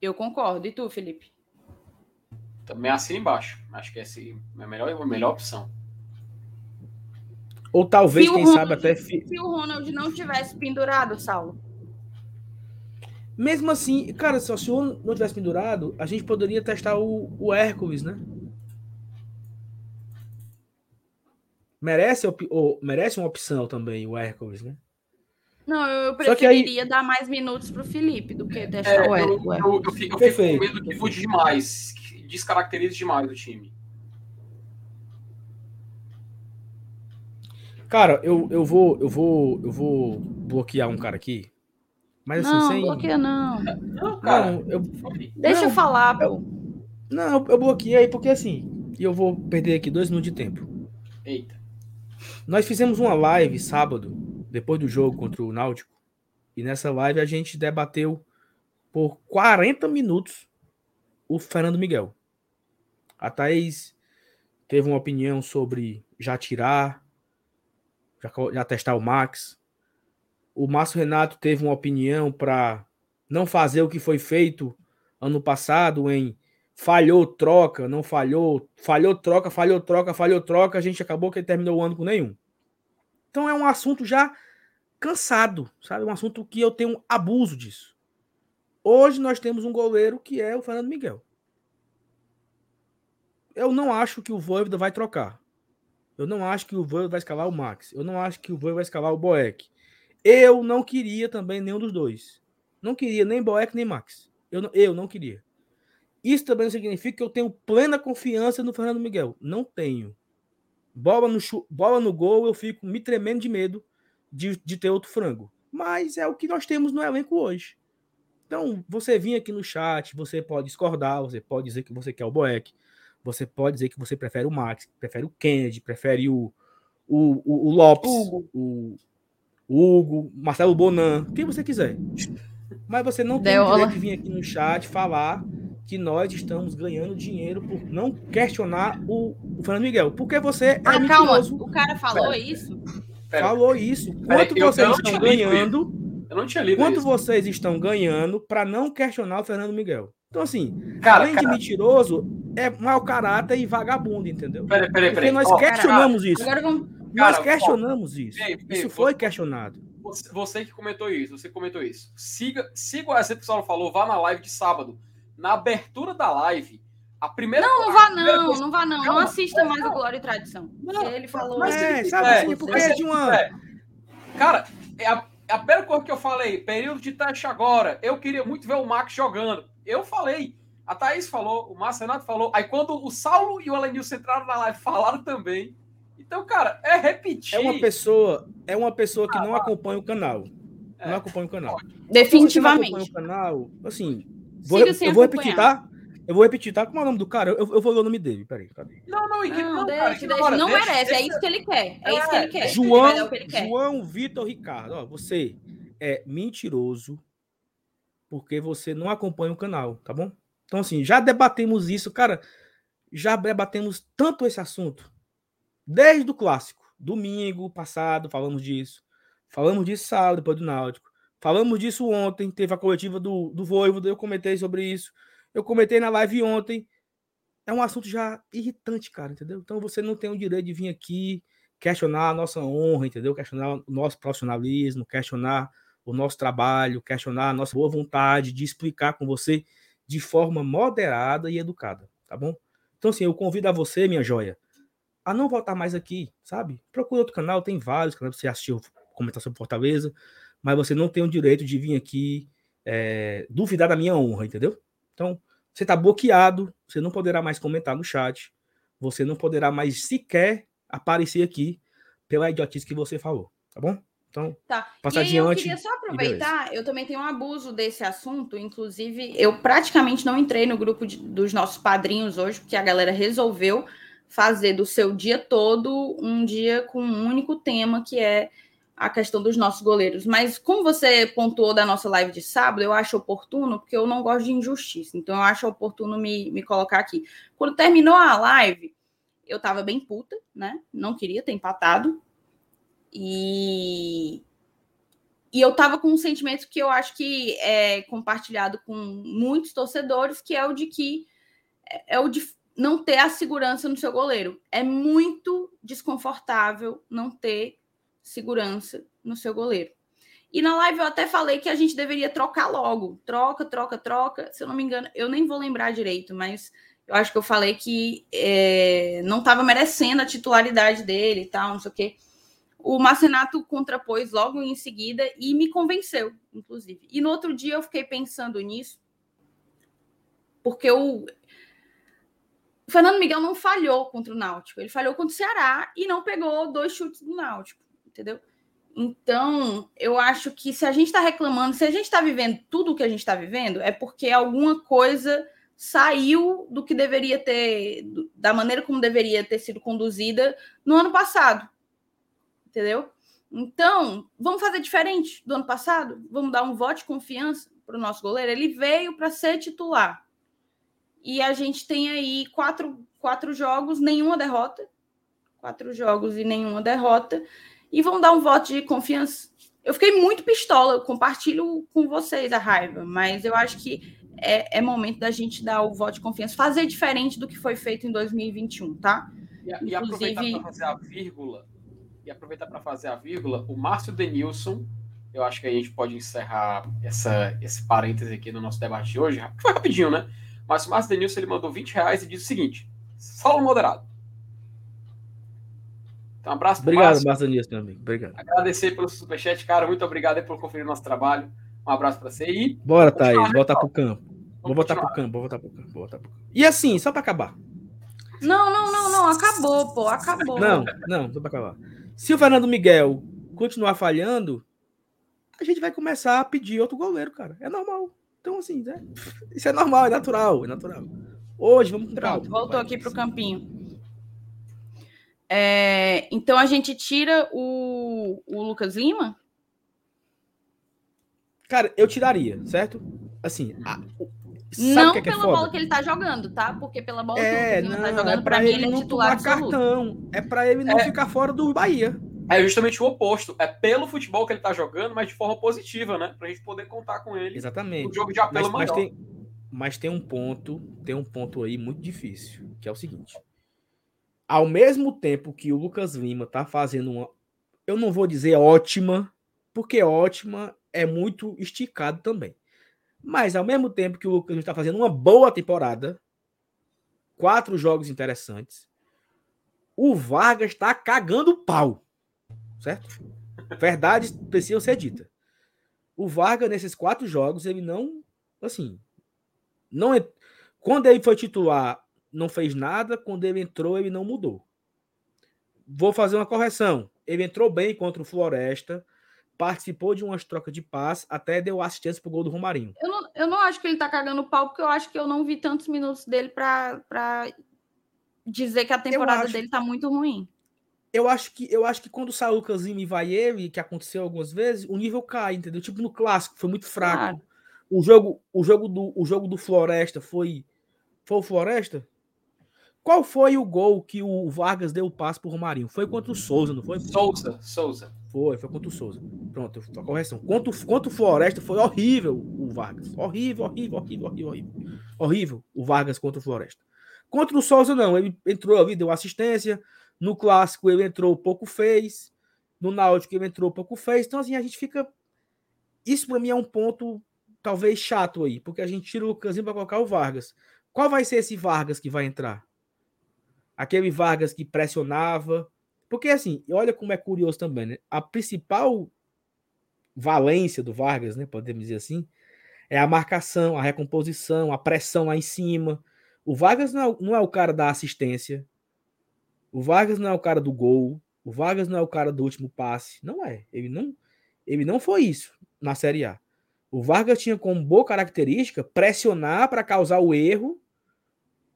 Eu concordo. E tu, Felipe? Também assina embaixo. Acho que essa é a melhor, a melhor opção. Ou talvez, se quem Ronald, sabe, até. Se o Ronald não tivesse pendurado, Saulo. Mesmo assim, cara, se o senhor não tivesse pendurado, a gente poderia testar o, o Hércules, né? Merece, ou, merece uma opção também, o Hércules, né? Não, eu preferiria aí... dar mais minutos para o Felipe do que testar é, o Hércules. Eu, eu, eu, fico, eu fico com medo que fude demais descaracteriza demais o time. Cara, eu, eu vou eu vou eu vou bloquear um cara aqui. Mas assim, não, sem... bloqueia não. Não, cara. Não, eu... Deixa não, eu falar, eu... Não, eu bloqueei porque assim, eu vou perder aqui dois minutos de tempo. Eita. Nós fizemos uma live sábado, depois do jogo contra o Náutico. E nessa live a gente debateu por 40 minutos o Fernando Miguel. A Thaís teve uma opinião sobre já tirar, já, já testar o Max. O Márcio Renato teve uma opinião para não fazer o que foi feito ano passado em falhou troca, não falhou, falhou troca, falhou troca, falhou troca, a gente acabou que ele terminou o ano com nenhum. Então é um assunto já cansado, sabe? Um assunto que eu tenho abuso disso. Hoje nós temos um goleiro que é o Fernando Miguel. Eu não acho que o Voivoda vai trocar. Eu não acho que o Voivoda vai escalar o Max. Eu não acho que o Voivoda vai escalar o Boeck. Eu não queria também nenhum dos dois. Não queria nem Boeck nem Max. Eu não, eu não queria. Isso também não significa que eu tenho plena confiança no Fernando Miguel. Não tenho. Bola no, bola no gol, eu fico me tremendo de medo de, de ter outro frango. Mas é o que nós temos no elenco hoje. Então, você vir aqui no chat, você pode discordar, você pode dizer que você quer o Boeck, você pode dizer que você prefere o Max, prefere o Kennedy, prefere o, o, o, o Lopes, Hugo. O, o Hugo, Marcelo Bonan, quem você quiser. Mas você não tem o direito de vir aqui no chat falar que nós estamos ganhando dinheiro por não questionar o, o Fernando Miguel. Porque você é ah, calma, o cara falou Pera. isso? Falou isso. Quanto Pera, vocês estão ganhando? Eu não tinha lido Quanto isso. vocês estão ganhando para não questionar o Fernando Miguel? Então, assim, cara, além cara... de mentiroso, é mau caráter e vagabundo, entendeu? Peraí, peraí, peraí. Porque nós oh, questionamos cara, isso. Vamos... Nós cara, questionamos oh, isso. isso foi você, questionado. Você, você, que comentou isso, você comentou isso. Siga, siga o exemplo que o falou, vá na live de sábado. Na abertura da live, a primeira. Não, não vá, não, coisa... não vá, não. Não assista mais o Glória e Tradição. Não, ele falou. Mas é, sabe assim, porque é de uma. É. Cara, é a, é a primeira coisa que eu falei, período de teste agora. Eu queria muito ver o Max jogando. Eu falei. A Thaís falou, o Márcio Renato falou. Aí quando o Saulo e o Alenilson entraram na live, falaram também. Então, cara, é repetir. É uma pessoa, é uma pessoa que ah, não acompanha o canal. É. Não acompanha o canal. Definitivamente. Não acompanha o canal, assim, vou, eu vou repetir, tá? Eu vou repetir, tá? Como é o nome do cara? Eu, eu vou ler o nome dele. Peraí, cadê? Não, não, não, não, deixa, cara, deixa. Agora, não deixa, merece, deixa, é isso que ele quer. É, é isso que ele quer. João, ele quer. João Vitor Ricardo, ó, você é mentiroso, porque você não acompanha o canal, tá bom? Então, assim, já debatemos isso, cara. Já debatemos tanto esse assunto. Desde o clássico. Domingo passado, falamos disso. Falamos disso sábado, depois do Náutico. Falamos disso ontem. Teve a coletiva do, do Voivo, eu comentei sobre isso. Eu comentei na live ontem. É um assunto já irritante, cara, entendeu? Então você não tem o direito de vir aqui questionar a nossa honra, entendeu? Questionar o nosso profissionalismo, questionar o nosso trabalho, questionar a nossa boa vontade de explicar com você de forma moderada e educada, tá bom? Então, assim, eu convido a você, minha joia, a não voltar mais aqui, sabe? Procure outro canal, tem vários canais você assistiu comentar sobre Fortaleza, mas você não tem o direito de vir aqui é, duvidar da minha honra, entendeu? Então, você está bloqueado, você não poderá mais comentar no chat, você não poderá mais sequer aparecer aqui pela idiotice que você falou, tá bom? Então, tá. passar e adiante. Eu queria só aproveitar, eu também tenho um abuso desse assunto, inclusive eu praticamente não entrei no grupo de, dos nossos padrinhos hoje, porque a galera resolveu fazer do seu dia todo um dia com um único tema, que é a questão dos nossos goleiros. Mas como você pontuou da nossa live de sábado, eu acho oportuno, porque eu não gosto de injustiça, então eu acho oportuno me, me colocar aqui. Quando terminou a live, eu tava bem puta, né? Não queria ter empatado, e, e eu tava com um sentimento que eu acho que é compartilhado com muitos torcedores, que é o de que é, é o de não ter a segurança no seu goleiro. É muito desconfortável não ter segurança no seu goleiro. E na live eu até falei que a gente deveria trocar logo. Troca, troca, troca. Se eu não me engano, eu nem vou lembrar direito, mas eu acho que eu falei que é, não estava merecendo a titularidade dele e tal, não sei o quê o Marcenato contrapôs logo em seguida e me convenceu, inclusive. E no outro dia eu fiquei pensando nisso, porque o, o Fernando Miguel não falhou contra o Náutico, ele falhou contra o Ceará e não pegou dois chutes do Náutico, entendeu? Então, eu acho que se a gente está reclamando, se a gente está vivendo tudo o que a gente está vivendo, é porque alguma coisa saiu do que deveria ter, da maneira como deveria ter sido conduzida no ano passado entendeu? Então, vamos fazer diferente do ano passado? Vamos dar um voto de confiança para o nosso goleiro? Ele veio para ser titular. E a gente tem aí quatro, quatro jogos, nenhuma derrota. Quatro jogos e nenhuma derrota. E vão dar um voto de confiança. Eu fiquei muito pistola, eu compartilho com vocês a raiva, mas eu acho que é, é momento da gente dar o voto de confiança, fazer diferente do que foi feito em 2021, tá? E, Inclusive... e aproveitar para fazer a vírgula e aproveitar para fazer a vírgula, o Márcio Denilson, eu acho que a gente pode encerrar essa, esse parêntese aqui no nosso debate de hoje. Foi rapidinho, né? Mas o Márcio Denilson ele mandou 20 reais e disse o seguinte: solo moderado. Então, um abraço Obrigado, Denilson, meu amigo. Obrigado. Agradecer pelo superchat, cara. Muito obrigado por conferir o nosso trabalho. Um abraço para você. E Bora, Thaís. Né, voltar pro campo. Vou voltar pro campo, vou voltar pro campo, vou voltar pro campo. E assim, só para acabar. Não, não, não, não. Acabou, pô. Acabou. Não, não, só para acabar. Se o Fernando Miguel continuar falhando, a gente vai começar a pedir outro goleiro, cara. É normal. Então, assim, né? isso é normal, é natural, é natural. Hoje, vamos Pronto, voltou aqui para o campinho. É, então a gente tira o, o Lucas Lima? Cara, eu tiraria, certo? Assim, a, não que é pela bola que ele tá jogando, tá? Porque pela bola é, que ele não, tá jogando, é pra, pra mim, ele é titular cartão. É pra ele não é. ficar fora do Bahia. É justamente o oposto. É pelo futebol que ele tá jogando, mas de forma positiva, né? Pra gente poder contar com ele. Exatamente. No jogo de apelo mas, maior. Mas tem, mas tem um ponto, tem um ponto aí muito difícil, que é o seguinte. Ao mesmo tempo que o Lucas Lima tá fazendo uma. Eu não vou dizer ótima, porque ótima é muito esticado também. Mas ao mesmo tempo que o Lucas está fazendo uma boa temporada, quatro jogos interessantes, o Vargas está cagando pau. Certo? Verdade precisa ser dita. O Vargas, nesses quatro jogos, ele não. Assim. não é, Quando ele foi titular, não fez nada. Quando ele entrou, ele não mudou. Vou fazer uma correção. Ele entrou bem contra o Floresta participou de umas trocas de paz, até deu assistência pro gol do Romarinho. Eu não, eu não acho que ele tá cagando pau, porque eu acho que eu não vi tantos minutos dele para dizer que a temporada acho, dele tá muito ruim. Eu acho que eu acho que quando sai o Lucas e vai ele, que aconteceu algumas vezes, o nível cai, entendeu? Tipo no clássico, foi muito fraco. Claro. O jogo, o jogo do, o jogo do Floresta foi foi o Floresta? Qual foi o gol que o Vargas deu o passe pro Romarinho? Foi contra o Souza, não foi? Souza, Souza. Foi, foi contra o Souza. Pronto, a correção. Contra, contra o Floresta foi horrível o Vargas. Horrível, horrível, horrível, horrível, horrível. Horrível o Vargas contra o Floresta. Contra o Souza, não. Ele entrou ali, deu assistência. No clássico, ele entrou, pouco fez. No Náutico, ele entrou, pouco fez. Então, assim, a gente fica. Isso para mim é um ponto talvez chato aí, porque a gente tira o Lucasinho para colocar o Vargas. Qual vai ser esse Vargas que vai entrar? Aquele Vargas que pressionava. Porque, assim, olha como é curioso também, né? A principal valência do Vargas, né? Podemos dizer assim, é a marcação, a recomposição, a pressão lá em cima. O Vargas não é, não é o cara da assistência. O Vargas não é o cara do gol. O Vargas não é o cara do último passe. Não é. Ele não, ele não foi isso na Série A. O Vargas tinha como boa característica pressionar para causar o erro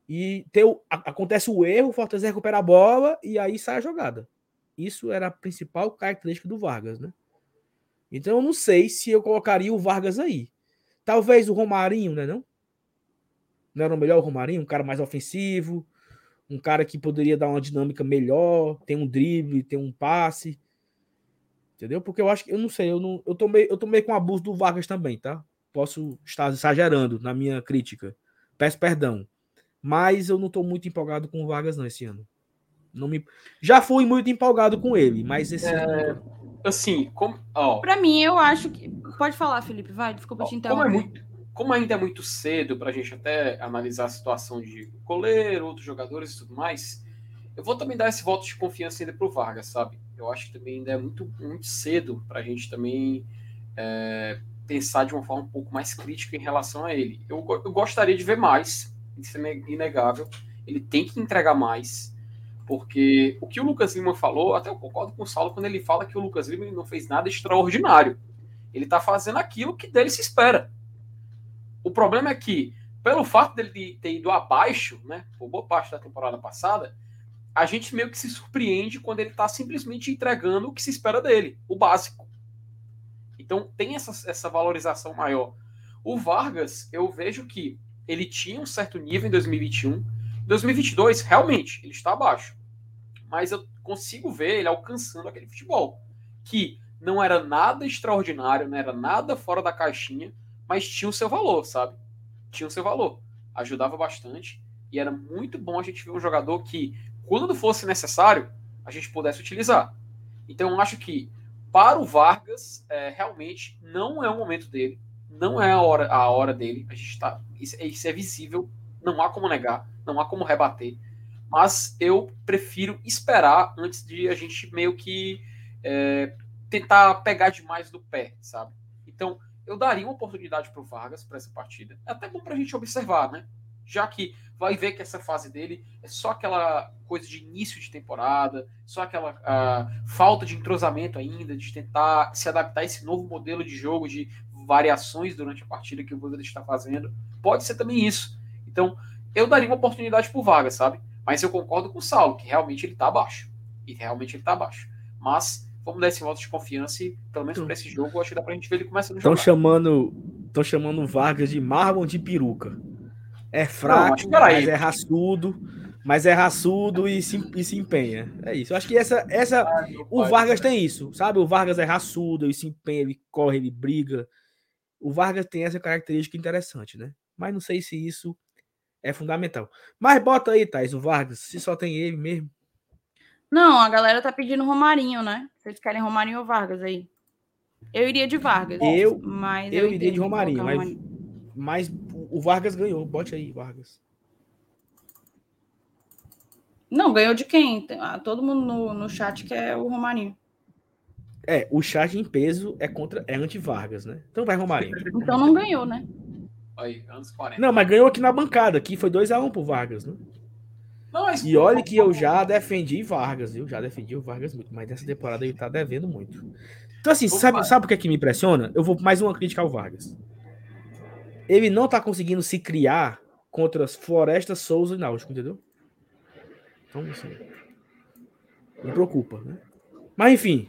e o, acontece o erro, o Fortaleza recupera a bola e aí sai a jogada. Isso era a principal característica do Vargas, né? Então eu não sei se eu colocaria o Vargas aí. Talvez o Romarinho, né, não? Não era o melhor o Romarinho, um cara mais ofensivo, um cara que poderia dar uma dinâmica melhor, tem um drible, tem um passe. Entendeu? Porque eu acho que eu não sei, eu não eu tô meio, eu tô meio com abuso do Vargas também, tá? Posso estar exagerando na minha crítica. Peço perdão. Mas eu não tô muito empolgado com o Vargas não esse ano. Não me Já fui muito empolgado com ele, mas esse é... ano assim, como, ó, Pra mim, eu acho que. Pode falar, Felipe, vai, desculpa ó, te como, é interromper. muito, como ainda é muito cedo para a gente até analisar a situação de goleiro, outros jogadores e tudo mais, eu vou também dar esse voto de confiança ainda pro Vargas, sabe? Eu acho que também ainda é muito, muito cedo para a gente também é, pensar de uma forma um pouco mais crítica em relação a ele. Eu, eu gostaria de ver mais, isso é inegável. Ele tem que entregar mais, porque o que o Lucas Lima falou, até eu concordo com o Saulo quando ele fala que o Lucas Lima não fez nada extraordinário. Ele está fazendo aquilo que dele se espera. O problema é que, pelo fato dele ter ido abaixo, né, por boa parte da temporada passada, a gente meio que se surpreende quando ele está simplesmente entregando o que se espera dele, o básico. Então tem essa, essa valorização maior. O Vargas, eu vejo que ele tinha um certo nível em 2021. Em 2022, realmente, ele está abaixo. Mas eu consigo ver ele alcançando aquele futebol. Que não era nada extraordinário, não era nada fora da caixinha, mas tinha o seu valor, sabe? Tinha o seu valor. Ajudava bastante. E era muito bom a gente ver um jogador que, quando fosse necessário, a gente pudesse utilizar. Então, eu acho que, para o Vargas, é, realmente não é o momento dele. Não é a hora, a hora dele. A gente tá, isso, isso é visível. Não há como negar. Não há como rebater. Mas eu prefiro esperar antes de a gente meio que é, tentar pegar demais do pé, sabe? Então, eu daria uma oportunidade para o Vargas para essa partida. É até bom para a gente observar, né? Já que vai ver que essa fase dele é só aquela coisa de início de temporada, só aquela ah, falta de entrosamento ainda, de tentar se adaptar a esse novo modelo de jogo, de variações durante a partida que o Voivoda está fazendo. Pode ser também isso. Então, eu daria uma oportunidade para o Vargas, sabe? Mas eu concordo com o Saulo, que realmente ele está abaixo. E realmente ele está abaixo. Mas vamos dar esse voto de confiança e, pelo menos para esse jogo, eu acho que dá pra gente ver ele começando a Estão jogar. chamando, estão chamando o Vargas de mármore de peruca. É fraco, mas peraí. mas é raçudo, mas é raçudo e se, e se empenha. É isso. Eu acho que essa, essa Ai, meu o pai. Vargas tem isso, sabe? O Vargas é raçudo, ele se empenha, ele corre, ele briga. O Vargas tem essa característica interessante, né? Mas não sei se isso é fundamental. Mas bota aí, Thais, o Vargas, se só tem ele mesmo. Não, a galera tá pedindo Romarinho, né? Vocês querem Romarinho ou Vargas aí? Eu iria de Vargas. Eu- mas eu iria entendo de Romarinho, mas- Mas o Vargas ganhou. Bote aí, Vargas. Não, ganhou de quem? Ah, todo mundo no, no chat quer o Romarinho. É, o chat em peso é contra é anti-Vargas, né? Então vai Romarinho. Então não ganhou, né? Aí, anos 40. Não, mas ganhou aqui na bancada. Aqui foi 2x1 pro Vargas, né? Não, mas- E olha que eu já defendi Vargas, eu já defendi o Vargas muito, mas nessa temporada ele tá devendo muito. Então, assim, sabe, sabe o que é que me impressiona? Eu vou mais uma crítica ao Vargas. Ele não tá conseguindo se criar contra as Florestas, Souza e Náutico, entendeu? Então, assim, me preocupa, né? Mas, enfim,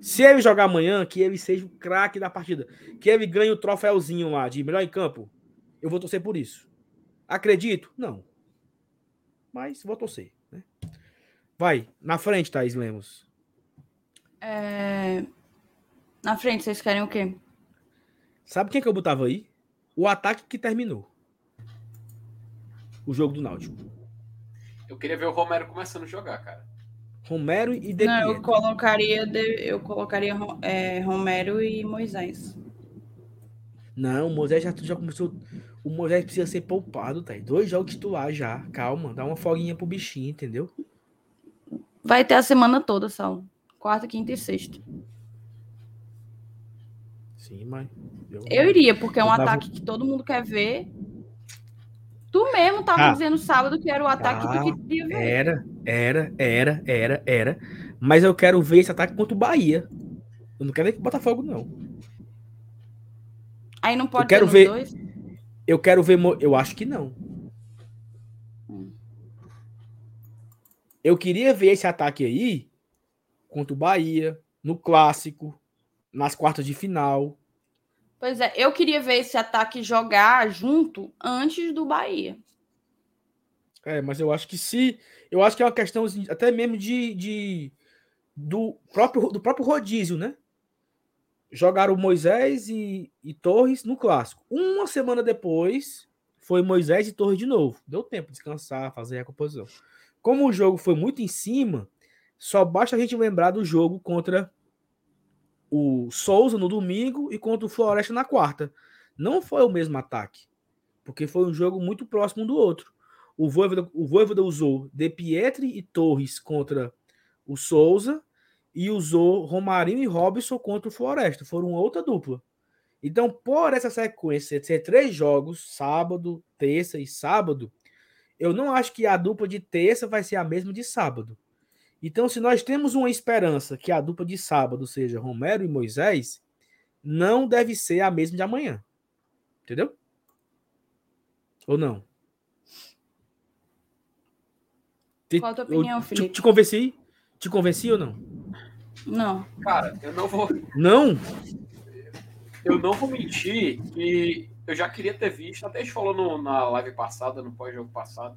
Se ele jogar amanhã, que ele seja o craque da partida. Que ele ganhe o troféuzinho lá de melhor em campo. Eu vou torcer por isso. Acredito? Não. Mas vou torcer. Né? Vai, na frente, Thaís Lemos. É... Na frente, vocês querem o quê? Sabe quem que eu botava aí? O ataque que terminou. O jogo do Náutico. Eu queria ver o Romero começando a jogar, cara. Romero e De Não, eu colocaria, eu colocaria é, Romero e Moisés. Não, o Moisés já, já começou. O Moisés precisa ser poupado, tá? Dois jogos titular já. Calma, dá uma folguinha pro bichinho, entendeu? Vai ter a semana toda, Sal. Quarta, quinta e sexta. Sim, mas. Eu iria, porque é um Eu tava- ataque que todo mundo quer ver. Tu mesmo tava Ah. dizendo sábado que era o ataque Ah, que tu queria ver. Era, era, era, era, era. Mas eu quero ver esse ataque contra o Bahia. Eu não quero ver com o Botafogo, não. Aí não pode quero ter nos ver- dois. Eu quero ver. Eu acho que não. Hum. Eu queria ver esse ataque aí contra o Bahia, no clássico, nas quartas de final. Pois é, eu queria ver esse ataque jogar junto antes do Bahia. É, mas eu acho que se. Eu acho que é uma questão até mesmo de, de- do, próprio, do próprio rodízio, né? Jogaram Moisés e, e Torres no clássico. Uma semana depois, foi Moisés e Torres de novo. Deu tempo de descansar, fazer a recomposição. Como o jogo foi muito em cima, só basta a gente lembrar do jogo contra o Souza no domingo e contra o Floresta na quarta. Não foi o mesmo ataque, porque foi um jogo muito próximo um do outro. O Voivoda, o Voivoda usou De Pietri e Torres contra o Souza e usou Romarinho e Robson contra o Floresta. Foram outra dupla. Então, por essa sequência de ser três jogos, sábado, terça e sábado, eu não acho que a dupla de terça vai ser a mesma de sábado. Então, se nós temos uma esperança que a dupla de sábado seja Romero e Moisés, não deve ser a mesma de amanhã. Entendeu? Ou não? Te- Qual a tua eu opinião, te- Felipe? Te, convenci? Te convenci ou não? Não. Cara, eu não vou, Não? eu não vou mentir que eu já queria ter visto, até a gente falou no- na live passada, no pós-jogo passado.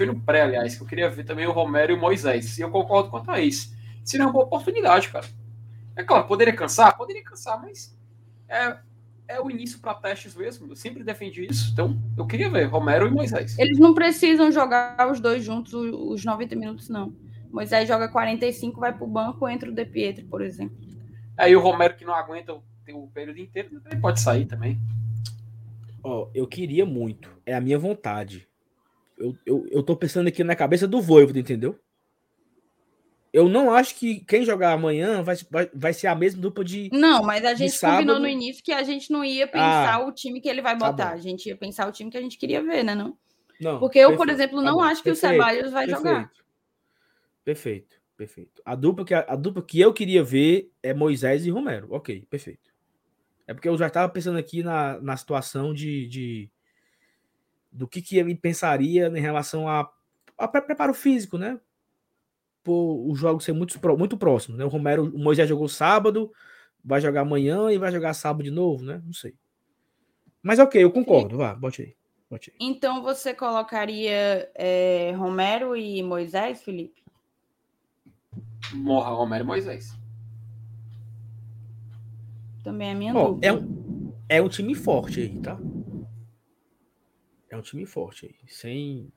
No pré, aliás, que eu queria ver também o Romero e o Moisés. E eu concordo quanto a isso. Seria uma boa oportunidade, cara. É claro, poderia cansar? Poderia cansar, mas é, é o início para testes mesmo. Eu sempre defendi isso. Então, eu queria ver Romero e Moisés. Eles não precisam jogar os dois juntos o- os 90 minutos, não. Moisés joga 45, vai pro banco, entra o De Pietro, por exemplo. Aí o Romero que não aguenta o, o período inteiro, ele pode sair também. Ó, eu queria muito. É a minha vontade. Eu, eu, eu tô pensando aqui na cabeça do Voivoda, entendeu? Eu não acho que quem jogar amanhã vai, vai, vai ser a mesma dupla de. Não, mas a gente combinou no início que a gente não ia pensar Ah, o time que ele vai tá botar. bom. a gente ia pensar o time que a gente queria ver, né? Não? Não, Porque eu, por perfeito, exemplo, tá não bom, acho que o perfeito, Ceballos vai jogar. Perfeito. Perfeito, perfeito. A dupla, que, a dupla que eu queria ver é Moisés e Romero. Ok, perfeito. É porque eu já estava pensando aqui na, na situação de, de- do que, que ele pensaria em relação a, a pre- preparo físico, né? Por os jogos ser muito, muito próximos. Né? O Romero, o Moisés jogou sábado, vai jogar amanhã e vai jogar sábado de novo, né? Não sei. Mas ok, eu concordo. Vá, bote aí. Bote aí. Então você colocaria é, Romero e Moisés, Felipe? Morra Romero e Moisés. Também é minha Ó, dúvida. é, um, é um time forte aí, tá? É um time forte aí. Sem.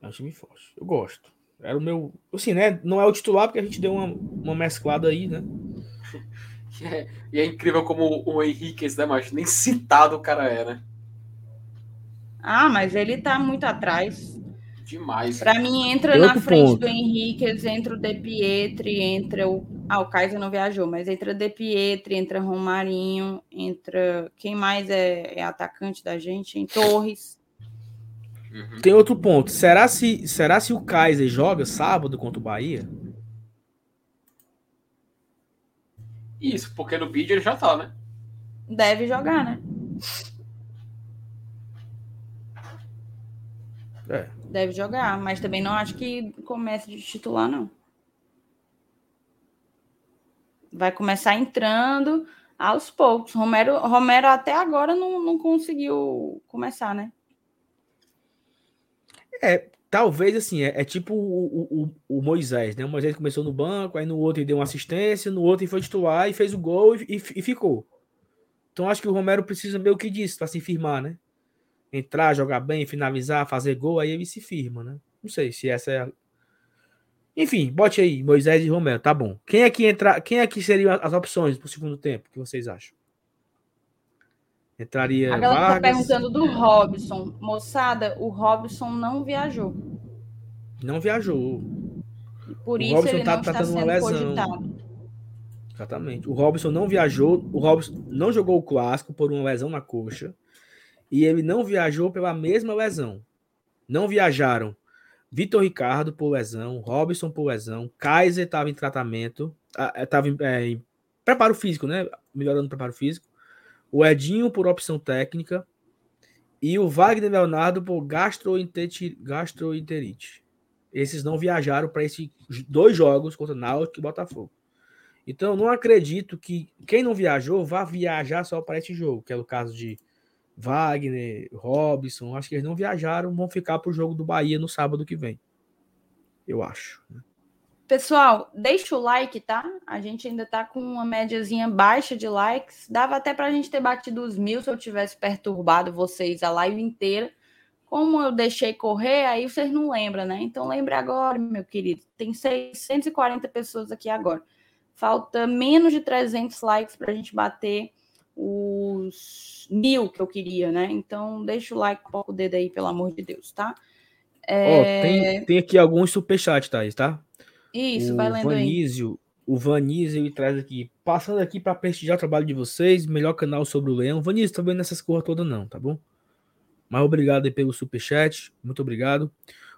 É um time forte. Eu gosto. Era o meu. Assim, né? Não é o titular, porque a gente deu uma, uma mesclada aí, né? E é, e é incrível como o Henriquez, né, mas nem citado o cara é, né? Ah, mas ele tá muito atrás. Demais. Pra mim, entra na frente ponto. do Henriquez, entra o De Pietri, entra o. Ah, o Kaiser não viajou, mas entra De Pietri, entra Romarinho, entra. Quem mais é, é atacante da gente? Em Torres. Uhum. Tem outro ponto. Será se, será se o Kaiser joga sábado contra o Bahia? Isso, porque no bid ele já tá, né? Deve jogar, né? É. Deve jogar, mas também não acho que comece de titular, não. Vai começar entrando aos poucos. Romero, Romero até agora não, não conseguiu começar, né? É, talvez assim, é, é tipo o, o, o, Moisés, né? O Moisés começou no banco, aí no outro ele deu uma assistência, no outro ele foi titular e fez o gol e, e, e ficou. Então acho que o Romero precisa meio que disso para se firmar, né? Entrar, jogar bem, finalizar, fazer gol, aí ele se firma, né? Não sei se essa é a... Enfim, bote aí, Moisés e Romero, tá bom. Quem é que entra, quem é que seriam as opções para o segundo tempo? O que vocês acham? Entraria. A galera tá Vargas... tá perguntando do Robson. Moçada, o Robson não viajou. Não viajou. Por o isso Robson ele tá, não tá está sendo uma lesão. cogitado. Exatamente. O Robson não viajou. O Robson não jogou o clássico por uma lesão na coxa. E ele não viajou pela mesma lesão. Não viajaram Vitor Ricardo por lesão, Robson por lesão, Kaiser estava em tratamento, estava em, é, em preparo físico, né? Melhorando o preparo físico o Edinho por opção técnica e o Wagner Leonardo por gastroenterite. gastroenterite. Esses não viajaram para esses dois jogos contra Náutico e Botafogo. Então, não acredito que quem não viajou vá viajar só para esse jogo, que é o caso de Wagner, Robson. Acho que eles não viajaram, vão ficar para o jogo do Bahia no sábado que vem. Eu acho. Né? Pessoal, deixa o like, tá? A gente ainda tá com uma médiazinha baixa de likes. Dava até pra gente ter batido os mil se eu tivesse perturbado vocês a live inteira. Como eu deixei correr, aí vocês não lembram, né? Então lembre agora, meu querido. Tem 640 pessoas aqui agora. Falta menos de 300 likes pra gente bater os mil que eu queria, né? Então deixa o like, pouco o dedo aí, pelo amor de Deus, tá? É... Oh, tem, tem aqui alguns superchats, Thaís, tá? Isso, o vai lendo Vanísio, aí. O Vanísio ele traz aqui, passando aqui para prestigiar o trabalho de vocês, melhor canal sobre o Leão. Vanísio, tá vendo essas coisas todas não, tá bom? Mas obrigado aí pelo superchat, muito obrigado.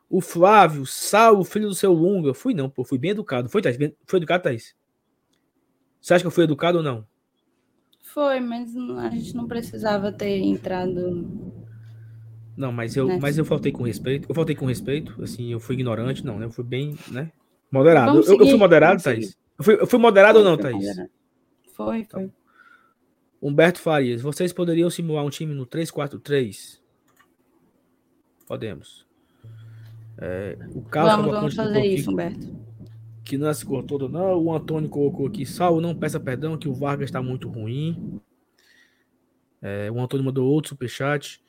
O Flávio, salve, filho do seu Lunga. Fui não, pô, fui bem educado. Foi, Thaís? Foi educado, Thaís? Você acha que eu fui educado ou não? Foi, mas a gente não precisava ter entrado não, mas eu, mas eu faltei com respeito. Eu faltei com respeito, assim, eu fui ignorante, não, né? Eu fui bem, né? Moderado. Eu, eu, fui moderado, Thaís? Eu fui, eu fui moderado foi, ou não, Thaís? Foi, foi. Humberto Farias, vocês poderiam simular um time no 3-4-3? Podemos. É, o Carlos vamos, vamos fazer isso, Humberto. Que não é se cortou todo, não. O Antônio colocou aqui, salvo, não peça perdão, que o Vargas está muito ruim. É, o Antônio mandou outro superchat.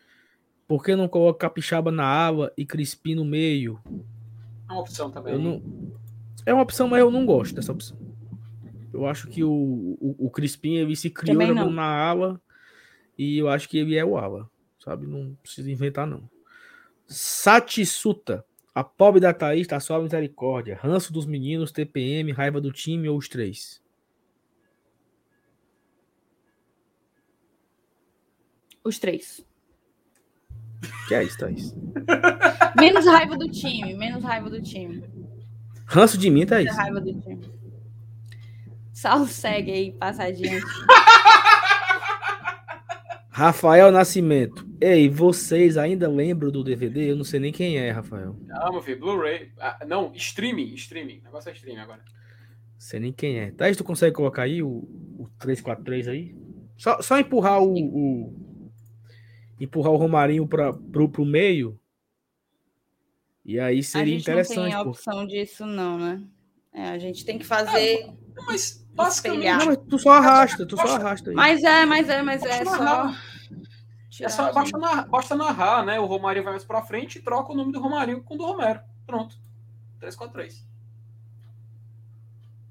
Por que não coloca Capixaba na ala e Crispim no meio? É uma opção também. Eu não, é uma opção, mas eu não gosto dessa opção. Eu acho que o, o, o Crispim ele se criou na ala e eu acho que ele é o ala, sabe? Não precisa inventar, não. Satisuta. A pobre da Thaís tá só a misericórdia. Ranço dos meninos, TPM, raiva do time ou os três? Os três. Que é isso, Thaís? menos raiva do time, menos raiva do time. Ranço de mim, Thaís. Raiva do time. Sal segue aí, passadinha. Rafael Nascimento. Ei, vocês ainda lembram do DVD? Eu não sei nem quem é, Rafael. Ah, meu filho, Blu-ray. Ah, não, streaming, streaming. O negócio é streaming agora. Sei nem quem é. Thaís, tu consegue colocar aí o, o 343 aí? Só, só empurrar o, o, Empurrar o Romarinho para pro, pro meio e aí seria interessante. Não tem a opção pô. disso, não, né? É, a gente tem que fazer. Não, mas basicamente. Não, mas tu só arrasta, tu só arrasta. Aí. Mas é, mas é, mas é só. É só basta narrar, basta narrar, né? O Romário vai mais pra frente e troca o nome do Romário com o do Romero. Pronto. 3-4-3.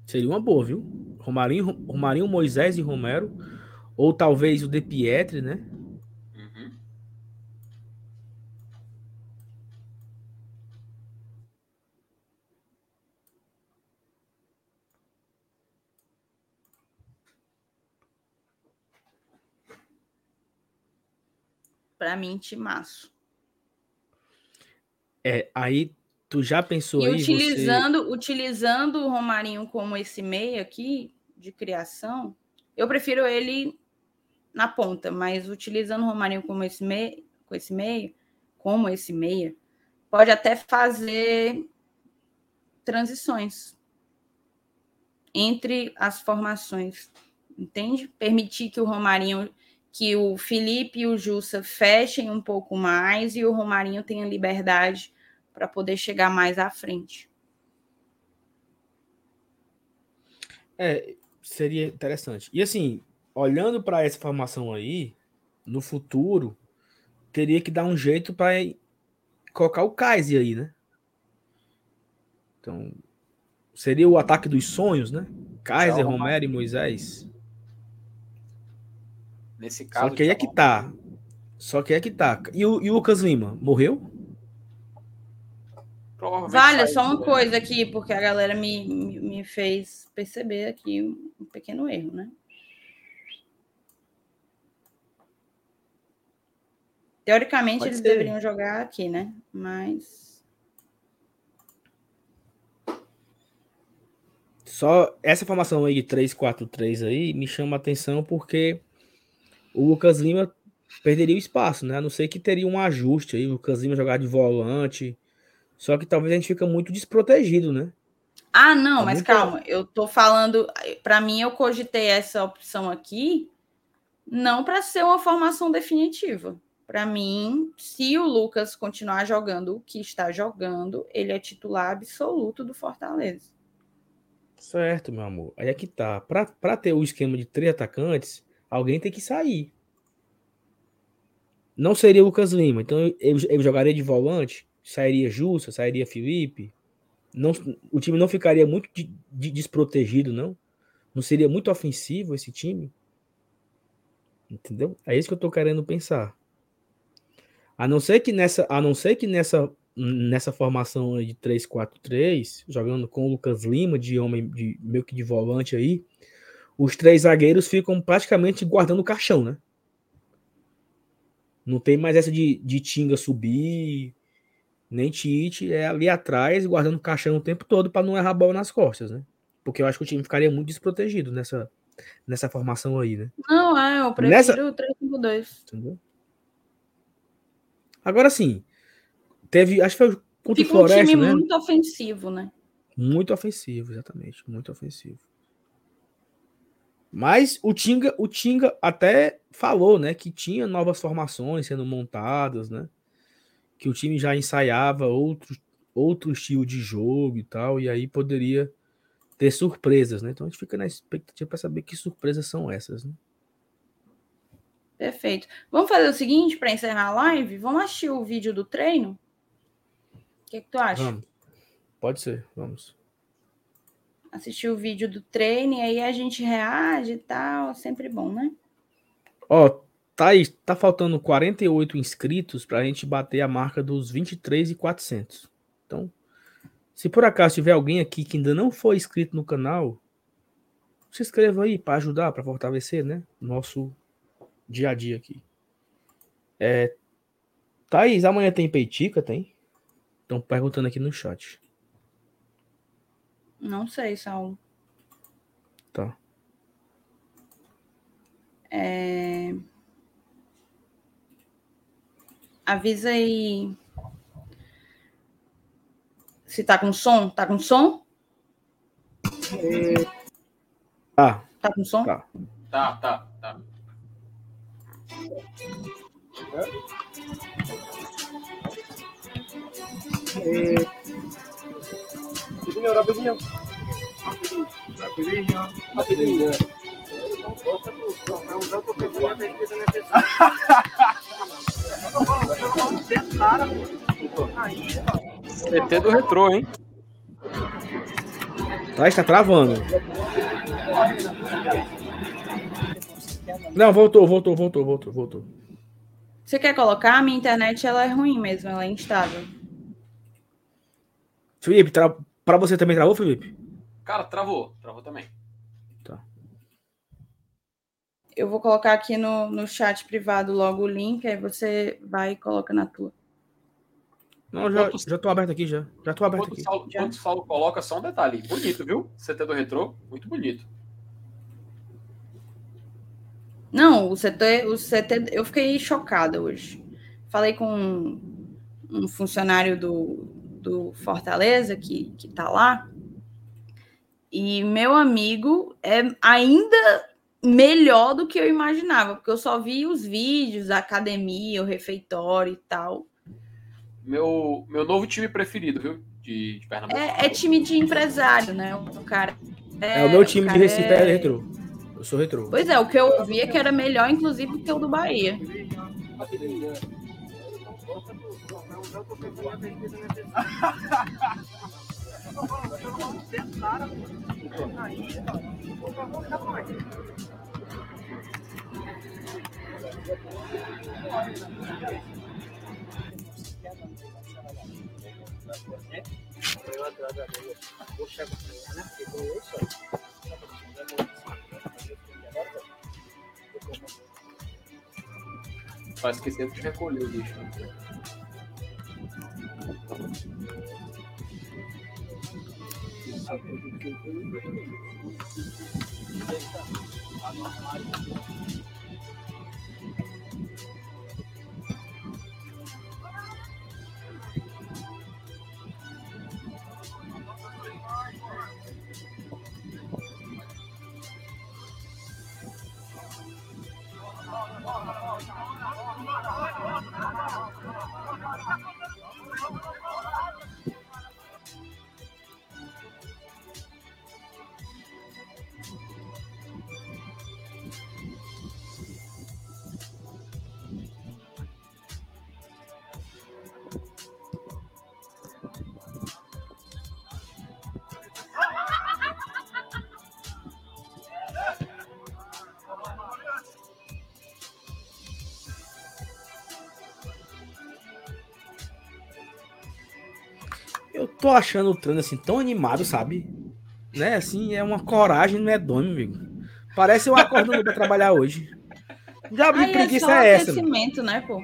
Seria uma boa, viu? Romarinho, Romarinho, Moisés e Romero. Ou talvez o De Pietri, né? Para mim, timaço. É, aí tu já pensou e aí utilizando, você... utilizando o Romarinho como esse meio aqui de criação, eu prefiro ele na ponta, mas utilizando o Romarinho como esse meio, com esse meio, como esse meia, pode até fazer transições. entre as formações, entende? Permitir que o Romarinho, que o Felipe e o Jussa fechem um pouco mais e o Romarinho tenha liberdade para poder chegar mais à frente. É, seria interessante. E assim, olhando para essa formação aí, no futuro, teria que dar um jeito para colocar o Kaiser aí, né? Então, seria o ataque dos sonhos, né? Kaiser, Romero e Moisés. Nesse caso. Só que aí é que tá. Só que é que tá. E o, e o Lucas Lima, morreu? Vale, só uma né? coisa aqui, porque a galera me, me, me fez perceber aqui um pequeno erro, né? Teoricamente, Pode eles ser. deveriam jogar aqui, né? Mas. Só essa formação aí de 3-4-3 aí me chama a atenção porque o Lucas Lima perderia o espaço, né? A não ser que teria um ajuste aí, o Lucas Lima jogar de volante. Só que talvez a gente fica muito desprotegido, né? Ah, não, tá mas muito... calma, eu tô falando, para mim eu cogitei essa opção aqui não para ser uma formação definitiva. Para mim, se o Lucas continuar jogando o que está jogando, ele é titular absoluto do Fortaleza. Certo, meu amor. Aí é que tá. Para ter o esquema de três atacantes, alguém tem que sair. Não seria o Lucas Lima. Então eu, eu jogaria de volante, sairia Jussa, sairia Felipe. Não, o time não ficaria muito de, de desprotegido, não. Não seria muito ofensivo esse time. Entendeu? É isso que eu tô querendo pensar. A não ser que nessa, a não ser que nessa, nessa formação de 3-4-3, jogando com o Lucas Lima de homem de meio que de volante aí, os três zagueiros ficam praticamente guardando o caixão, né? Não tem mais essa de, de Tinga subir, nem Tite, é ali atrás, guardando o caixão o tempo todo para não errar a bola nas costas, né? Porque eu acho que o time ficaria muito desprotegido nessa, nessa formação aí, né? Não, é, eu prefiro nessa... o 3-5-2. Entendeu? Agora sim, teve. Acho que foi contra Fica o Floresta, um time né? muito ofensivo, né? Muito ofensivo, exatamente. Muito ofensivo. Mas o Tinga, o Tinga até falou, né, que tinha novas formações sendo montadas, né? Que o time já ensaiava outro, outro estilo de jogo e tal, e aí poderia ter surpresas, né? Então a gente fica na expectativa para saber que surpresas são essas, né? Perfeito. Vamos fazer o seguinte para encerrar a live? Vamos assistir o vídeo do treino? O que, que tu acha? Vamos. Pode ser, vamos. Assistir o vídeo do treino e aí a gente reage e tal. Sempre bom, né? Ó, tá aí, tá faltando 48 inscritos para a gente bater a marca dos 23 e 400. Então, se por acaso tiver alguém aqui que ainda não foi inscrito no canal, se inscreva aí para ajudar, para fortalecer, né? Nosso dia a dia aqui. É, Thaís, amanhã tem peitica? Tem? Estão perguntando aqui no chat. Não sei, Saulo. Tá. É... Avisa aí. Se tá com som? Tá com som? É... Tá. Tá com som? Tá, tá, tá. tá. Eh, rapidinho, rapidinho. Rapidinho, rapidinho. ET do retrô, hein? Tá, está travando. Não, voltou, voltou, voltou, voltou, voltou. Você quer colocar? A minha internet ela é ruim mesmo, ela é instável. Felipe, tra... para você também travou, Felipe? Cara, travou, travou também. Tá. Eu vou colocar aqui no, no chat privado logo o link, aí você vai e coloca na tua. Não, já, Quanto... já tô aberto aqui, já. Já tô aberto Quanto aqui. Saulo, já. Quanto o Saulo coloca, só um detalhe. Bonito, viu? CT do retrô, muito bonito. Não, o CT, o CT, eu fiquei chocada hoje. Falei com um, funcionário do, do Fortaleza que, que tá lá, E meu amigo é ainda melhor do que eu imaginava, porque eu só vi os vídeos, a academia, o refeitório e tal. Meu, meu novo time preferido, viu? De, de Pernambuco. É, é time de empresário, né? O cara. É, o meu time de Recife é, é retrô. Eu sou retrô. Pois é, o que eu ouvi é que era melhor, inclusive, que o do Bahia. Vai esquecer de recolher o lixo. Eu tô achando o treino assim tão animado, sabe? Né? Assim, é uma coragem medonha, amigo. Parece eu acordando pra trabalhar hoje. Já vi preguiça é, é essa. Mano. né, pô?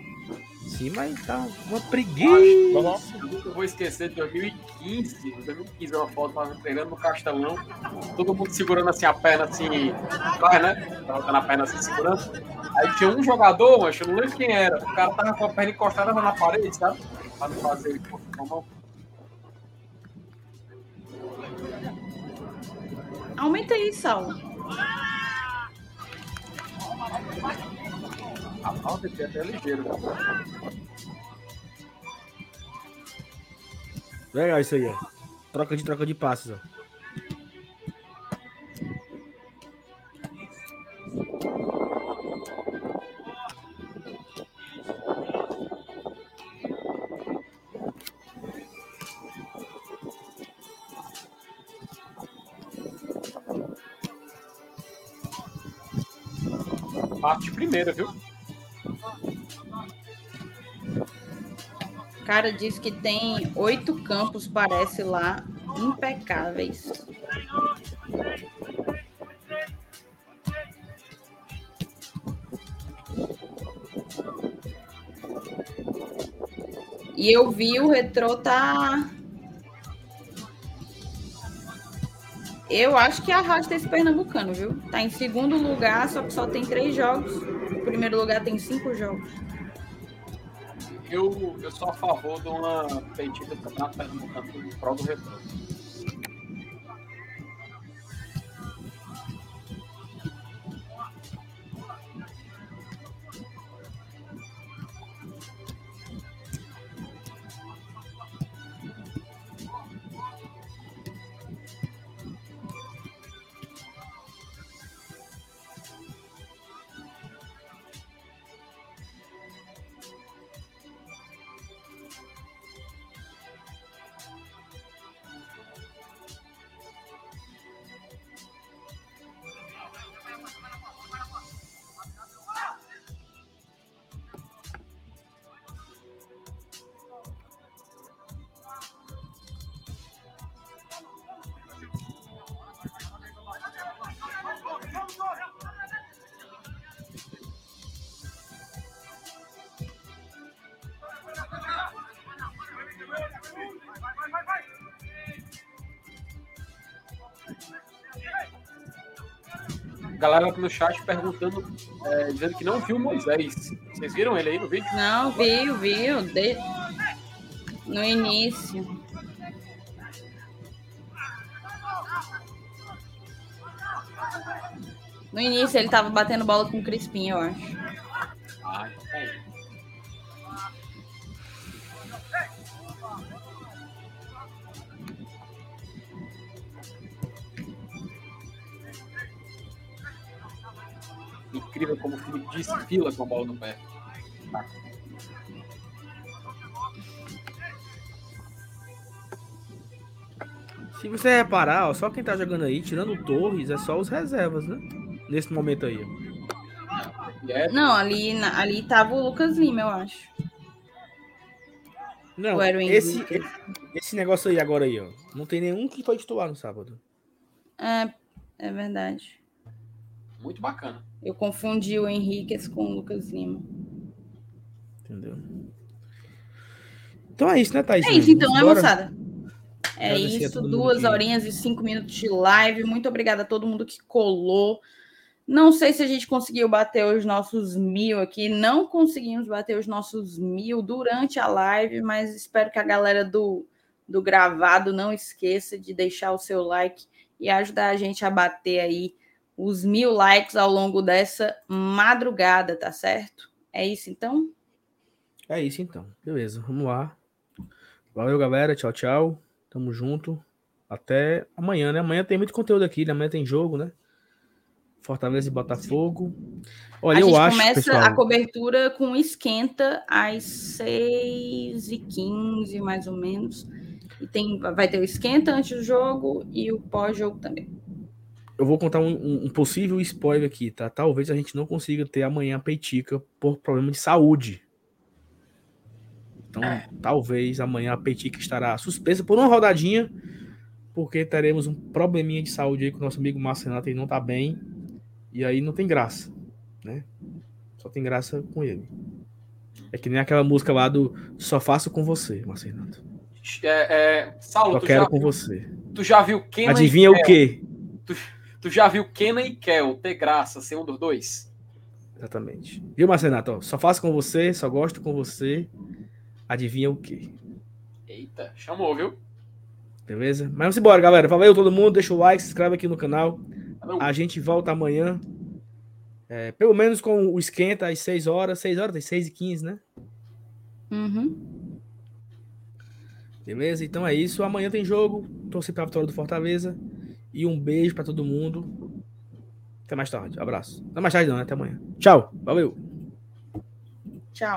Sim, mas tá uma preguiça. Eu nunca vou esquecer de 2015. 2015 uma foto treinando no Castelão. Todo mundo segurando assim a perna assim. Vai, né? Tava na perna assim segurando. Aí tinha um jogador, mas eu não lembro quem era. O cara tava com a perna encostada na parede, sabe? Pra não fazer ele com a mão. Aumenta aí, Sal. A falta aqui é até ligeiro. Legal isso aí, ó. Troca de troca de passes, ó. Primeira, viu? O cara diz que tem oito campos, parece lá, impecáveis. E eu vi o retrô tá. Eu acho que arrasta esse pernambucano, viu? Tá em segundo lugar, só que só tem três jogos. O primeiro lugar tem cinco jogos eu, eu sou a favor de uma petida do Campeonato Pernambucano em prol do retorno. galera no chat perguntando, é, dizendo que não viu Moisés. Vocês viram ele aí no vídeo? Não, viu, viu. De... No início. No início ele tava batendo bola com o Crispim, eu acho. Com a bola no pé. Se você reparar, ó, só quem tá jogando aí, tirando o Torres, é só os reservas, né? Nesse momento aí. ó. É Não, ali, na- ali tava o Lucas Lima, eu acho. Não, esse, Henrique? esse negócio aí agora aí, ó. Não tem nenhum que foi titular no sábado. É, é verdade. muito bacana. Eu confundi o Henriquez com o Lucas Lima. Entendeu? Então é isso, né, Thaís? É isso então, né, moçada? É Agradecer isso, duas horinhas e cinco minutos de live. Muito obrigada a todo mundo que colou. Não sei se a gente conseguiu bater os nossos mil aqui. Não conseguimos bater os nossos mil durante a live, mas espero que a galera do, do gravado não esqueça de deixar o seu like e ajudar a gente a bater aí os mil likes ao longo dessa madrugada, tá certo? É isso então? É isso então. Beleza, vamos lá. Valeu, galera. Tchau, tchau. Tamo junto. Até amanhã, né? Amanhã tem muito conteúdo aqui, né? Amanhã tem jogo, né? Fortaleza e Botafogo. Olha, a eu gente acho, começa pessoal, a cobertura com esquenta às 6h15, mais ou menos. E tem, vai ter o esquenta antes do jogo e o pós-jogo também. Eu vou contar um, um- possível spoiler aqui, tá? Talvez a gente não consiga ter amanhã a Peitica por problema de saúde. Então, talvez amanhã a Peitica estará suspensa por uma rodadinha, porque teremos um probleminha de saúde aí com o nosso amigo Márcio Renato, ele não tá bem, e aí não tem graça, né? Só tem graça com ele. É que nem aquela música lá do Só Faço Com Você, Márcio Renato. É, é, Saulo, Só quero com você. tu já viu Kenan Adivinha o quê? Tu já viu Kenan e Kel ter graça ser um dos dois? Exatamente. Viu? Ó, Só faço com você, só gosto com você. Adivinha o quê? Eita, chamou, viu? Beleza? Mas vamos embora, galera. Valeu todo mundo. Deixa o like, se inscreve aqui no canal. Valeu. A gente volta amanhã. é, pelo menos com o esquenta às 6 horas. 6 horas, tem 6 e 15, né? Uhum. Beleza? Então é isso. Amanhã tem jogo. Torcer pra vitória do Fortaleza. E um beijo pra todo mundo. Até mais tarde. Abraço. Até mais tarde, não, né? Até amanhã. Tchau. Valeu.